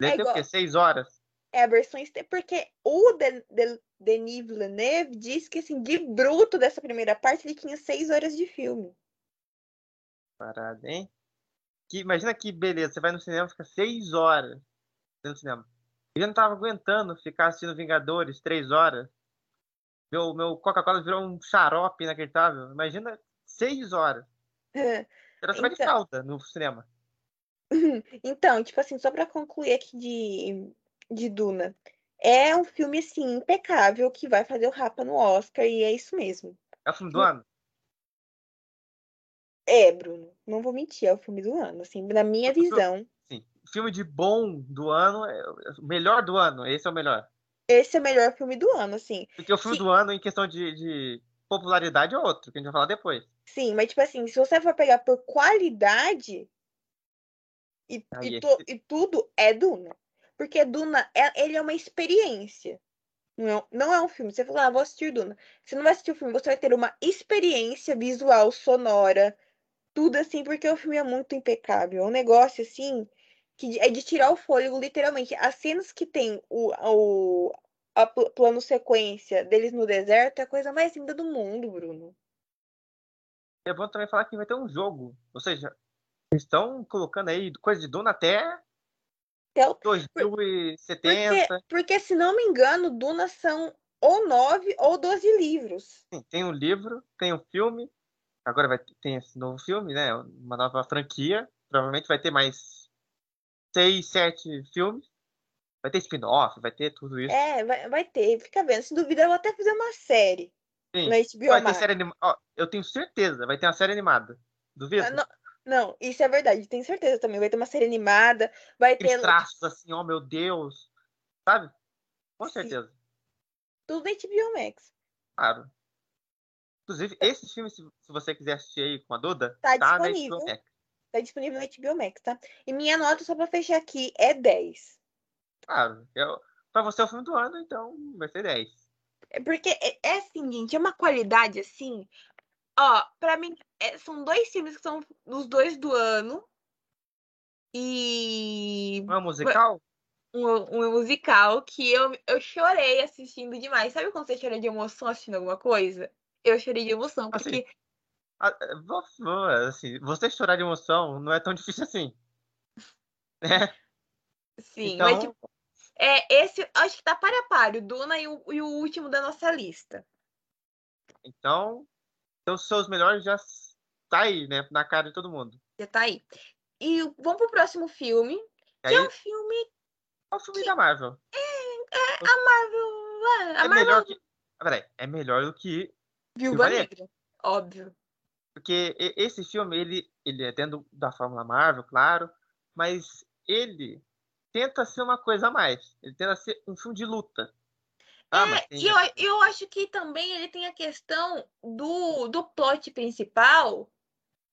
Deve É ter o quê? Seis horas? É a versão este- porque o De- De- Denis Villeneuve diz que assim, de bruto dessa primeira parte ele tinha seis horas de filme. Parada, hein? Que, imagina que beleza, você vai no cinema, fica seis horas do cinema. Eu já não tava aguentando ficar assistindo Vingadores três horas. Meu, meu Coca-Cola virou um xarope inacreditável. Imagina seis horas. Era só de Então. fralda no cinema. Então, tipo assim, só pra concluir aqui de, de Duna. É um filme assim impecável que vai fazer o Rapa no Oscar e é isso mesmo. É o filme do ano. É, Bruno, não vou mentir, é o filme do ano, assim, na minha visão. Sim. Filme de bom do ano, é o melhor do ano. Esse é o melhor. Esse é o melhor filme do ano, assim. Porque o filme Sim. do ano, em questão de, de popularidade, é outro, que a gente vai falar depois. Sim, mas tipo assim, se você for pegar por qualidade e, Aí e, é to- que- e tudo, é Duna. Porque Duna, é, ele é uma experiência. Não é, não é um filme. Você fala, ah, vou assistir Duna. Você não vai assistir o filme, você vai ter uma experiência visual, sonora, tudo assim, porque o filme é muito impecável. É um negócio assim que é de tirar o fôlego, literalmente. As cenas que tem o, o a pl- plano sequência deles no deserto é a coisa mais linda do mundo, Bruno. É bom também falar que vai ter um jogo. Ou seja, estão colocando aí coisa de Duna até Até o 2070. Porque, porque, se não me engano, Duna são ou nove ou doze livros. Sim, tem um livro, tem um filme. Agora vai ter, tem esse novo filme, né? Uma nova franquia. Provavelmente vai ter mais seis, sete filmes. Vai ter spin-off, vai ter tudo isso. É, vai, vai ter, fica vendo. Se duvidar, eu vou até fazer uma série Sim. na HBO Vai ter série animada. Eu tenho certeza, vai ter uma série animada. Duvido? Ah, não, não, isso é verdade, tenho certeza também. Vai ter uma série animada, vai Aqueles ter traços assim, oh meu Deus. Sabe? Com Sim. certeza. tudo na HBO Max. Claro. Inclusive, esse filme, se, você quiser assistir aí com a Duda, Tá na disponível. HBO Max. Tá disponível no HBO Max, tá? E minha nota, só pra fechar aqui, é 10. Ah, eu, pra você é o filme do ano, então vai ser 10. É porque é, é assim, gente, é uma qualidade assim. Ó, pra mim, é- são dois filmes que são os dois do ano. E é um musical? um, um musical que eu, eu chorei assistindo demais. Sabe quando você chora de emoção assistindo alguma coisa? Eu chorei de emoção, Assim, porque vou- assim, você chorar de emoção não é tão difícil assim. Né? sim, Então, mas tipo, é esse, acho que tá para a par, o Duna e o, e o último da nossa lista. então, então, os seus melhores já tá aí, né? Na cara de todo mundo. Já tá aí. E vamos pro próximo filme, que aí, é um filme é o filme da Marvel. a Marvel, a É Marvel melhor que. Ah, Peraí, é melhor do que. Viúva Negra. Óbvio. Porque esse filme, ele, ele é dentro da Fórmula Marvel, claro, mas ele tenta ser uma coisa a mais. Ele tenta ser um filme de luta. Ah, É, tem- e eu, eu acho que também ele tem a questão do, do plot principal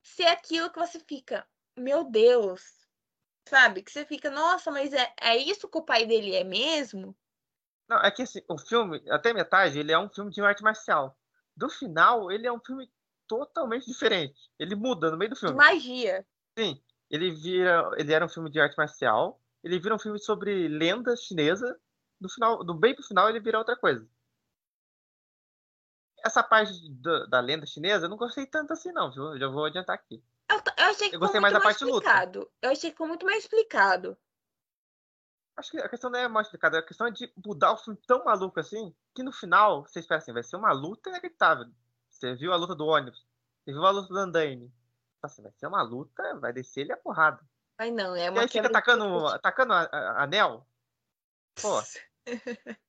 ser aquilo que você fica, meu Deus, sabe? Que você fica, nossa, mas é, é isso que o pai dele é mesmo? Não, é que assim, o filme, até metade, ele é um filme de arte marcial. Do final, ele é um filme totalmente diferente. Ele muda no meio do filme. magia. Sim, ele vira, ele era um filme de arte marcial, ele vira um filme sobre lenda chinesa, no final, do bem pro final ele vira outra coisa. Essa parte da, da lenda chinesa eu não gostei tanto assim não, viu? Eu já vou adiantar aqui. Eu, eu achei que Eu ficou gostei muito mais da mais parte de luta. explicado. Eu achei que ficou muito mais explicado. Acho que a questão não é mais explicada, a questão é de mudar o filme tão maluco assim, que no final, você espera assim, vai ser uma luta inacreditável. Você viu a luta do ônibus, você viu a luta do andaime. Assim, vai ser uma luta, vai descer ele a porrada. Mas não, é E uma aí fica de atacando, atacando a, a- anel. Pô,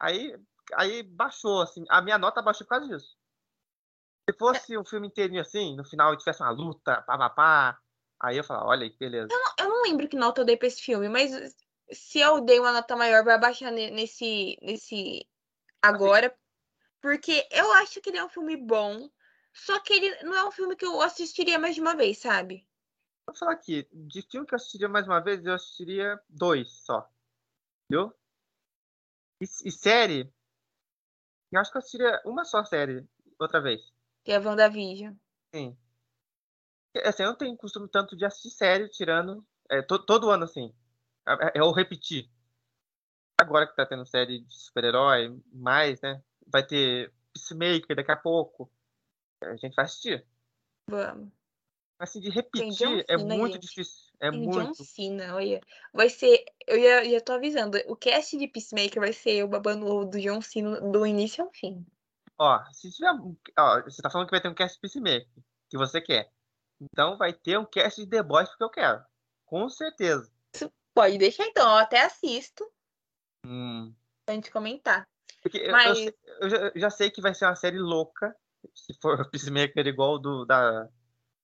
aí, aí baixou, assim. A minha nota baixou por causa disso. Se fosse um filme inteirinho assim, no final tivesse uma luta, pá, pá, pá, aí eu falava, olha aí, que beleza. Eu não lembro que nota eu dei pra esse filme, mas se eu dei uma nota maior, vai abaixar ne- nesse, nesse agora. Porque eu acho que ele é um filme bom. Só que ele não é um filme que eu assistiria mais de uma vez, sabe? Vou falar aqui, de filme que eu assistiria mais uma vez, eu assistiria dois só. Viu? E, e série, eu acho que eu assistiria uma só série outra vez. Que é a WandaVision. Sim. Assim, eu não tenho costume tanto de assistir série, tirando é, to- todo ano, assim. É, é, Eu repetir. Agora que tá tendo série de super-herói, mais, né? Vai ter Peacemaker daqui a pouco. A gente vai assistir. Vamos. Mas, Assim, de John repetir é Cena, muito gente. difícil. É Tem John muito. Cena, olha. Vai ser. Eu já, já tô avisando. O cast de Peacemaker vai ser o babando ovo do John Cena do início ao fim. Ó, se tiver. Ó, você tá falando que vai ter um cast Peacemaker, que você quer. Então vai ter um cast de The Boys porque eu quero. Com certeza. Pode deixar então, eu até assisto Hum. pra gente comentar. Porque eu- eu, Mas- sei- eu já, eu já sei que vai ser uma série louca, se for Peacemaker igual do, da,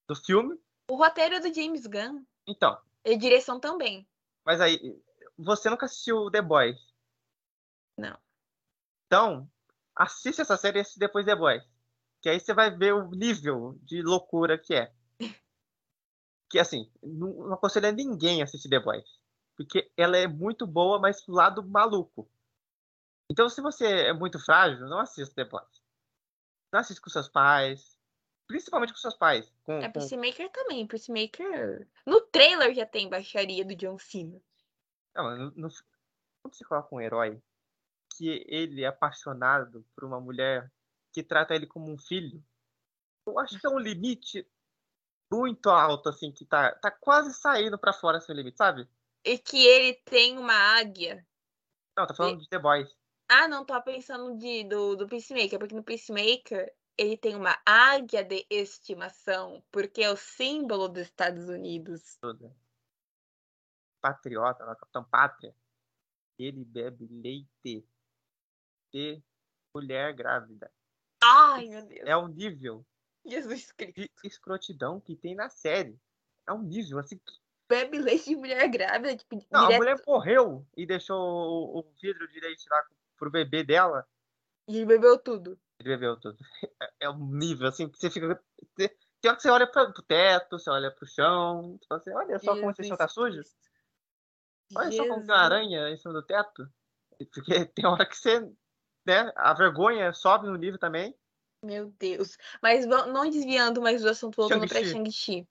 do filme. O roteiro é do James Gunn. Então, E direção também. mas aí, você nunca assistiu The Boys. Não. Então, assiste essa série e assiste depois The Boys. Que aí você vai ver o nível de loucura que é. Que assim, não, não aconselho a ninguém assistir The Boys. Porque ela é muito boa, mas pro lado maluco. Então, se você é muito frágil, não assista The Boys. Não assista com seus pais. Principalmente com seus pais. Com, É com- Peacemaker também. Peacemaker. No trailer já tem baixaria do John Cena. Não, no, no, quando você coloca um herói que ele é apaixonado por uma mulher que trata ele como um filho, eu acho que é um limite muito alto, assim, que tá, tá quase saindo pra fora esse limite, sabe? E que ele tem uma águia. Não, tá falando de The Boys. Ah, não, tô pensando de, do, do Peacemaker, porque no Peacemaker ele tem uma águia de estimação, porque é o símbolo dos Estados Unidos. Patriota, lá, Capitão Pátria. Ele bebe leite de mulher grávida. Ai, meu Deus. É um nível Jesus Cristo. de escrotidão que tem na série. É um nível, assim, que Bebe leite de mulher grávida, tipo, Não, a direto. mulher morreu e deixou o, o vidro de leite lá pro bebê dela. E ele bebeu tudo. Ele bebeu tudo. É- um nível assim que você fica. Tem hora que você olha pra, pro teto, você olha pro chão, você fala assim, olha só como esse chão tá sujo. Olha só como tem uma aranha em cima do teto. Porque tem hora que você, né, a vergonha sobe no nível também. Meu Deus. Mas não desviando mais do assunto, voltando pra Shang-Chi.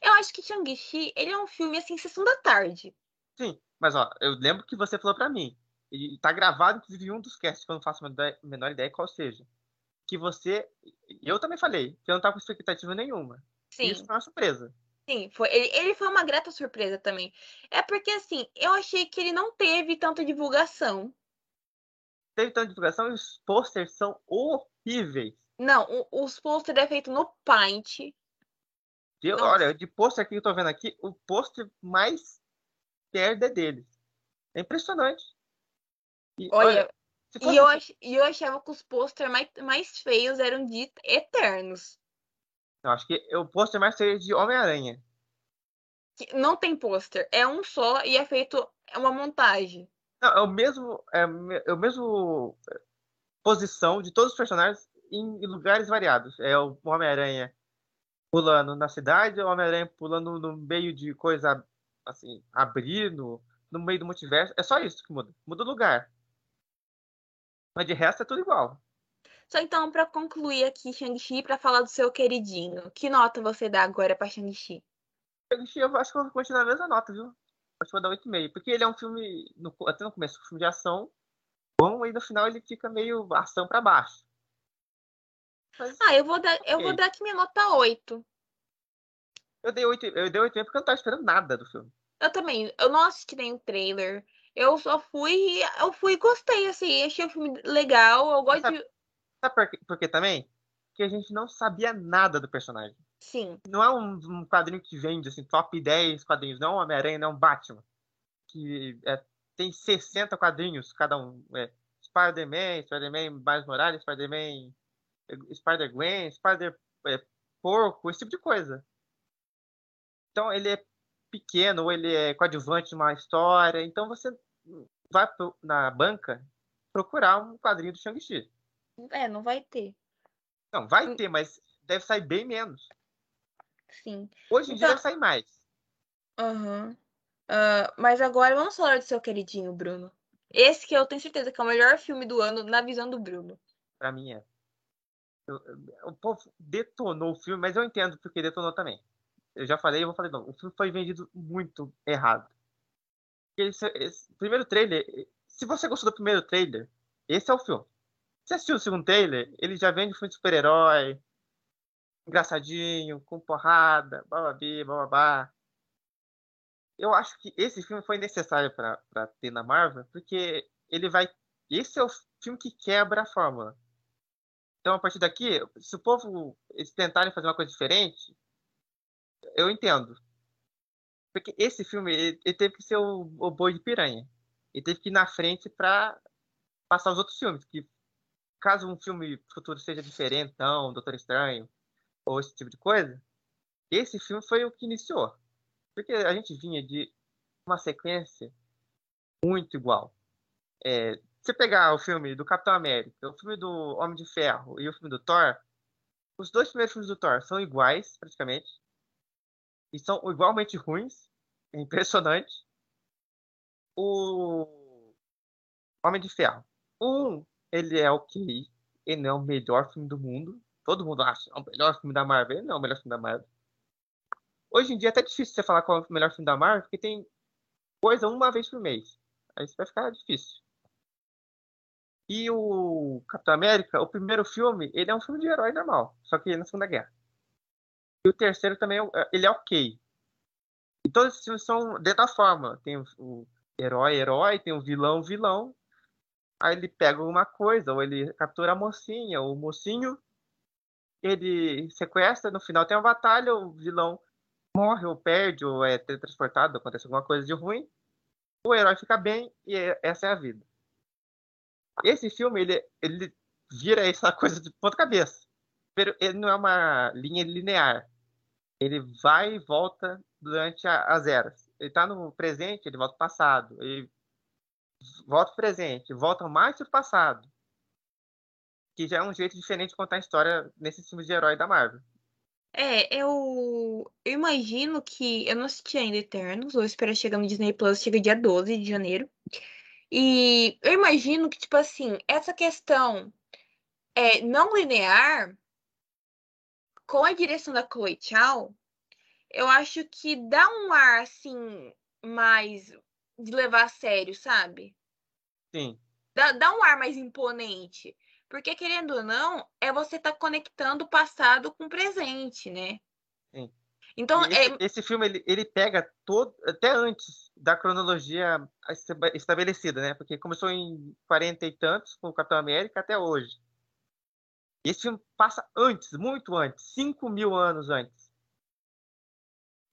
Eu acho que Shang-Chi, ele é um filme, assim, sessão da tarde. Sim, mas ó, eu lembro que você falou pra mim, e tá gravado, inclusive, em um dos casts, que eu não faço a menor ideia qual seja, que você, eu também falei, que eu não tava com expectativa nenhuma. Sim. Isso foi uma surpresa. Sim, foi, ele, ele foi uma grata surpresa também. É porque, assim, eu achei que ele não teve tanta divulgação. Teve tanta divulgação e os posters são horríveis. Não, o, os posters é feito no Paint. Eu, olha, de pôster que eu tô vendo aqui, o pôster mais perda é dele. É impressionante. E, olha, olha e, eu ach, eu achava que os pôster mais, mais feios eram de Eternos. Eu acho que o pôster mais feio é de Homem-Aranha. Não tem pôster, é um só e é feito é uma montagem. Não, é o mesmo é, é o mesmo é, posição de todos os personagens em lugares variados. É o Homem-Aranha pulando na cidade, o Homem-Aranha pulando no meio de coisa assim, abrindo, no meio do multiverso. É só isso que muda. Muda o lugar. Mas de resto é tudo igual. Só então, para concluir aqui Shang-Chi, para falar do seu queridinho, que nota você dá agora para Shang-Chi? Shang-Chi, eu acho que eu vou continuar a mesma nota, viu? Acho que vou dar 8,5. Porque ele é um filme, no, até no começo, um filme de ação bom, e no final ele fica meio ação para baixo. Mas, ah, eu vou dar, okay. eu vou dar aqui minha nota 8. Eu dei 8, eu dei 8 porque eu não tava esperando nada do filme. Eu também. Eu não assisti nem o trailer. Eu só fui. Eu fui e gostei, assim. Achei o filme legal. Eu gosto sabe, de. Sabe por quê, por quê também? Que a gente não sabia nada do personagem. Sim. Não é um, um quadrinho que vende, assim, top 10 quadrinhos. Não é um Homem-Aranha, não é um Batman. Que é, tem 60 quadrinhos cada um. É, Spider-Man, Spider-Man mais Morales, Spider-Man. Spider-Gwen, Spider-Porco, esse tipo de coisa. Então ele é pequeno, ou ele é coadjuvante numa história. Então você vai na banca procurar um quadrinho do Shang-Chi. É, não vai ter. Não, vai hum. ter, mas deve sair bem menos. Sim. Hoje em então... dia deve sair mais. Uhum. Uh, mas agora vamos falar do seu queridinho, Bruno. Esse que eu tenho certeza que é o melhor filme do ano na visão do Bruno. Pra mim é. Eu, o povo detonou o filme, mas eu entendo porque detonou também eu já falei, eu vou falar não. O filme foi vendido muito errado. Esse, esse, primeiro trailer, se você gostou do primeiro trailer, esse é o filme. Se assistiu o segundo trailer, ele já vende filme de super-herói, engraçadinho, com porrada, bababi, bababá. Eu acho que esse filme foi necessário para ter na Marvel, porque ele vai. Esse é o filme que quebra a fórmula. Então, a partir daqui, se o povo eles tentarem fazer uma coisa diferente, eu entendo. Porque esse filme, ele, ele teve que ser o, o boi de piranha. Ele teve que ir na frente para passar os outros filmes. Que caso um filme futuro seja diferentão, Doutor Estranho, ou esse tipo de coisa, esse filme foi o que iniciou. Porque a gente vinha de uma sequência muito igual. É, você pegar o filme do Capitão América, o filme do Homem de Ferro e o filme do Thor, os dois primeiros filmes do Thor são iguais, praticamente e são igualmente ruins. É impressionante. O Homem de Ferro. Um, ele é ok. Ele não é o melhor filme do mundo. Todo mundo acha é o melhor filme da Marvel. Ele não é o melhor filme da Marvel. Hoje em dia é até difícil você falar qual é o melhor filme da Marvel, porque tem coisa uma vez por mês. Aí isso vai ficar difícil. E o Capitão América, o primeiro filme, ele é um filme de herói normal, só que na Segunda Guerra. E o terceiro também, é ele é ok. E todos esses filmes são dentro da forma. Tem o, o herói, herói, tem o vilão, vilão. Aí ele pega alguma coisa, ou ele captura a mocinha, ou o mocinho, ele sequestra, no final tem uma batalha, o vilão morre, ou perde, ou é teletransportado, acontece alguma coisa de ruim. O herói fica bem e é, essa é a vida. Esse filme, ele, ele vira essa coisa de ponta cabeça. Ele não é uma linha linear ele vai e volta durante as eras. Ele está no presente, ele volta ao passado. Ele volta ao presente, volta mais para o passado. Que já é um jeito diferente de contar a história nesses filmes de herói da Marvel. É, eu, eu imagino que. Eu não assisti ainda Eternos, vou esperar chegar no Disney Plus, chega dia 12 de janeiro. E eu imagino que, tipo assim, essa questão é, não linear, com a direção da Chloe Chow, eu acho que dá um ar, assim, mais de levar a sério, sabe? Sim. Dá, dá um ar mais imponente. Porque, querendo ou não, é você estar tá conectando o passado com o presente, né? Sim. Então, esse, é... esse filme, ele, ele pega todo, até antes da cronologia estabelecida, né? Porque começou em 40 e tantos, com o Capitão América, até hoje. E esse filme passa antes, muito antes, 5 mil anos antes.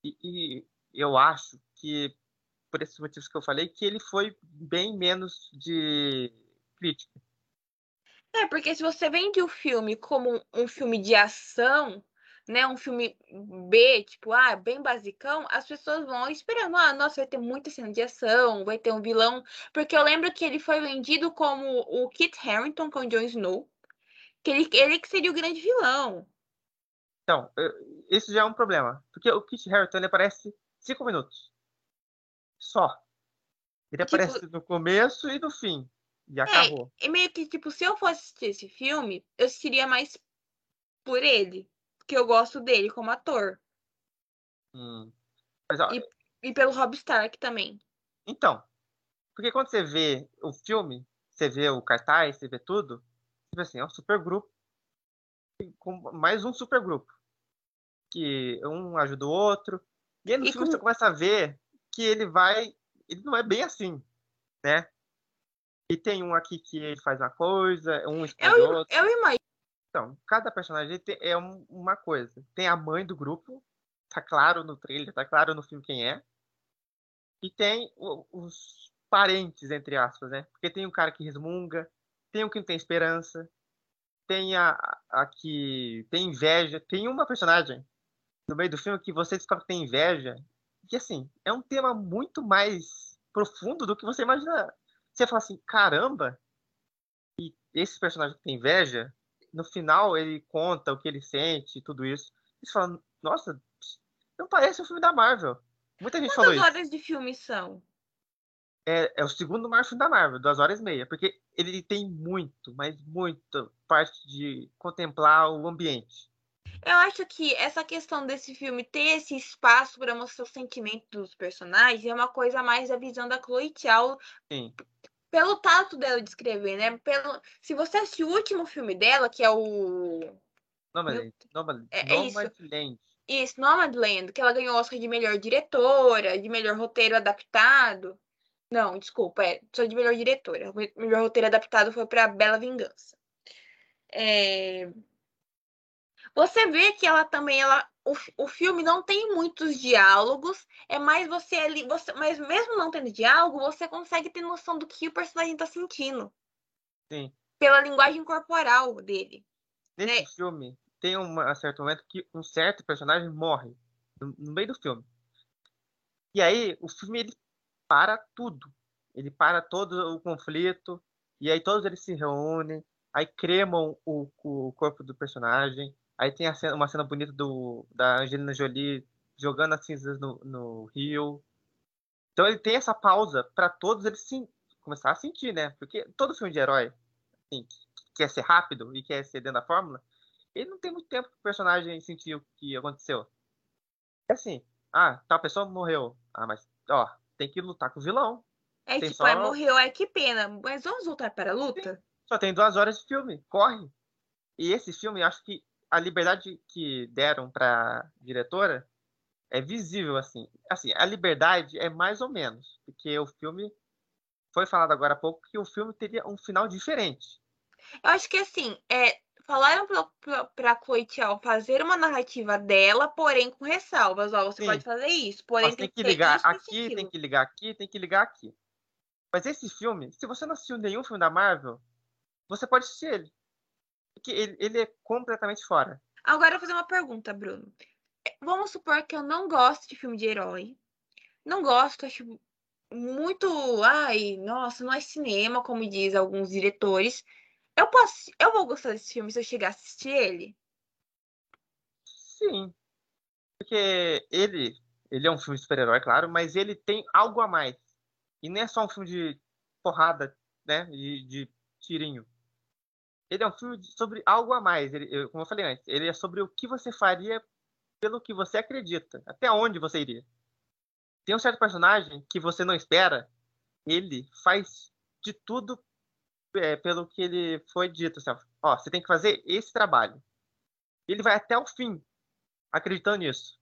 E, e eu acho que, por esses motivos que eu falei, que ele foi bem menos de crítica. É, porque se você vende o filme como um filme de ação, né, um filme B, tipo, ah, bem basicão, as pessoas vão esperando, ah, nossa, vai ter muita cena de ação, vai ter um vilão, porque eu lembro que ele foi vendido como o Kit Harington com o Jon Snow, que ele, ele que seria o grande vilão. Então, isso já é um problema, porque o Kit Harington aparece cinco minutos, só. Ele tipo, aparece no começo e no fim. E acabou. É, e meio que, tipo, se eu fosse assistir esse filme, eu assistiria mais por ele. Porque eu gosto dele como ator. Hum. Mas, ó, e, e pelo Rob Stark também. Então. Porque quando você vê o filme, você vê o cartaz, você vê tudo, vê assim, é um super grupo. Com mais um super grupo. Que um ajuda o outro. E aí no e filme você começa a ver que ele vai. Ele não é bem assim, né? E tem um aqui que ele faz uma coisa, um esconde eu, outro. Eu imagino. Então, cada personagem é uma coisa. Tem a mãe do grupo, tá claro no trailer, tá claro no filme quem é. E tem os parentes, entre aspas, né? Porque tem o cara que resmunga, tem o que não tem esperança, tem a, a que tem inveja. Tem uma personagem no meio do filme que você descobre que tem inveja. Que, assim, é um tema muito mais profundo do que você imagina você fala assim, caramba, e esse personagem que tem inveja, no final ele conta o que ele sente e tudo isso. E você fala, nossa, não parece um filme da Marvel. Muita gente Quantas falou isso. Quantas horas de filme são? É, é, o segundo maior filme da Marvel, duas horas e meia. Porque ele tem muito, mas muito parte de contemplar o ambiente. Eu acho que essa questão desse filme ter esse espaço para mostrar os sentimentos dos personagens é uma coisa mais da visão da Chloe Chow. Sim. Pelo tato dela de escrever, né? Pelo... Se você assistir o último filme dela, que é o. Nomadland. Nomad... É, é Nomadland. Isso. isso, Nomadland, que ela ganhou Oscar de melhor diretora, de melhor roteiro adaptado. Não, desculpa, é só de melhor diretora. O melhor roteiro adaptado foi para Bela Vingança. É... Você vê que ela também, ela, o, o filme não tem muitos diálogos, é mais você ali, você, mas mesmo não tendo diálogo, você consegue ter noção do que o personagem está sentindo. Sim. Pela linguagem corporal dele. Nesse né? filme, tem um certo momento que um certo personagem morre no, no meio do filme. E aí, o filme ele para tudo. Ele para todo o conflito, e aí todos eles se reúnem, aí cremam o, o corpo do personagem, Aí tem cena, uma cena bonita do, da Angelina Jolie jogando as cinzas no, no rio. Então ele tem essa pausa para todos eles sim, começar a sentir, né? Porque todo filme de herói assim, que quer ser rápido e quer ser dentro da fórmula, ele não tem muito tempo para o personagem sentir o que aconteceu. É assim, ah, tal pessoa morreu. Ah, mas, ó, tem que lutar com o vilão. É tem tipo, só... morreu, é que pena. Mas vamos voltar para a luta? Sim. Só tem duas horas de filme, corre. E esse filme, eu acho que a liberdade que deram para diretora é visível assim. Assim, a liberdade é mais ou menos, porque o filme foi falado agora há pouco que o filme teria um final diferente. Eu acho que assim, é, falaram para Chloe Chow fazer uma narrativa dela, porém com ressalvas. Ó, você Sim. pode fazer isso, porém tem, tem, que ligar isso, aqui, tem que ligar aqui, tem que ligar aqui. Mas esse filme, se você não assistiu nenhum filme da Marvel, você pode assistir ele que ele, ele é completamente fora. Agora eu vou fazer uma pergunta, Bruno. Vamos supor que eu não gosto de filme de herói. Não gosto, acho muito. Ai, nossa, não é cinema, como diz alguns diretores. Eu posso. Eu vou gostar desse filme se eu chegar a assistir ele? sim. Porque ele, ele é um filme de super-herói, claro, mas ele tem algo a mais. E não é só um filme de porrada, né? De, de tirinho. Ele é um filme sobre algo a mais. Ele, como eu falei antes, ele é sobre o que você faria pelo que você acredita. Até onde você iria. Tem um certo personagem que você não espera, ele faz de tudo é, pelo que ele foi dito. Assim, ó, você tem que fazer esse trabalho. Ele vai até o fim, acreditando nisso.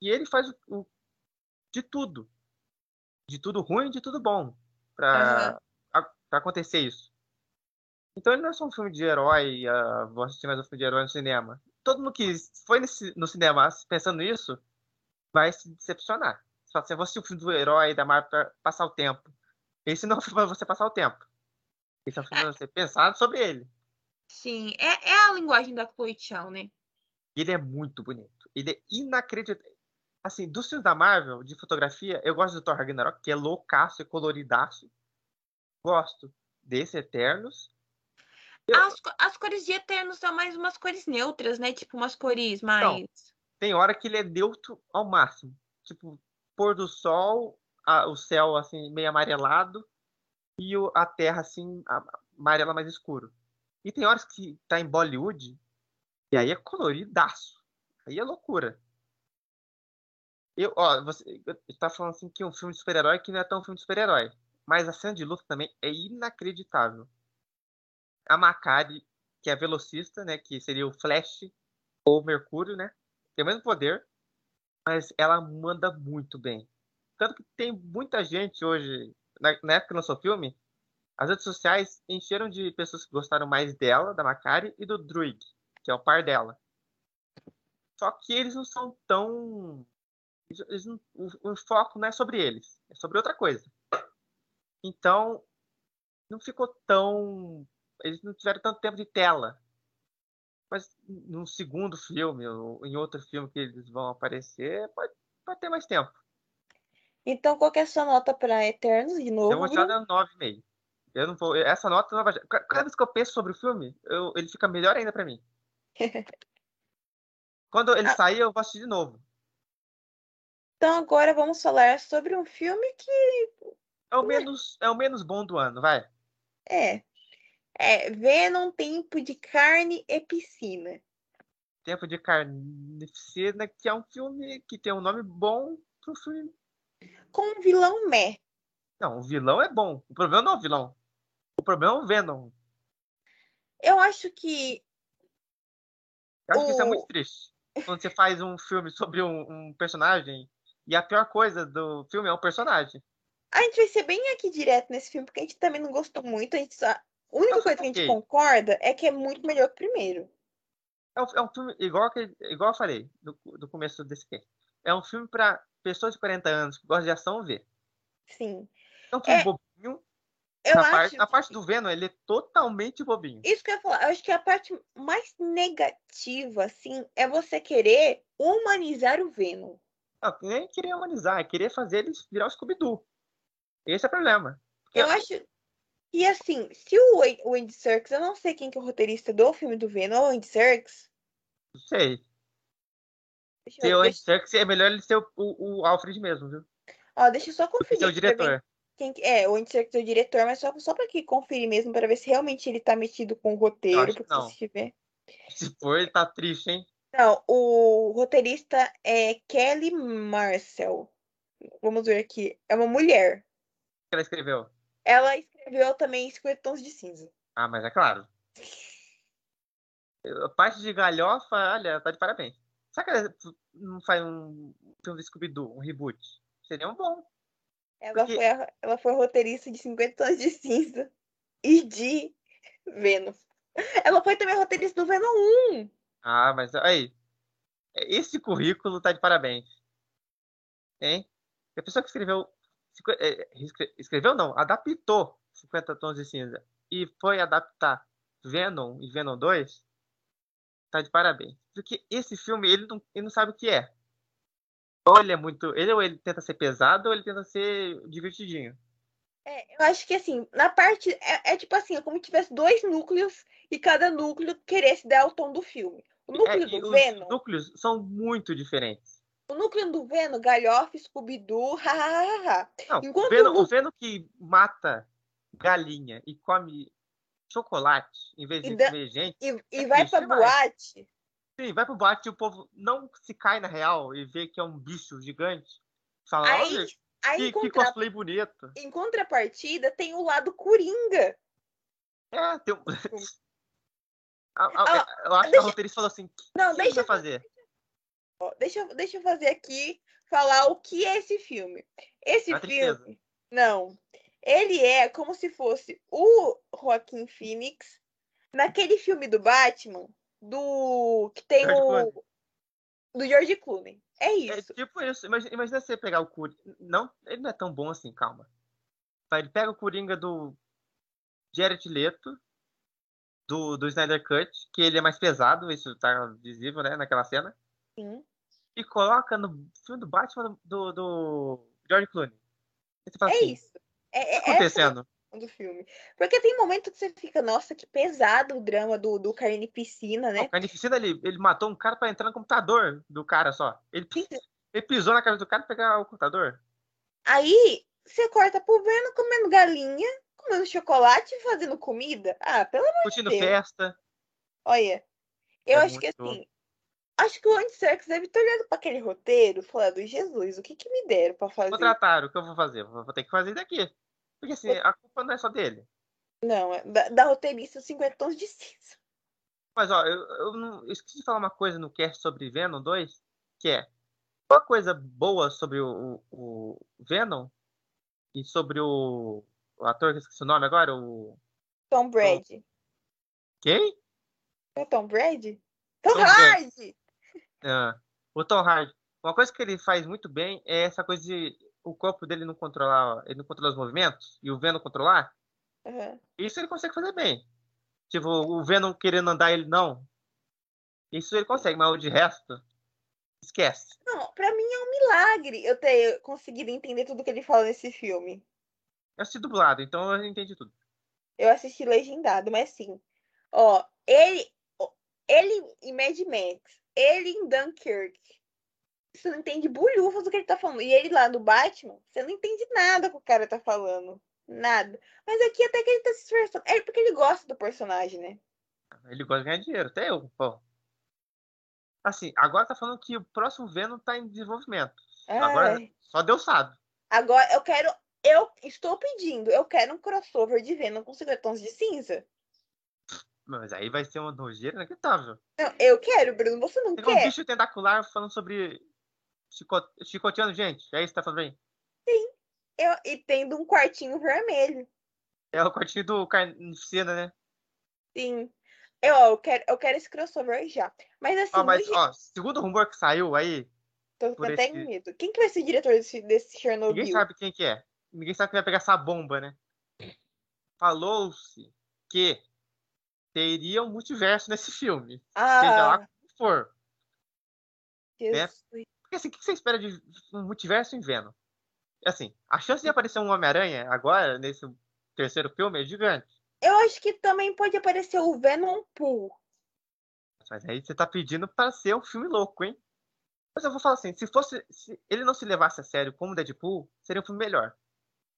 E ele faz o, o de tudo. De tudo ruim e de tudo bom. Pra, uhum. acontecer isso. Então ele não é só um filme de herói, uh, vou assistir mais um filme de herói no cinema. Todo mundo que foi nesse, no cinema pensando nisso vai se decepcionar. Você eu vou assistir o filme do herói da Marvel pra passar o tempo. Esse não é pra você passar o tempo. Filme pra você pensar sobre ele. Sim, é, é a linguagem da Chloe Chao, né? Ele é muito bonito. Ele é inacreditável. Assim, dos filmes da Marvel, de fotografia, eu gosto do Thor Ragnarok, que é loucaço e coloridaço. Gosto desse Eternos. Eu... As, as cores de Eternos são mais umas cores neutras, né? Tipo, umas cores mais. Não, tem hora que ele é neutro ao máximo. Tipo, pôr do sol, a, o céu assim, meio amarelado, e o, a terra assim, amarela mais escuro. E tem horas que tá em Bollywood, e aí é coloridaço. Aí é loucura. Eu, ó, você está falando assim que é um filme de super-herói que não é tão filme de super-herói. Mas a cena de luta também é inacreditável. A Macari, que é a velocista, né? Que seria o Flash ou Mercúrio, né? Tem o mesmo poder, mas ela manda muito bem. Tanto que tem muita gente hoje, na, na época que lançou o filme, as redes sociais encheram de pessoas que gostaram mais dela, da Macari, e do Druid, que é o par dela. Só que eles não são tão. Eles não, o, o, foco não é sobre eles, é sobre outra coisa. Então, não ficou tão. Eles não tiveram tanto tempo de tela. Mas num segundo filme, ou em outro filme que eles vão aparecer, pode, pode ter mais tempo. Então, qual é a sua nota para Eternos, de novo? Eu vou tirar 9,5. Eu não vou. Essa nota não vai. Cada vez que eu penso sobre o filme, eu, ele fica melhor ainda para mim. Quando ele ah. sair, eu vou assistir de novo. Então agora vamos falar sobre um filme que. É o menos, é o menos bom do ano, vai. É. É Venom Tempo de Carne e Piscina. Tempo de Carnificina, que é um filme que tem um nome bom pro filme. Com um vilão meh. Não, o vilão é bom. O problema não é o vilão. O problema é o Venom. Eu acho que. Eu acho o... que isso é muito triste. Quando você faz um filme sobre um, um, personagem e a pior coisa do filme é o personagem. A gente vai ser bem aqui direto nesse filme, porque a gente também não gostou muito. A, gente só... a única Nossa, coisa que a gente concorda é que é muito melhor que o primeiro. É um, é um filme, igual, que, igual eu falei do, do começo desse filme. É um filme para pessoas de 40 anos que gostam de ação ver. Sim. Um filme é... bobinho, eu na, acho parte, na parte do Venom, ele é totalmente bobinho. Isso que eu ia falar. Eu acho que a parte mais negativa, assim, é você querer humanizar o Venom. Não, nem querer humanizar, é querer fazer eles virar o Scooby-Doo. Esse é o problema. Eu acho. E assim, se o, o Andy Serkis, eu não sei quem que é o roteirista do filme do Venom, é o Andy Serkis? Não sei. Deixa se o Andy Serkis, é melhor ele ser o, o, o Alfred mesmo, viu? Ó, deixa eu só conferir. É o diretor. Quem, é, o Andy Serkis é o diretor, mas só, só pra aqui conferir mesmo, para ver se realmente ele tá metido com o roteiro, porque não. se tiver. Se for, ele tá triste, hein? Não, o roteirista é Kelly Marcel. Vamos ver aqui. É uma mulher. O que ela escreveu? Ela escreveu também 50 Tons de Cinza. Ah, mas é claro. A parte de galhofa, olha, tá de parabéns. Será que não faz um filme de Scooby-Doo, um reboot? Seria um bom. Ela, Porque... foi a, ela foi roteirista de 50 Tons de Cinza e de Venom. Ela foi também roteirista do Venom 1. Ah, mas aí. Esse currículo tá de parabéns. Hein? A pessoa que escreveu. É, escreveu não, adaptou 50 Tons de Cinza e foi adaptar Venom e Venom 2, tá de parabéns. Porque esse filme, ele não, ele não sabe o que é. Ou ele é muito. Ele ou ele tenta ser pesado ou ele tenta ser divertidinho. É, eu acho que assim, na parte. É, é tipo assim, é como se tivesse dois núcleos e cada núcleo queresse dar o tom do filme. O núcleo É, do os Venom. núcleos são muito diferentes. O núcleo do Venom, Galhofa, Scooby-Doo, hahaha. Enquanto o Venom, no- o Venom que mata galinha e come chocolate em vez de comer gente, E, e É vai pra demais. boate. sim, vai pro boate e o povo não se cai na real e vê que é um bicho gigante. Fala, Aí, olha, aí que, em, que contra- cosplay bonito. em contrapartida, tem o lado Coringa. É, tem um... A- a- Ah, eu acho que deixa- a roteirista falou assim, que, Não, que deixa vai fazer? Deixa, eu- deixa eu fazer aqui, falar o que é esse filme. Esse Uma tristeza. filme, não, ele é como se fosse o Joaquim Phoenix naquele filme do Batman, do que tem George o Clooney. do George Clooney. É É isso. tipo isso. Imagina, imagina você pegar o Coringa. Não, ele não é tão bom assim, calma. Tá, Ele pega o Coringa do Jared Leto, do, do Snyder Cut, que ele é mais pesado, isso tá visível, né, naquela cena, Sim. e coloca no filme do Batman do, do George Clooney. É assim, isso. É, é, tá acontecendo? do filme. Porque tem momento que você fica, nossa, que pesado o drama do, do Carnificina, né? O Carnificina, ele, ele matou um cara pra entrar no computador do cara só. Ele, ele pisou na cabeça do cara pra pegar o computador. Aí você corta pro comendo galinha, comendo chocolate e fazendo comida. Ah, pelo amor Curtindo Deus. festa. Olha, eu É acho que assim, acho que o Serkis deve ter olhado para aquele roteiro, falando, Jesus, o que que me deram para fazer? Contrataram, o que eu vou fazer? Vou ter que fazer daqui. Porque assim, a culpa não é só dele. Não, é da, da roteirista 50 tons de cinza. Mas, ó, eu, eu, não, eu esqueci de falar uma coisa no cast sobre Venom 2, que é uma coisa boa sobre o, o, o Venom e sobre o, o ator que eu esqueci o nome agora, o. Tom Brady. Quem? É Tom Brady? Tom, Tom Hardy! Ah, o Tom Hardy. Uma coisa que ele faz muito bem é essa coisa de o corpo dele não controlar, ele não controla os movimentos e o Venom controlar. Aham. Isso ele consegue fazer bem. Tipo, o Venom querendo andar, ele não. Isso ele consegue, mas o de resto, esquece. Não, pra mim é um milagre eu ter conseguido entender tudo que ele fala nesse filme. Eu assisti dublado, então eu entendi tudo. Eu assisti legendado, mas sim. Ó, ele, ele em Mad Max, ele em Dunkirk. Você não entende bulhufas do que ele tá falando. E ele lá no Batman, você não entende nada que o cara tá falando. Nada. Mas aqui até que ele tá se esforçando. É porque ele gosta do personagem, né? Ele gosta de ganhar dinheiro, até eu, pô. Assim, agora tá falando que o próximo Venom tá em desenvolvimento. Agora Ai. só Deus sabe. Agora eu quero. Eu estou pedindo, eu quero um crossover de Venom com 50 tons de cinza. Mas aí vai ser uma nojeira inacreditável. Não, eu quero, Bruno. Você não Tem um quer? bicho tentacular falando sobre chico- chicoteando gente. É isso que tá falando bem. Eu, e tendo um quartinho vermelho. É o cortinho do Carnificina, né? Sim. Eu, ó, eu, quero, eu quero esse crossover já. Mas assim, Ó, mas, ó, segundo o rumor que saiu aí, tô até esse- medo. Quem que vai ser diretor desse, desse Chernobyl? ninguém sabe quem que é. Ninguém sabe quem vai pegar essa bomba, né? Falou-se que teria um multiverso nesse filme. Seja lá Ah, como for. Jesus. Porque assim, o que você espera de um multiverso em Venom? Assim, a chance de aparecer um Homem-Aranha agora, nesse terceiro filme, é gigante. Eu acho que também pode aparecer o Venom Pool. Mas aí você tá pedindo pra ser um filme louco, hein? Mas eu vou falar assim, se fosse. Se ele não se levasse a sério como Deadpool, seria um filme melhor.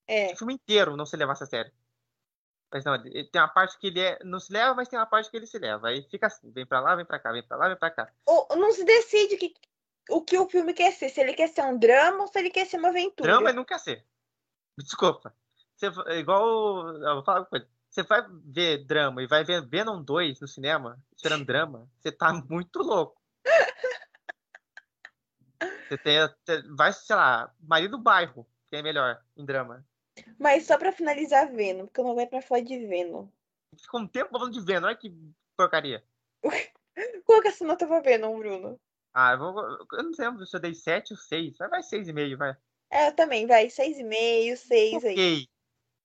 É. O filme inteiro não se levasse a sério. Mas não, ele tem uma parte que ele é, não se leva, mas tem uma parte que ele se leva. Aí fica assim, vem pra lá, vem pra cá, vem pra lá, vem pra cá. Ou não se decide que, o que o filme quer ser. Se ele quer ser um drama ou se ele quer ser uma aventura. Drama ele não quer ser. Desculpa. Você, igual. Eu vou falar uma coisa. Você vai ver drama e vai ver Venom 2 no cinema, esperando drama, você tá muito louco. Você tem, vai, sei lá, Marido do Bairro, que é melhor em drama. Mas só pra finalizar Venom, porque eu não aguento mais falar de Venom. Fica um tempo falando de Venom, olha que porcaria. Qual que é a sua nota pra Venom, Bruno? Ah, eu, vou, eu não lembro se eu dei 7 ou 6. Vai, vai 6,5, vai. É, eu também, vai. 6,5, 6 aí. Ok.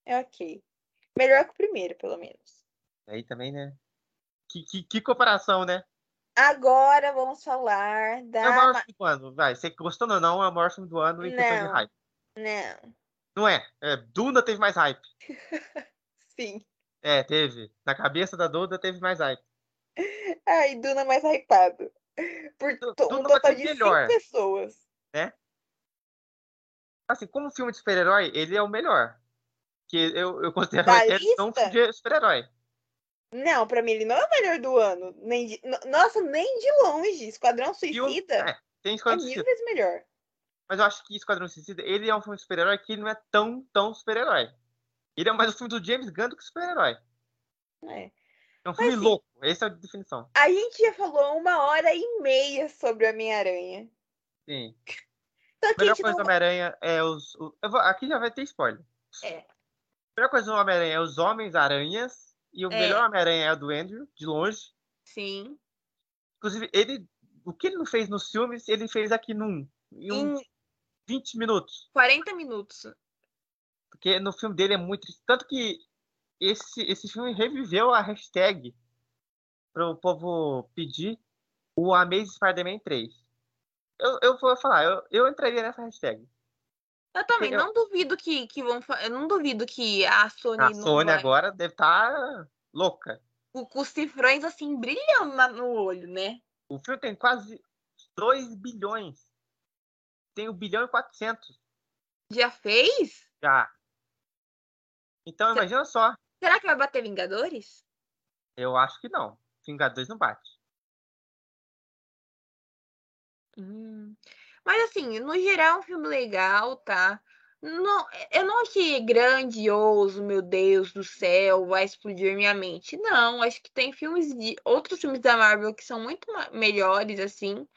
É ok. Melhor que o primeiro, pelo menos. Aí também, né? Que, que, que comparação, né? Agora vamos falar da. É o maior ma- filme do ano, vai. Você gostou ou não, é o maior filme do ano em questão de Não. hype. Não. Não é? é? Duna teve mais hype. Sim. É, teve. Na cabeça da Duda teve mais hype. Ai, Duna mais hypado. Por to- um Duna total de melhor. 5 pessoas. Assim, como filme de super-herói, ele é o melhor. Que eu, eu considero Da ele um filme de super-herói. Não, pra mim ele não é o melhor do ano. Nem de- no- Nossa, nem de longe. Esquadrão E o- Suicida é, tem é Esquadrão mil Suicida. vezes melhor. Mas eu acho que Esquadrão Suicida, ele é um filme de super-herói que não é tão, tão super-herói. Ele é mais um filme do James Gunn do que super-herói. É. É um filme assim, louco. Essa é a definição. A gente já falou uma hora e meia sobre o Homem-Aranha. Sim. Só A a melhor coisa do não... Homem-Aranha é os. o- vou- aqui já vai ter spoiler. É. A melhor coisa do Homem-Aranha é os Homens-Aranhas. E o É. melhor Homem-Aranha é o do Andrew, de longe. Sim. Inclusive, ele. O que ele não fez nos filmes, ele fez aqui num. Em Em 20 minutos. 40 minutos. Porque no filme dele é muito. Tanto que esse, esse filme reviveu a hashtag para o povo pedir o Amazing Spider-Man 3. Eu, eu vou falar, eu, eu entraria nessa hashtag. Eu também Eu- não duvido que, que vão. Eu não duvido que a Sony. A Sony vai- agora deve estar louca. Com, com os cifrões assim brilhando no olho, né? O filme tem quase 2 bilhões. Tem 1 bilhão e 400 Já fez? já. Então, imagina só. Será que vai bater Vingadores? Eu acho que não. Vingadores não bate. Hum. Mas assim, no geral, é um filme legal, tá? Não, eu não achei grandioso, meu Deus do céu, vai explodir minha mente. Não, acho que tem filmes de outros filmes da Marvel que são muito melhores, assim.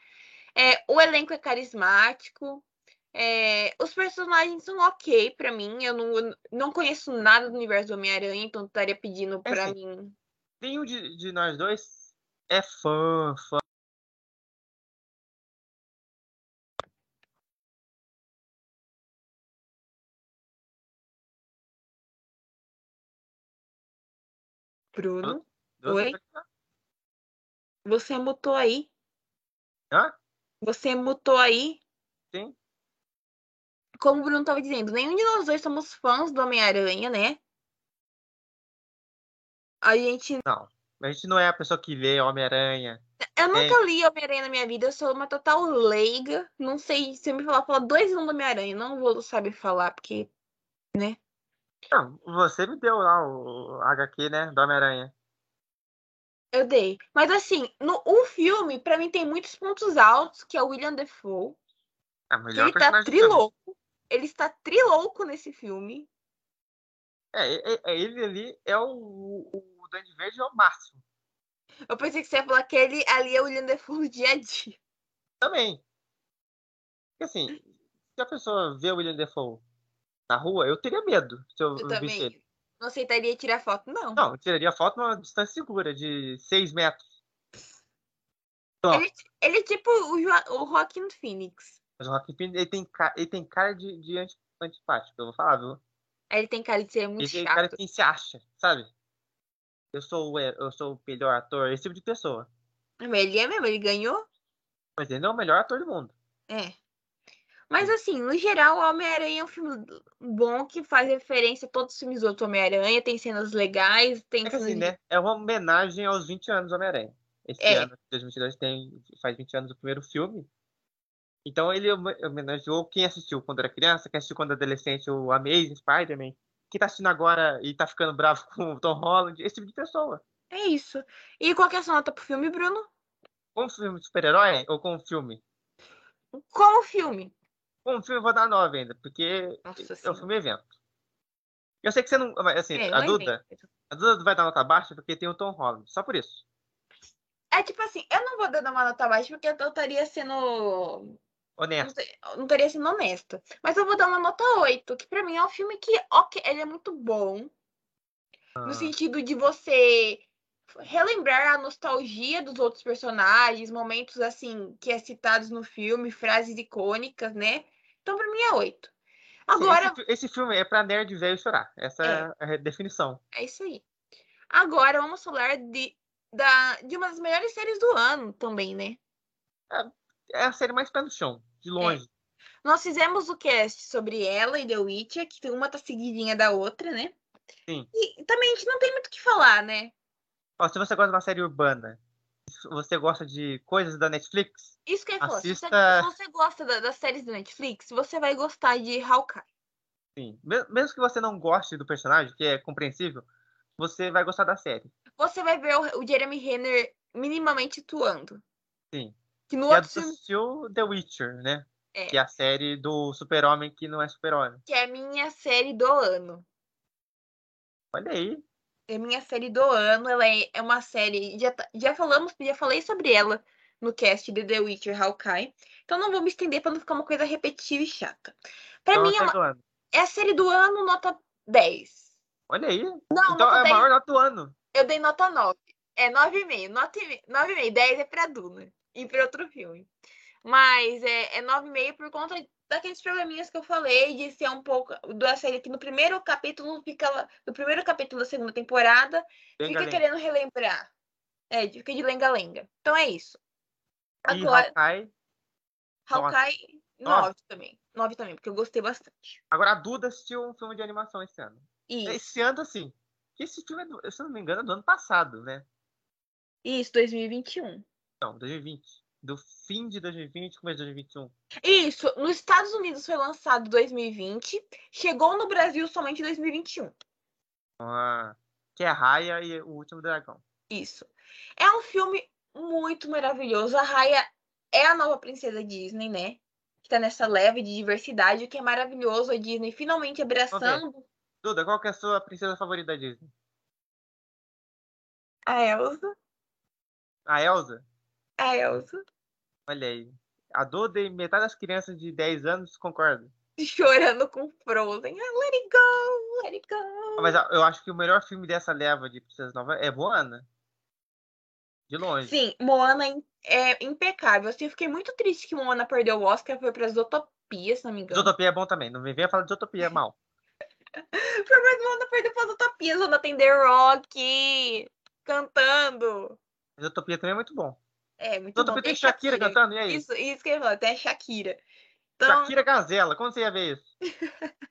É, o elenco é carismático. é, os personagens são ok pra mim. Eu não, eu não conheço nada do universo do Homem-Aranha, então estaria pedindo pra assim, mim. Nenhum de, de nós dois é fã, fã. Bruno, Oi? você mutou aí? Hã? Você mutou aí? Sim. como o Bruno estava dizendo, nenhum de nós dois somos fãs do Homem-Aranha, né? A gente. Não. A gente não é a pessoa que lê Homem-Aranha. Eu nunca li Homem-Aranha na minha vida, eu sou uma total leiga. Não sei se eu me falar, falar dois nomes do Homem-Aranha. Não vou saber falar, porque. Não, você me deu lá o HQ, né? Do Homem-Aranha. Eu dei. Mas assim, no o filme, pra mim, tem muitos pontos altos, que é o William Defoe. É o ele tá trilouco. Ele está trilouco nesse filme. É, é, é, ele ali é o, o Duende Verde é o máximo. Eu pensei que você ia falar que ele ali é o William Defoe no dia a dia. Também. Porque assim, se a pessoa vê o William Defoe na rua, eu teria medo se eu, Eu visse ele. Não aceitaria tirar foto, não. Não, tiraria foto numa distância segura, de 6 metros. Só. Ele, ele é tipo o, o Joaquin Phoenix. Mas o Rock Phoenix, ele tem, ele tem cara de, de anti- antipático, eu vou falar, viu? Aí Ele tem cara de ser muito Ele tem chato. cara de quem se acha, sabe? Eu sou, o, eu sou o melhor ator, esse tipo de pessoa. Mas Ele é mesmo, ele ganhou. Mas ele não é o melhor ator do mundo. É. Mas assim, no geral, o Homem-Aranha é um filme bom que faz referência a todos os filmes do Homem-Aranha, tem cenas legais, tem É que assim, de- né? É uma homenagem aos 20 anos do Homem-Aranha. Esse É. ano, 2022, tem, faz 20 anos do primeiro filme. Então ele home- homenageou quem assistiu quando era criança, quem assistiu quando era adolescente, o Amazing Spider-Man. Quem tá assistindo agora e tá ficando bravo com o Tom Holland, esse tipo de pessoa. É isso. E qual que é a sua nota pro filme, Bruno? Com filme de super-herói ou com filme? Como filme? Um filme eu vou dar 9 ainda, porque Nossa é um filme evento. Eu sei que você não. Assim, É, a Duda. A Duda vai dar nota baixa porque tem o Tom Holland. Só por isso. É tipo assim, eu não vou dar uma nota baixa porque eu estaria sendo Honesto. não estaria sendo honesta. Mas eu vou dar uma nota 8, que pra mim é um filme que, ok, ele é muito bom. Ah, No sentido de você relembrar a nostalgia dos outros personagens, momentos assim, que é citados no filme, frases icônicas, né? Então, pra mim é 8. sim, Agora, esse, esse filme é pra nerd velho chorar. Essa é, a definição. é isso aí. Agora, vamos falar de, da, de uma das melhores séries do ano também, né? É a série mais pé no chão, de longe. Nós fizemos o cast sobre ela e The Witcher, que uma tá seguidinha da outra, né? Sim. E também a gente não tem muito o que falar, né? Ó, se você gosta de uma série urbana você gosta de coisas da Netflix, Isso que eu ia falar. Se você, Assista- se você gosta da- das séries da Netflix, você vai gostar de Hawkeye. sim. Me- Mesmo que você não goste do personagem, que é compreensível, você vai gostar da série. Você vai ver o, Jeremy Renner minimamente atuando. Sim. Que no a outro filme, assistiu The Witcher, né? É. Que é a série do super-homem que não é super-homem. que é a minha série do ano. Olha aí. É minha série do ano. Ela é, é uma série. Já, tá- já falamos, já falei sobre ela no cast de The Witcher Hawkeye. Então não vou me estender para não ficar uma coisa repetitiva e chata. Pra Então, mim é, série uma- do ano. é a série do ano, nota 10. Olha aí. Não, então é a 10, maior nota do ano. eu dei nota 9. É 9,5. Nota e me- 9,5. 10 é pra Duna. E pra outro filme. Mas é, é 9,5 por conta daqueles probleminhas que eu falei, de ser um pouco da série que no primeiro capítulo fica lá, no primeiro capítulo da segunda temporada, Bem fica galera. querendo relembrar. É, fica de lenga-lenga. Então é isso. E Agora, Hawkeye. Hawkeye, Nove. 9 também. 9 também, porque eu gostei bastante. Agora a Duda assistiu um filme de animação esse ano. Isso, Esse ano, assim. que Esse filme, é do- se eu não me engano, é do ano passado, né? isso 2021. Não, 2020. Do fim de 2020, começo de 2021. Isso, nos Estados Unidos foi lançado em 2020, chegou no Brasil somente em 2021. Ah, que é Raya e o Último Dragão. Isso. É um filme muito maravilhoso. A Raya é a nova princesa Disney, né? Que tá nessa leve de diversidade, o que é maravilhoso. A Disney finalmente abraçando Duda, qual que é a sua princesa favorita da Disney? a Elsa. A Elsa? A Elsa Olha aí. A Duda e metade das crianças de 10 anos concordam. chorando com Frozen. Ah, let it go, let it go. Mas eu acho que o melhor filme dessa leva de princesas novas é Moana. De longe. Sim, Moana é impecável. Assim, eu fiquei muito triste que Moana perdeu o Oscar, foi para Zootopia, se não me engano. Zootopia é bom também. Não me venha falar de Zootopia mal. Foi mais Moana perdeu para Zootopia, Zona tem The Rock cantando. Zootopia também é muito bom. É, muito bom. Zootopia tem Shakira, cantando, e aí? Isso, isso que eu ia falar, tem a Shakira. Então, Shakira Gazela, quando você ia ver isso?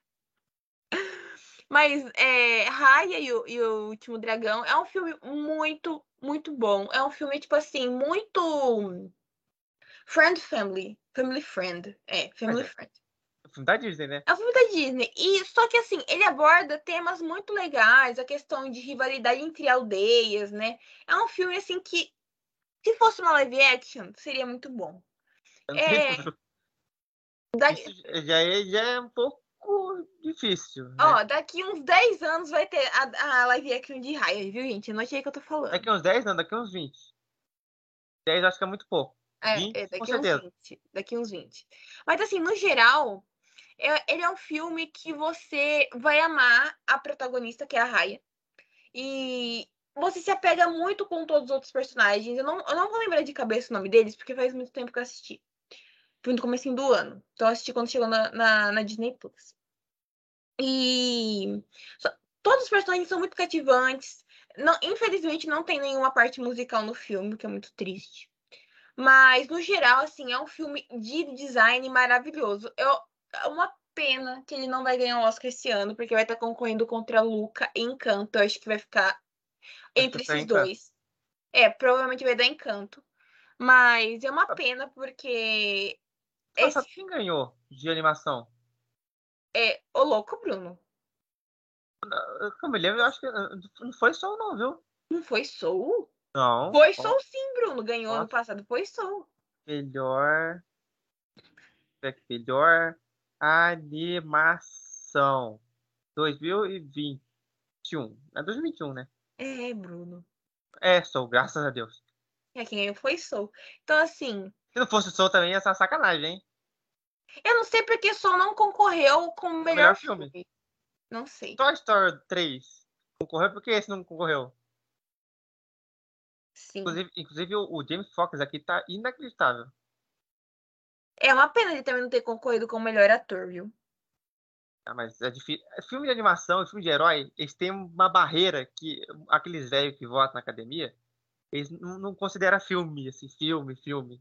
mas é, Raya e o, e o Último Dragão é um filme muito, muito bom. É um filme, tipo assim, muito. Friend Family. Family Friend. É, Family é. Friend. O filme da Disney, né? É um filme da Disney. E só que assim, ele aborda temas muito legais, a questão de rivalidade entre aldeias, né? É um filme assim que, se fosse uma live action, seria muito bom. É. Daqui, já é, já é um pouco difícil. Né? ó, daqui uns 10 anos vai ter a, a live action de Raya, viu, gente? Anote aí que eu tô falando. Daqui uns 10, não, daqui uns 20. 10 acho que é muito pouco. É, 20, é, com daqui uns certeza. 20. Daqui uns 20. Mas assim, no geral, é- ele é um filme que você vai amar a protagonista, que é a Raya. E você se apega muito com todos os outros personagens. Eu não, eu não vou lembrar de cabeça o nome deles, porque faz muito tempo que eu assisti. Foi no começo do ano. Então eu assisti quando chegou na, na, na Disney Plus. E só- todos os personagens são muito cativantes. Não, infelizmente não tem nenhuma parte musical no filme, que é muito triste. Mas, no geral, assim, é um filme de design maravilhoso. Eu, é uma pena que ele não vai ganhar o Oscar esse ano, porque vai estar concorrendo contra Luca e Encanto. Eu acho que vai ficar entre vai esses dois. É, provavelmente vai dar Encanto. Mas é uma pena, porque Nossa, esse quem ganhou de animação? é o louco, Bruno. Eu, me lembro, eu acho que não foi só não, viu? Não foi Soul? Não. Foi Soul sim, Bruno. Ganhou ano Nossa. passado, foi Soul. Melhor. Melhor animação. 2021. É 2021, né? É, Bruno. É, sou, graças a Deus. É, quem ganhou foi Soul. Então, assim, Se não fosse Soul também, ia ser uma sacanagem, hein? Eu não sei porque só não concorreu como melhor, melhor filme. filme. Não sei. Toy Story 3 concorreu, por que esse não concorreu? Sim. Inclusive, inclusive o, o James Fox aqui tá inacreditável. É uma pena ele também não ter concorrido como melhor ator, viu? Ah, mas é difícil. Filme de animação, filme de herói, eles têm uma barreira que aqueles velhos que votam na academia, eles não, não consideram filme, assim, filme, filme.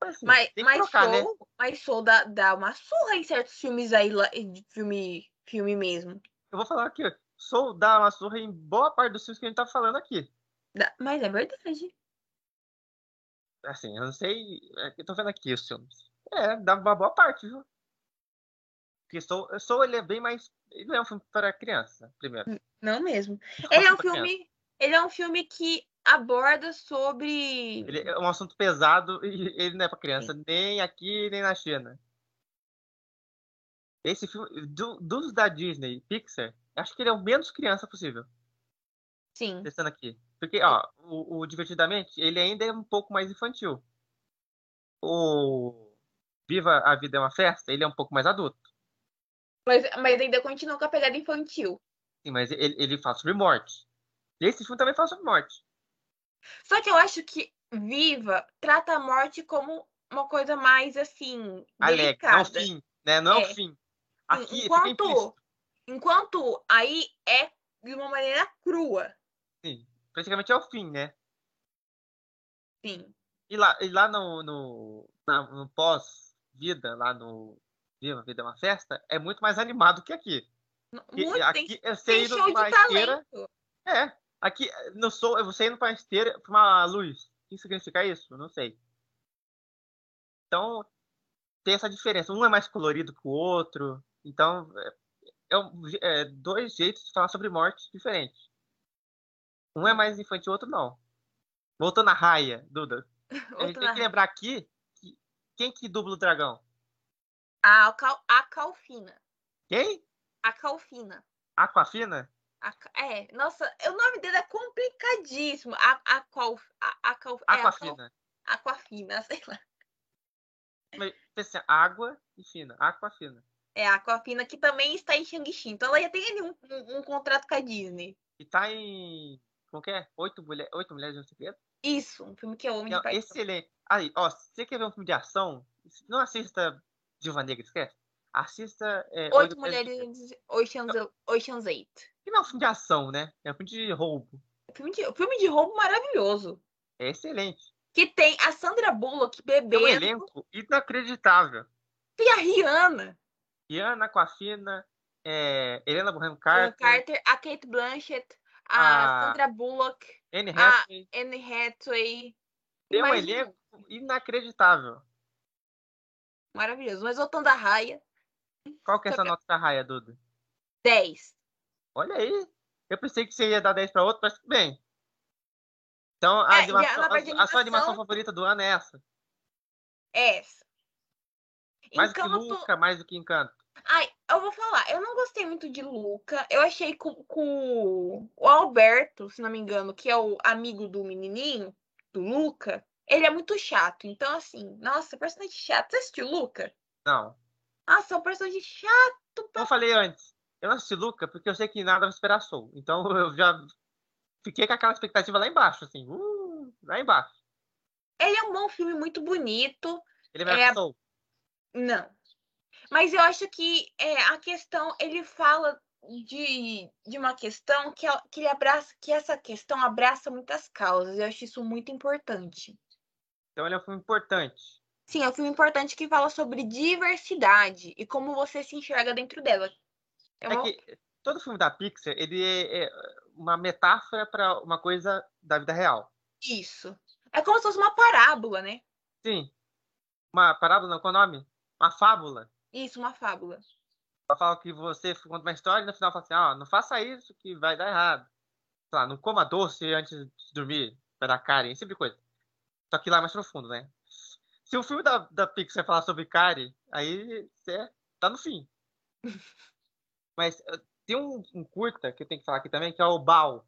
Mas, assim, Mas, mas trocar, né? Soul, mas Soul dá, dá uma surra em certos filmes aí, filme, filme mesmo. Eu vou falar aqui, ó. Soul dá uma surra em boa parte dos filmes que a gente tá falando aqui. Mas é verdade. Assim, eu não sei. é, Eu tô vendo aqui os filmes. É, dá uma boa parte, viu? Porque Soul, Soul ele é bem mais. Ele não é um filme para criança, primeiro. Não mesmo. Não Ele é um pra criança. filme. Ele é um filme que aborda sobre. Ele é um assunto pesado e ele não é pra criança, nem aqui, nem na China. Esse filme, do- dos da Disney, Pixar, acho que ele é o menos criança possível, Sim. pensando aqui. Porque, ó, o, o Divertidamente, ele ainda é um pouco mais infantil. O Viva a Vida é uma Festa, ele é um pouco mais adulto. Mas, mas ainda continua com a pegada infantil. Sim, mas ele, ele fala sobre morte. E esse filme também fala sobre morte. Só que eu acho que Viva trata a morte como uma coisa mais assim. Alegre, não é o fim, né? Não é, É. o fim. Aqui enquanto, implícito. enquanto aí é de uma maneira crua. Sim, praticamente é o fim, né? Sim. E lá, e lá no, no, na- no pós-vida, lá no Viva, a Vida é uma Festa, é muito mais animado que aqui. Muito, aqui tem, tem indo show de esteira. talento. É, aqui no sou, é você indo pra esteira, pra uma luz. O que significa isso? Não sei. Então, tem essa diferença. Um é mais colorido que o outro. Então, é, é é dois jeitos de falar sobre morte diferentes. Um é mais infantil, o outro não. Voltando à raia, Duda. A gente Outra tem que lembrar aqui que quem que dubla o dragão? A, cal, a Calfina. Quem? A Calfina. Aquafina? A é, nossa, o nome dele é complicadíssimo. A, a, qual, a, a, cal, é, a Aquafina. Aquafina, sei lá. Assim, água e fina. Aquafina. É a Aquafina que também está em Shang-Chi. Então ela já tem ali um, um, um contrato com a Disney. E tá em. Como que é? Oito, mulher... Oito Mulheres de um Segredo? Isso, um filme que eu amo Que é de paixão. excelente. Aí, ó, se você quer ver um filme de ação, não assista Viúva Negra, esquece. Assista. É, Oito mulheres. Ocean's, Ocean's Eight. Que não é um filme de ação, né? É um filme de roubo. Filme de, filme de roubo maravilhoso. É excelente. Que tem a Sandra Bullock É um bebendo elenco inacreditável. e a Rihanna. Diana Aquafina, é, Helena Bonham Carter, Carter, a Kate Blanchett, a Ah. Sandra Bullock, Anne a- Hathaway. Anne Hathaway. Tem um elenco inacreditável. Maravilhoso. Mas voltando à raia, Qual que é essa que- nota da raia, Duda? 10. Olha aí. Eu pensei que você ia dar 10 para outro, mas tudo bem. Então, a, É, animação- parte de a- a sua animação animação- favorita do ano é essa. Essa. Mais do que Encanto- Luca, mais do que Encanto. Ai, eu vou falar, eu não gostei muito de Luca. Eu achei com, com o Alberto, se não me engano, que é o amigo do menininho, do Luca, ele é muito chato. Então, assim, nossa, personagem chato. Você assistiu Luca? Não. Nossa, é um personagem chato. Pra- eu falei antes, eu não assisti Luca porque eu sei que nada vai esperar Soul. Então eu já fiquei com aquela expectativa lá embaixo, assim. Uh, lá embaixo. Ele é um bom filme, muito bonito. Ele vai É- é... Soul. Não. Mas eu acho que é, a questão, ele fala de, de uma questão que, ela- que ele abraça, que essa questão abraça muitas causas. Eu acho isso muito importante. Então ele é um filme importante. Sim, é um filme importante que fala sobre diversidade e como você se enxerga dentro dela. É É uma- que todo filme da Pixar, ele é, é uma metáfora para uma coisa da vida real. Isso. É como se fosse uma parábola, né? Sim. Uma parábola, não, qual é o nome? Uma fábula. Isso, uma fábula. Ela fala que você conta uma história e no final fala assim, ó, não faça isso que vai dar errado. Sei lá, não coma doce antes de dormir, vai dar cárie, esse tipo de coisa. Só que lá é mais profundo, né? Se o filme da, da Pixar falar sobre cárie, aí você tá no fim. Mas eh, tem um, um curta que eu tenho que falar aqui também, que é o Bao,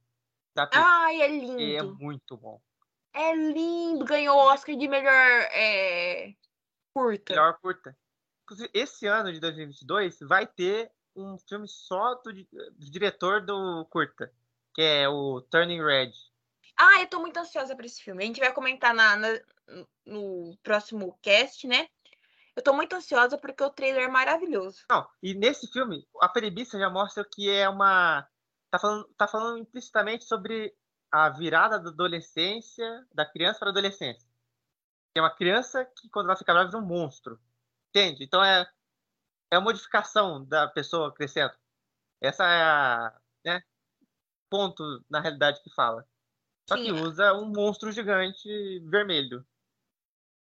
da Pixar, Ai, é que é lindo. muito bom. É lindo. Ganhou o Oscar de melhor é, curta. Melhor curta. Inclusive, esse ano de 2022 vai ter um filme só do, do diretor do curta, que é o Turning Red. Ah, eu tô muito ansiosa pra esse filme. A gente vai comentar na, na- no próximo cast, né? Eu tô muito ansiosa porque o trailer é maravilhoso. Não, e nesse filme, a premissa já mostra que é uma. Tá falando, tá falando implicitamente sobre a virada da adolescência, da criança para a adolescência. É uma criança que, quando ela fica brava, vira um monstro. Entende? Então é, é a modificação da pessoa crescendo. Essa é a. Né, ponto, na realidade, que fala. Só que usa um monstro gigante vermelho.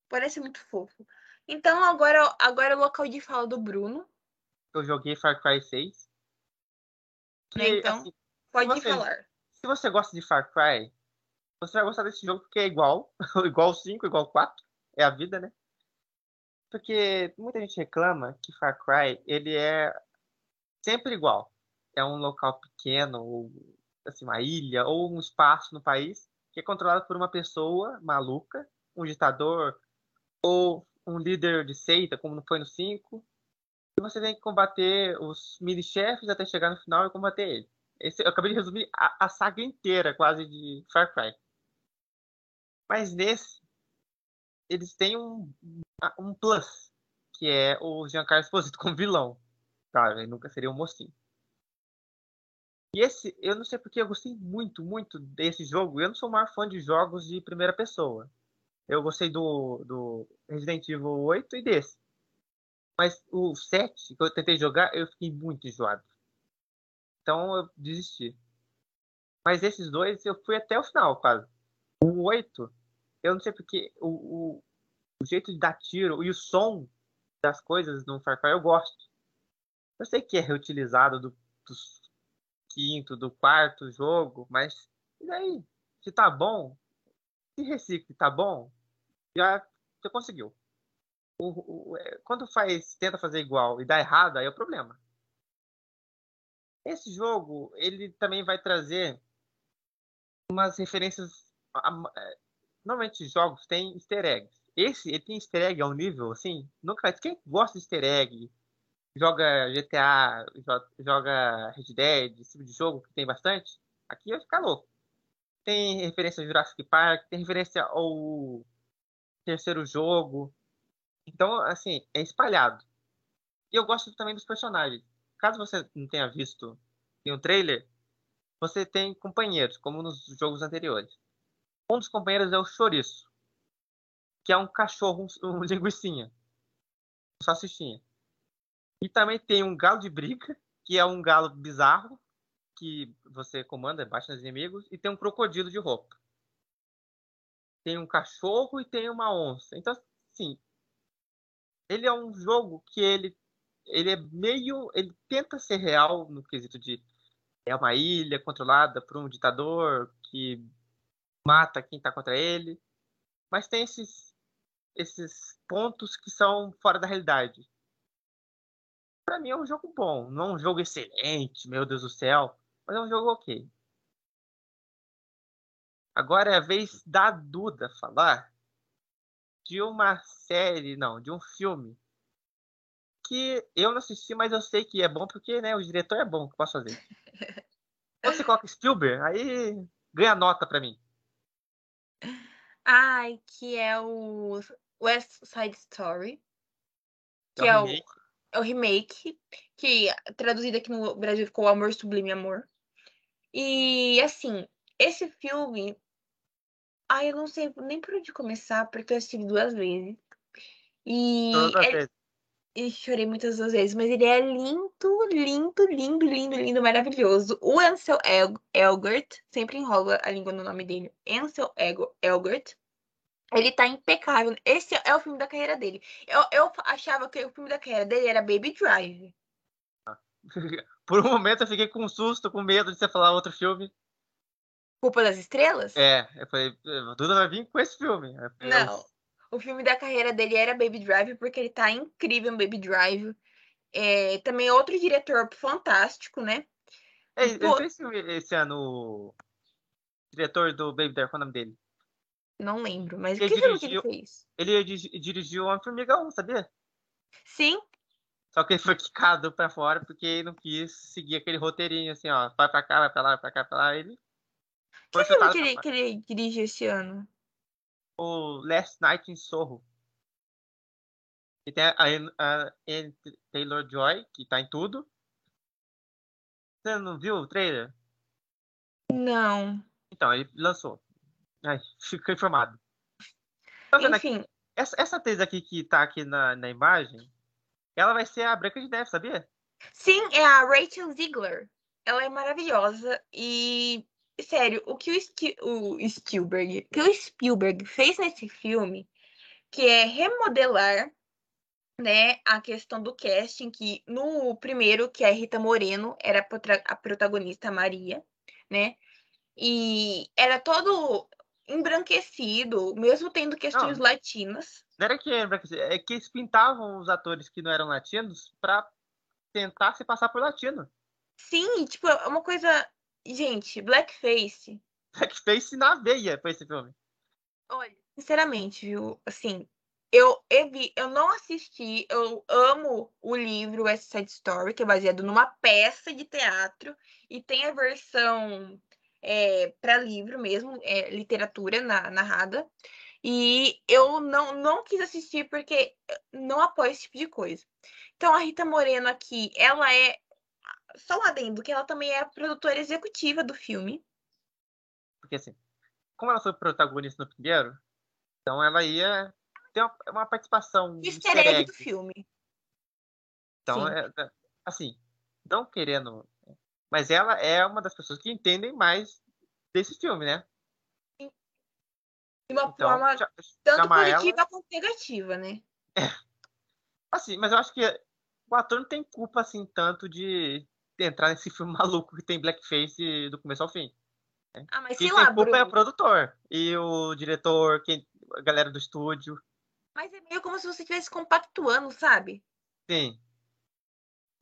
parece muito fofo. Então agora, agora é o local de fala do Bruno. Eu joguei Far Cry 6. Né, Que, então? assim, Pode você- falar. se você gosta de Far Cry, você vai gostar desse jogo porque é igual. igual 5, igual 4. É a vida, né? Porque muita gente reclama que Far Cry, ele é sempre igual. É um local pequeno, assim, uma ilha, ou um espaço no país que é controlado por uma pessoa maluca, um ditador, ou um líder de seita, como foi no 5. E você tem que combater os mini-chefes até chegar no final e combater ele. Esse, eu acabei de resumir a, a saga inteira, quase, de Far Cry. Mas nesse, eles têm um, um plus, que é o Giancarlo Esposito como vilão. Claro, ele nunca seria um mocinho. E esse, eu não sei porque eu gostei muito, muito desse jogo. Eu não sou o maior fã de jogos de primeira pessoa. Eu gostei do, do Resident Evil 8 e desse. Mas o 7, que eu tentei jogar, eu fiquei muito enjoado. Então eu desisti. Mas esses dois eu fui até o final, quase. O 8, eu não sei porque o, o, o jeito de dar tiro e o som das coisas no Far Cry eu gosto. Eu sei que é reutilizado do, do quinto, do quarto jogo, mas e daí? Se tá bom, se recicla e tá bom, já, já conseguiu. O, o, é, quando faz, tenta fazer igual e dá errado, aí é o problema. Esse jogo, ele também vai trazer umas referências. é, Normalmente jogos têm easter eggs. Esse, ele tem easter egg ao nível, assim, nunca. Quem gosta de easter egg, joga GTA, joga Red Dead, esse tipo de jogo que tem bastante, aqui vai ficar louco. Tem referência ao Jurassic Park, tem referência ao terceiro jogo. Então, assim, é espalhado. E eu gosto também dos personagens. Caso você não tenha visto em um trailer, você tem companheiros, como nos jogos anteriores. Um dos companheiros é o Chouriço, que é um cachorro, um, um linguicinha, um salsichinha. E também tem um galo de briga, que é um galo bizarro, que você comanda, bate nos inimigos, e tem um crocodilo de roupa. Tem um cachorro e tem uma onça. Então, sim, ele é um jogo que ele, ele é meio. Ele tenta ser real no quesito de. É uma ilha controlada por um ditador que mata quem está contra ele. Mas tem esses, esses pontos que são fora da realidade para mim é um jogo bom. Não é um jogo excelente, meu Deus do céu. Mas é um jogo ok. Agora é a vez da Duda falar de uma série, não, de um filme que eu não assisti, mas eu sei que é bom porque né, o diretor é bom, que posso fazer. Você coloca Spielberg, aí ganha nota para mim. Ai, que é o West Side Story. Que É é o. é o remake, que traduzido aqui no Brasil ficou Amor Sublime Amor. E assim, esse filme. Ai, eu não sei nem por onde começar, porque eu assisti duas vezes. E, é- e chorei muitas duas vezes, mas ele é lindo, lindo, lindo, lindo, lindo, maravilhoso. O Ansel El Elgort, sempre enrola a língua no nome dele. Ansel Ego- Elgort. Ele tá impecável. Esse é o filme da carreira dele. Eu, eu achava que o filme da carreira dele era Baby Drive. Por um momento eu fiquei com susto, com medo de você falar outro filme. Culpa das Estrelas? É, eu falei, "Eh, Duda vai vir com esse filme. Eu falei, Não. O filme da carreira dele era Baby Drive, porque ele tá incrível em Baby Drive. É, também outro diretor fantástico, né? É, Pô. filme esse ano. O diretor do Baby Drive, qual é o nome dele? Não lembro, mas Ele que filme que ele dirigiu- fez? Ele di- dirigiu Uma Formiga 1, sabia? Sim, Só que ele foi quicado pra fora porque não quis seguir aquele roteirinho assim, ó. Vai pra cá, vai pra lá, vai pra cá, vai pra lá. Ele foi que filme que ele, que ele dirigiu esse ano? O Last Night in Soho. E tem a Anne- a Anne Taylor-Joy, que tá em tudo. Você não viu o trailer? Não. Então, ele lançou. Ai, fica informado. Tá vendo aqui? Enfim, Essa, essa atriz aqui que tá aqui na, na imagem, ela vai ser a Branca de Neve, sabia? sim, é a Rachel Ziegler. Ela é maravilhosa e sério, o que o, o Spielberg, que o Spielberg fez nesse filme, que é remodelar né, a questão do casting, que no primeiro, que é a Rita Moreno, era a protagonista Maria, né? E era todo embranquecido, mesmo tendo questões não, latinas. Não era que é que eles pintavam os atores que não eram latinos para tentar se passar por latino. Sim, tipo, é uma coisa. Gente, blackface. Blackface na veia pra esse filme. Olha, sinceramente, viu? Assim, eu, eu, vi, eu não assisti, eu amo o livro West Side Story, que é baseado numa peça de teatro, e tem a versão é, para livro mesmo, é, literatura na, narrada. E eu não, não quis assistir porque não apoio esse tipo de coisa. Então, a Rita Moreno aqui, ela é. Só um adendo, que ela também é a produtora executiva do filme. Porque assim, como ela foi protagonista no primeiro, então ela ia ter uma, uma participação. Easter egg do filme. Então, é, é, assim, não querendo. Mas ela é uma das pessoas que entendem mais desse filme, né? De uma então, forma já, tanto positiva ela... quanto negativa, né? É. Assim, mas eu acho que o ator não tem culpa, assim, tanto de entrar nesse filme maluco que tem blackface do começo ao fim. Né? Ah, mas quem sei lá, tem culpa Bruno. é o produtor e o diretor, quem, a galera do estúdio. Mas é meio como se você estivesse compactuando, sabe? Sim.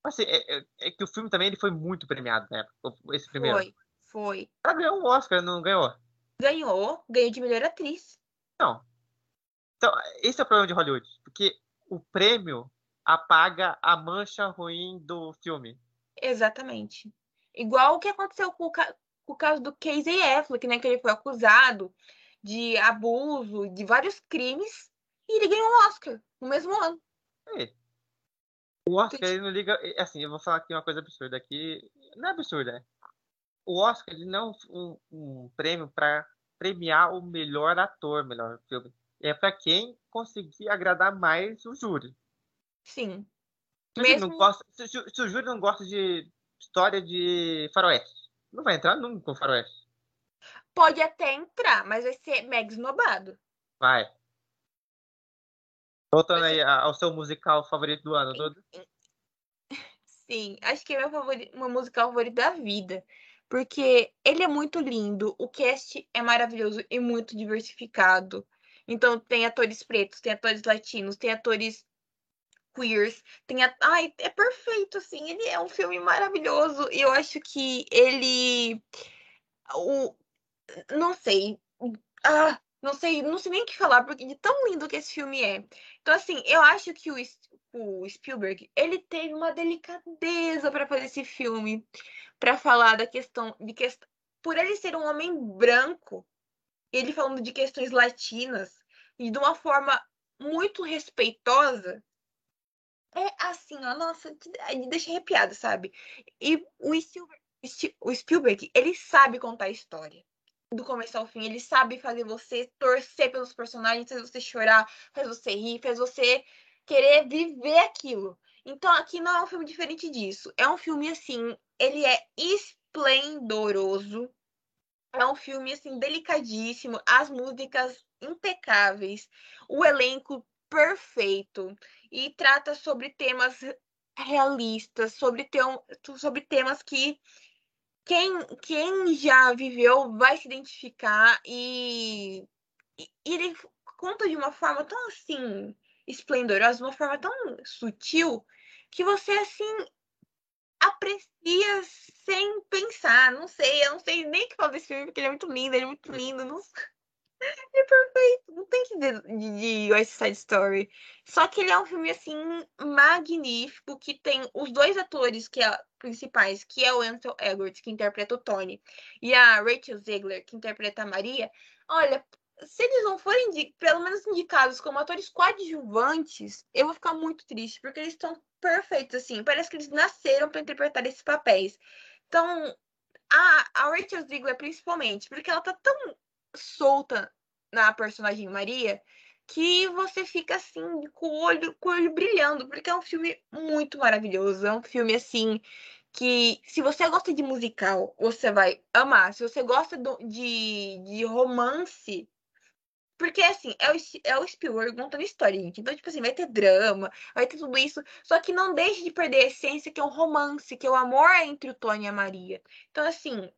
Assim, é, é, é, que o filme também ele foi muito premiado, né? Esse primeiro. Foi, foi. Ela ganhou um Oscar, não ganhou? Ganhou, ganhou de melhor atriz. Não. Então, esse é o problema de Hollywood. Porque o prêmio apaga a mancha ruim do filme. Exatamente. Igual o que aconteceu com o, ca... com o caso do Casey Affleck, né? Que ele foi acusado de abuso, de vários crimes, e ele ganhou um Oscar no mesmo ano. É. O Oscar, ele não liga. Assim, eu vou falar aqui uma coisa absurda aqui. Não é absurda, é. O Oscar, ele não é um, um prêmio para premiar o melhor ator, melhor filme. É para quem conseguir agradar mais o júri. Sim. Se, Mesmo... gosta, se, se, o júri não gosta de história de faroeste, não vai entrar nunca com faroeste. Pode até entrar, mas vai ser mega esnobado. Vai. Voltando aí ao seu musical favorito do ano, Dudu. Sim, acho que é meu, favorito, meu musical favorito da vida. Porque ele é muito lindo, o cast é maravilhoso e muito diversificado. Então tem atores pretos, tem atores latinos, tem atores queers, tem a... ai, é perfeito assim, ele é um filme maravilhoso e eu acho que ele o não sei, ah, não sei, não sei nem o que falar, porque de tão lindo que esse filme é. Então, assim, eu acho que o, o Spielberg, ele teve uma delicadeza para fazer esse filme, para falar da questão de quest... por ele ser um homem branco, ele falando de questões latinas e de uma forma muito respeitosa. É assim, ó, nossa, deixa arrepiado, sabe? E o Spielberg, o Spielberg, ele sabe contar a história do começo ao fim. Ele sabe fazer você torcer pelos personagens, faz você chorar, faz você rir, faz você querer viver aquilo. Então aqui não é um filme diferente disso. É um filme assim, ele é esplendoroso. É um filme assim delicadíssimo, as músicas impecáveis, o elenco perfeito e trata sobre temas realistas, sobre, te sobre temas que quem, quem já viveu vai se identificar e, e ele conta de uma forma tão assim esplendorosa, uma forma tão sutil que você assim aprecia sem pensar. Não sei, eu não sei nem o que falar desse filme porque ele é muito lindo, ele é muito lindo. Não... É perfeito, não tem que dizer de, West Side Story. Só que ele é um filme assim magnífico que tem os dois atores que é principais, que é o Ansel Elgort, que interpreta o Tony, e a Rachel Zegler, que interpreta a Maria. Olha, se eles não forem pelo menos indicados como atores coadjuvantes, eu vou ficar muito triste, porque eles estão perfeitos assim. Parece que eles nasceram para interpretar esses papéis. Então, a, a Rachel Zegler principalmente, porque ela tá tão solta na personagem Maria que você fica assim com o olho, com o olho brilhando, porque é um filme muito maravilhoso, é um filme assim que se você gosta de musical, você vai amar. Se você gosta do, de, de romance, porque, assim, é o, é o Spielberg contando história, gente. Então, tipo assim, vai ter drama, vai ter tudo isso. Só que não deixe de perder a essência, que é o romance, que é o amor entre o Tony e a Maria. Então, assim,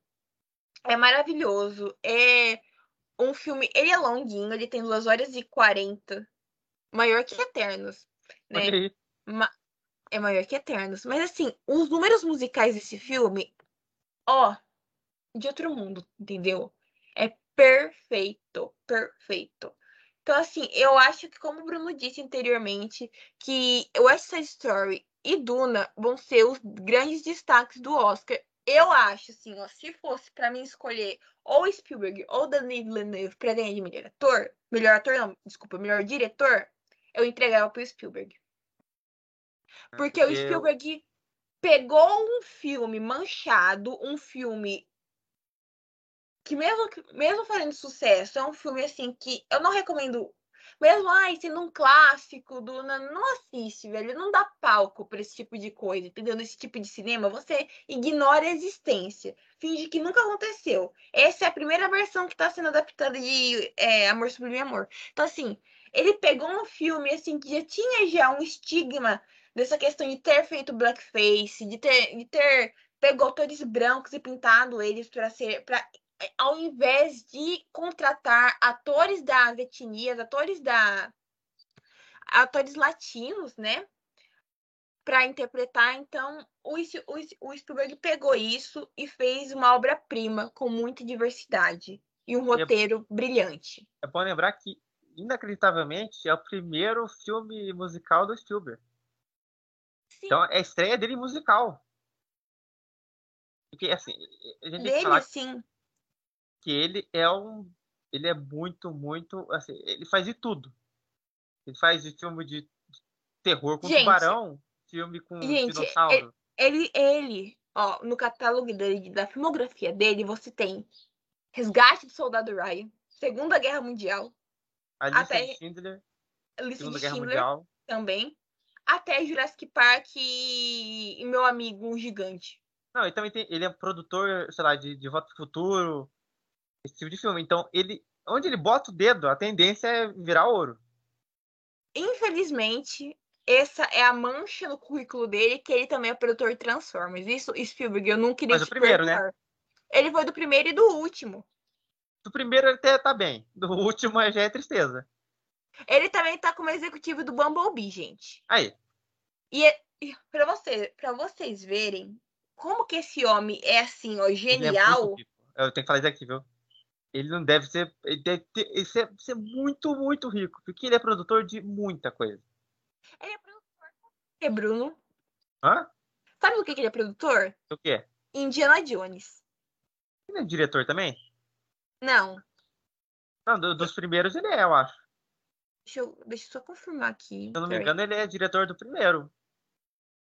é maravilhoso. É um filme. Ele é longuinho, ele tem 2 horas e 40. Maior que Eternos. Né? Ma- É maior que Eternos. Mas assim, os números musicais desse filme, ó, de outro mundo, entendeu? É perfeito, perfeito. Então, assim, eu acho que, como o Bruno disse anteriormente, que West Side Story e Duna vão ser os grandes destaques do Oscar. Eu acho, assim, ó, se fosse pra mim escolher ou Spielberg ou Denis Villeneuve pra ganhar de melhor ator, melhor ator não, desculpa, melhor diretor, eu entregava pro Spielberg. Porque o Eu- Spielberg pegou um filme manchado, um filme que mesmo, que- mesmo fazendo sucesso, é um filme assim que eu não recomendo. Mesmo ai, sendo um clássico do não, assiste, velho, não dá palco pra esse tipo de coisa, entendeu? Nesse tipo de cinema, você ignora a existência, finge que nunca aconteceu. Essa é a primeira versão que tá sendo adaptada de é, Amor Sublime Amor. Então assim, ele pegou um filme assim que já tinha já um estigma dessa questão de ter feito blackface, de ter, de ter pegou atores brancos e pintado eles para ser para ao invés de contratar atores das etnias, atores da atores latinos, né, para interpretar, então o, o, o Spielberg pegou isso e fez uma obra-prima com muita diversidade e um roteiro brilhante. É bom lembrar que, inacreditavelmente, é o primeiro filme musical do Spielberg. Sim, Então, é a estreia dele musical. Porque, assim, a gente dele falar assim, que ele é um. Ele é muito, muito. Assim, ele faz de tudo. Ele faz de filme de terror com Gente, tubarão, filme com gente, dinossauro. ele, ele, ó, no catálogo dele, da filmografia dele, você tem Resgate do Soldado Ryan, Segunda Guerra Mundial, A lista até de Schindler, Lista Segunda de Guerra Schindler Mundial. também, até Jurassic Park e, e Meu Amigo um Gigante. Não, ele também tem. Ele é produtor, sei lá, de, de Voto Futuro, esse tipo de filme. Então, ele. Onde ele bota o dedo, a tendência é virar ouro. Infelizmente, essa é a mancha no currículo dele, que ele também é produtor de Transformers. Isso, Spielberg, eu não queria Mas o primeiro, né? Ele foi do primeiro e do último. Do primeiro ele até tá bem. Do último já é tristeza. Ele também tá como executivo do Bumblebee, gente. Aí, E, é- e para você, para vocês verem como que esse homem é assim, ó, é genial. rico. Eu tenho que falar isso aqui, viu? Ele não deve ser. Ele deve ter, ele ser, ser muito, muito rico. Porque ele é produtor de muita coisa. Ele é produtor. É Bruno. Hã? Sabe do que que ele é produtor? O que é? Indiana Jones. Ele é diretor também? Não, Não, do- dos primeiros ele é, eu acho. deixa eu, deixa eu só confirmar aqui. Se eu não me engano, ele é diretor do primeiro.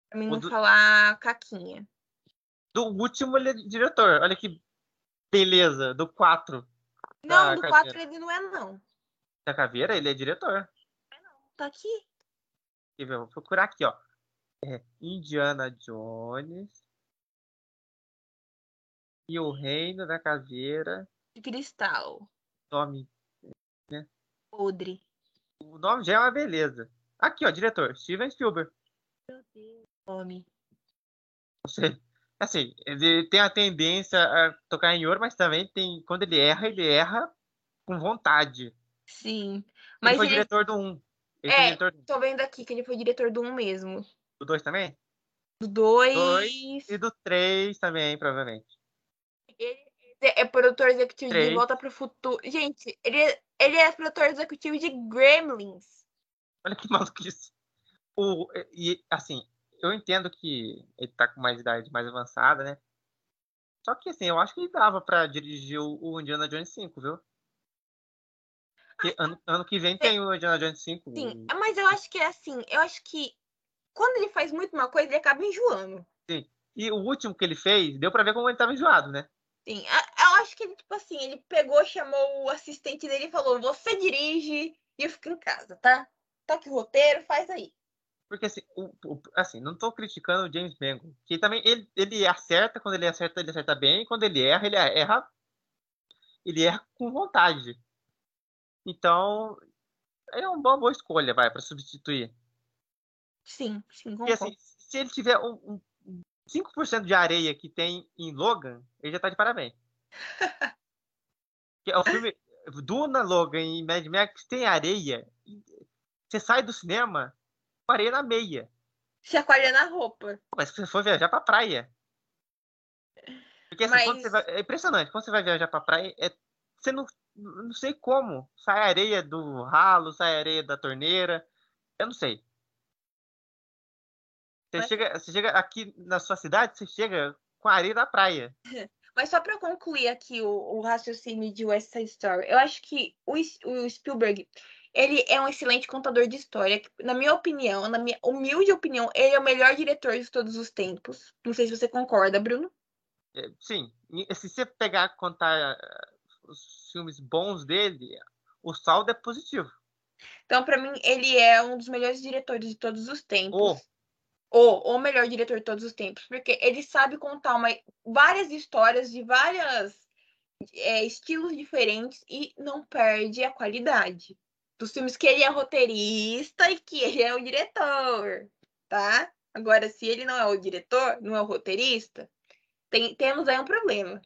Pra mim não do- falar caquinha. Do último ele é diretor. Olha que beleza. Do 4 Não, do caveira. 4 ele não é, não. da caveira, ele é diretor. Tá aqui. Quer ver? Eu Vou procurar aqui, ó. É Indiana Jones. E o Reino da Caveira. De cristal. Nome. Podre. O nome já é uma beleza. Aqui, ó, diretor. Steven Spielberg. Nome. Você, assim, ele tem a tendência a tocar em ouro, mas também tem. Quando ele erra, ele erra com vontade. Sim. Ele Mas foi ele, diretor do 1. Ele É. diretor tô vendo aqui que ele foi diretor do 1 mesmo. do 2 também? Do 2. Dois. E do 3 também, provavelmente. Ele é produtor executivo de Três. Volta pro Futuro. Gente, ele, é- ele é produtor executivo de Gremlins. Olha que maluquice. O, e, assim, eu entendo que ele tá com mais idade mais avançada, né? Só que, assim, eu acho que ele dava pra dirigir o, Indiana Jones 5, viu? Porque ano, ano que vem tem o Indiana Jones 5. Sim, mas eu acho que é assim. Eu acho que quando ele faz muito uma coisa, ele acaba enjoando. E o último que ele fez, deu pra ver como ele tava enjoado, né? Sim, eu acho que ele, tipo assim, ele pegou, chamou o assistente dele e falou: Você dirige e eu fico em casa, tá? Toque o roteiro, faz aí. Porque assim, o, o- assim, não tô criticando o James Mangold, que também ele, ele acerta, quando ele acerta, ele acerta bem, quando ele erra, ele erra, ele erra com vontade. Então, é uma boa, boa escolha, vai, para substituir. Sim, sim, Porque assim, se ele tiver um, um, um 5% de areia que tem em Logan, ele já tá de parabéns. É o filme Duna, Logan e Mad Max tem areia. Você sai do cinema com areia na meia. Chacoalha na roupa. Mas se você for viajar pra praia. Porque assim, Mas- quando você vai, é impressionante. Quando você vai viajar pra praia, é, você não, não sei como. Sai areia do ralo, sai areia da torneira. Eu não sei. Você, Mas- chega, você chega aqui na sua cidade, você chega com a areia da praia. Mas só para concluir aqui o, o raciocínio de West Side Story, eu acho que o, o Spielberg, ele é um excelente contador de história. Na minha opinião, na minha humilde opinião, ele é o melhor diretor de todos os tempos. Não sei se você concorda, Bruno. É, Sim, se você pegar e contar eh, os filmes bons dele, o saldo é positivo. Então, para mim, ele é um dos melhores diretores de todos os tempos. O. Ou o melhor diretor de todos os tempos, porque ele sabe contar uma, várias histórias de vários estilos diferentes e não perde a qualidade dos filmes que ele é roteirista e que ele é o diretor, tá? Agora, se ele não é o diretor, não é o roteirista, tem- temos aí um problema,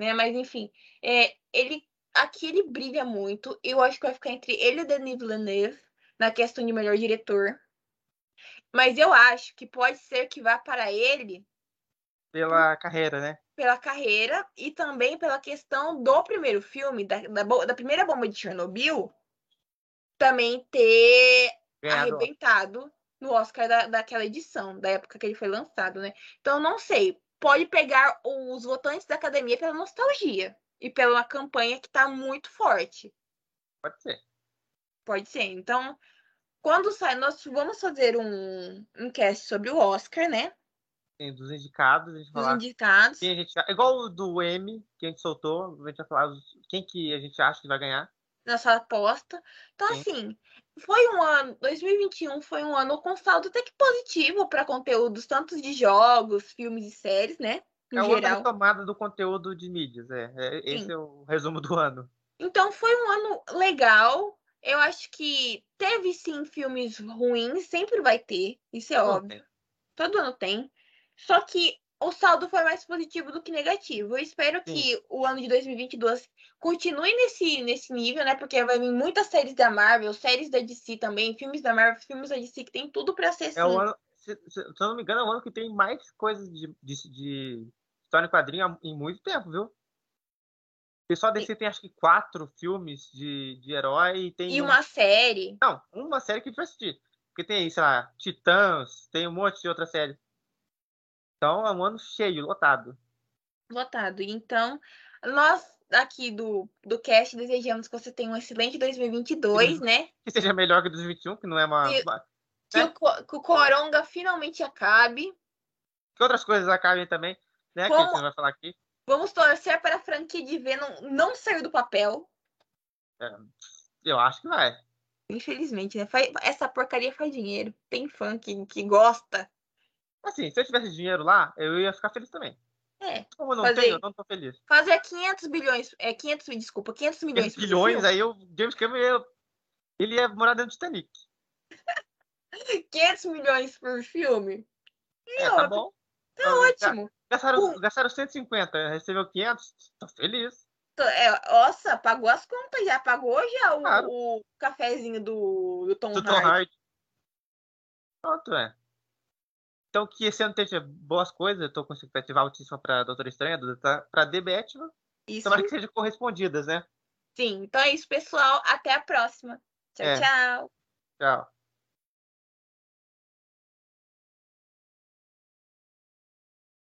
né? Mas enfim, é, ele aqui ele brilha muito. Eu acho que vai ficar entre ele e Denis Villeneuve na questão de melhor diretor. Mas eu acho que pode ser que vá para ele Pela carreira, né? pela carreira e também pela questão do primeiro filme, da, da, da primeira bomba de Chernobyl, também ter Ganhado. arrebentado no Oscar da, daquela edição, da época que ele foi lançado, né? Então, não sei. Pode pegar os votantes da academia pela nostalgia e pela campanha que tá muito forte. Pode ser. Pode ser. Então, quando sai, nós vamos fazer um, um cast sobre o Oscar, né? Tem dos indicados, a gente Dos falar indicados. quem a gente. Igual o do M, que a gente soltou, a gente vai falar quem que a gente acha que vai ganhar. Nossa aposta. Então, Sim. assim, foi um ano, 2021 foi um ano com saldo até que positivo para conteúdos, tanto de jogos, filmes e séries, né? É No outra geral. retomada do conteúdo de mídias. É, É, esse é o resumo do ano. Então, foi um ano legal. Eu acho que teve sim filmes ruins, sempre vai ter, isso é óbvio. Todo ano tem. Só que o saldo foi mais positivo do que negativo. Eu espero que o ano de 2022 continue nesse, nesse nível, né? Porque vai vir muitas séries da Marvel, séries da DC também, filmes da Marvel, filmes da DC, que tem tudo pra ser assim. É o ano, se, se, eu não me engano, é o ano que tem mais coisas de, de, de história em quadrinho em muito tempo, viu? O pessoal DC tem acho que quatro filmes de, de herói e tem. E um- uma série. Não, uma série que vai assistir. Porque tem aí, sei lá, Titãs, tem um monte de outra série. Então é um ano cheio, lotado. Lotado. Então, nós aqui do, do cast desejamos que você tenha um excelente 2022, né? Que seja melhor que 2021, que não é uma. E- uma- Que, É. o, que o Coronga finalmente acabe. Que outras coisas acabem também, né? Que a Como- gente vai falar aqui. Vamos torcer para a franquia de Venom não sair do papel. Eu acho que vai. Infelizmente, né? Essa porcaria faz dinheiro. Tem fã que, que gosta. Assim, se eu tivesse dinheiro lá, eu ia ficar feliz também. É. Como eu não Fazer- tenho, eu não tô feliz. Fazer 500 bilhões. É, 500, desculpa, 500 milhões. 500 por bilhões, aí o James Cameron ia, ele ia morar dentro do Titanic. 500 milhões por filme. É, ó, tá bom. Tá Ah, ótimo. Gastaram, Uh. gastaram 150, recebeu 500, tô feliz. É, nossa, pagou as contas já. Pagou já o, Claro. o cafezinho do, do Tom Do Tom Hardy. Hardy. Pronto, é. Então que esse ano esteja boas coisas, eu tô com expectativa altíssima pra Doutor Estranha, pra The Batman. Isso. Tomara que sejam correspondidas, né? Sim. Então é isso, pessoal. Até a próxima. Tchau, É. tchau. Tchau.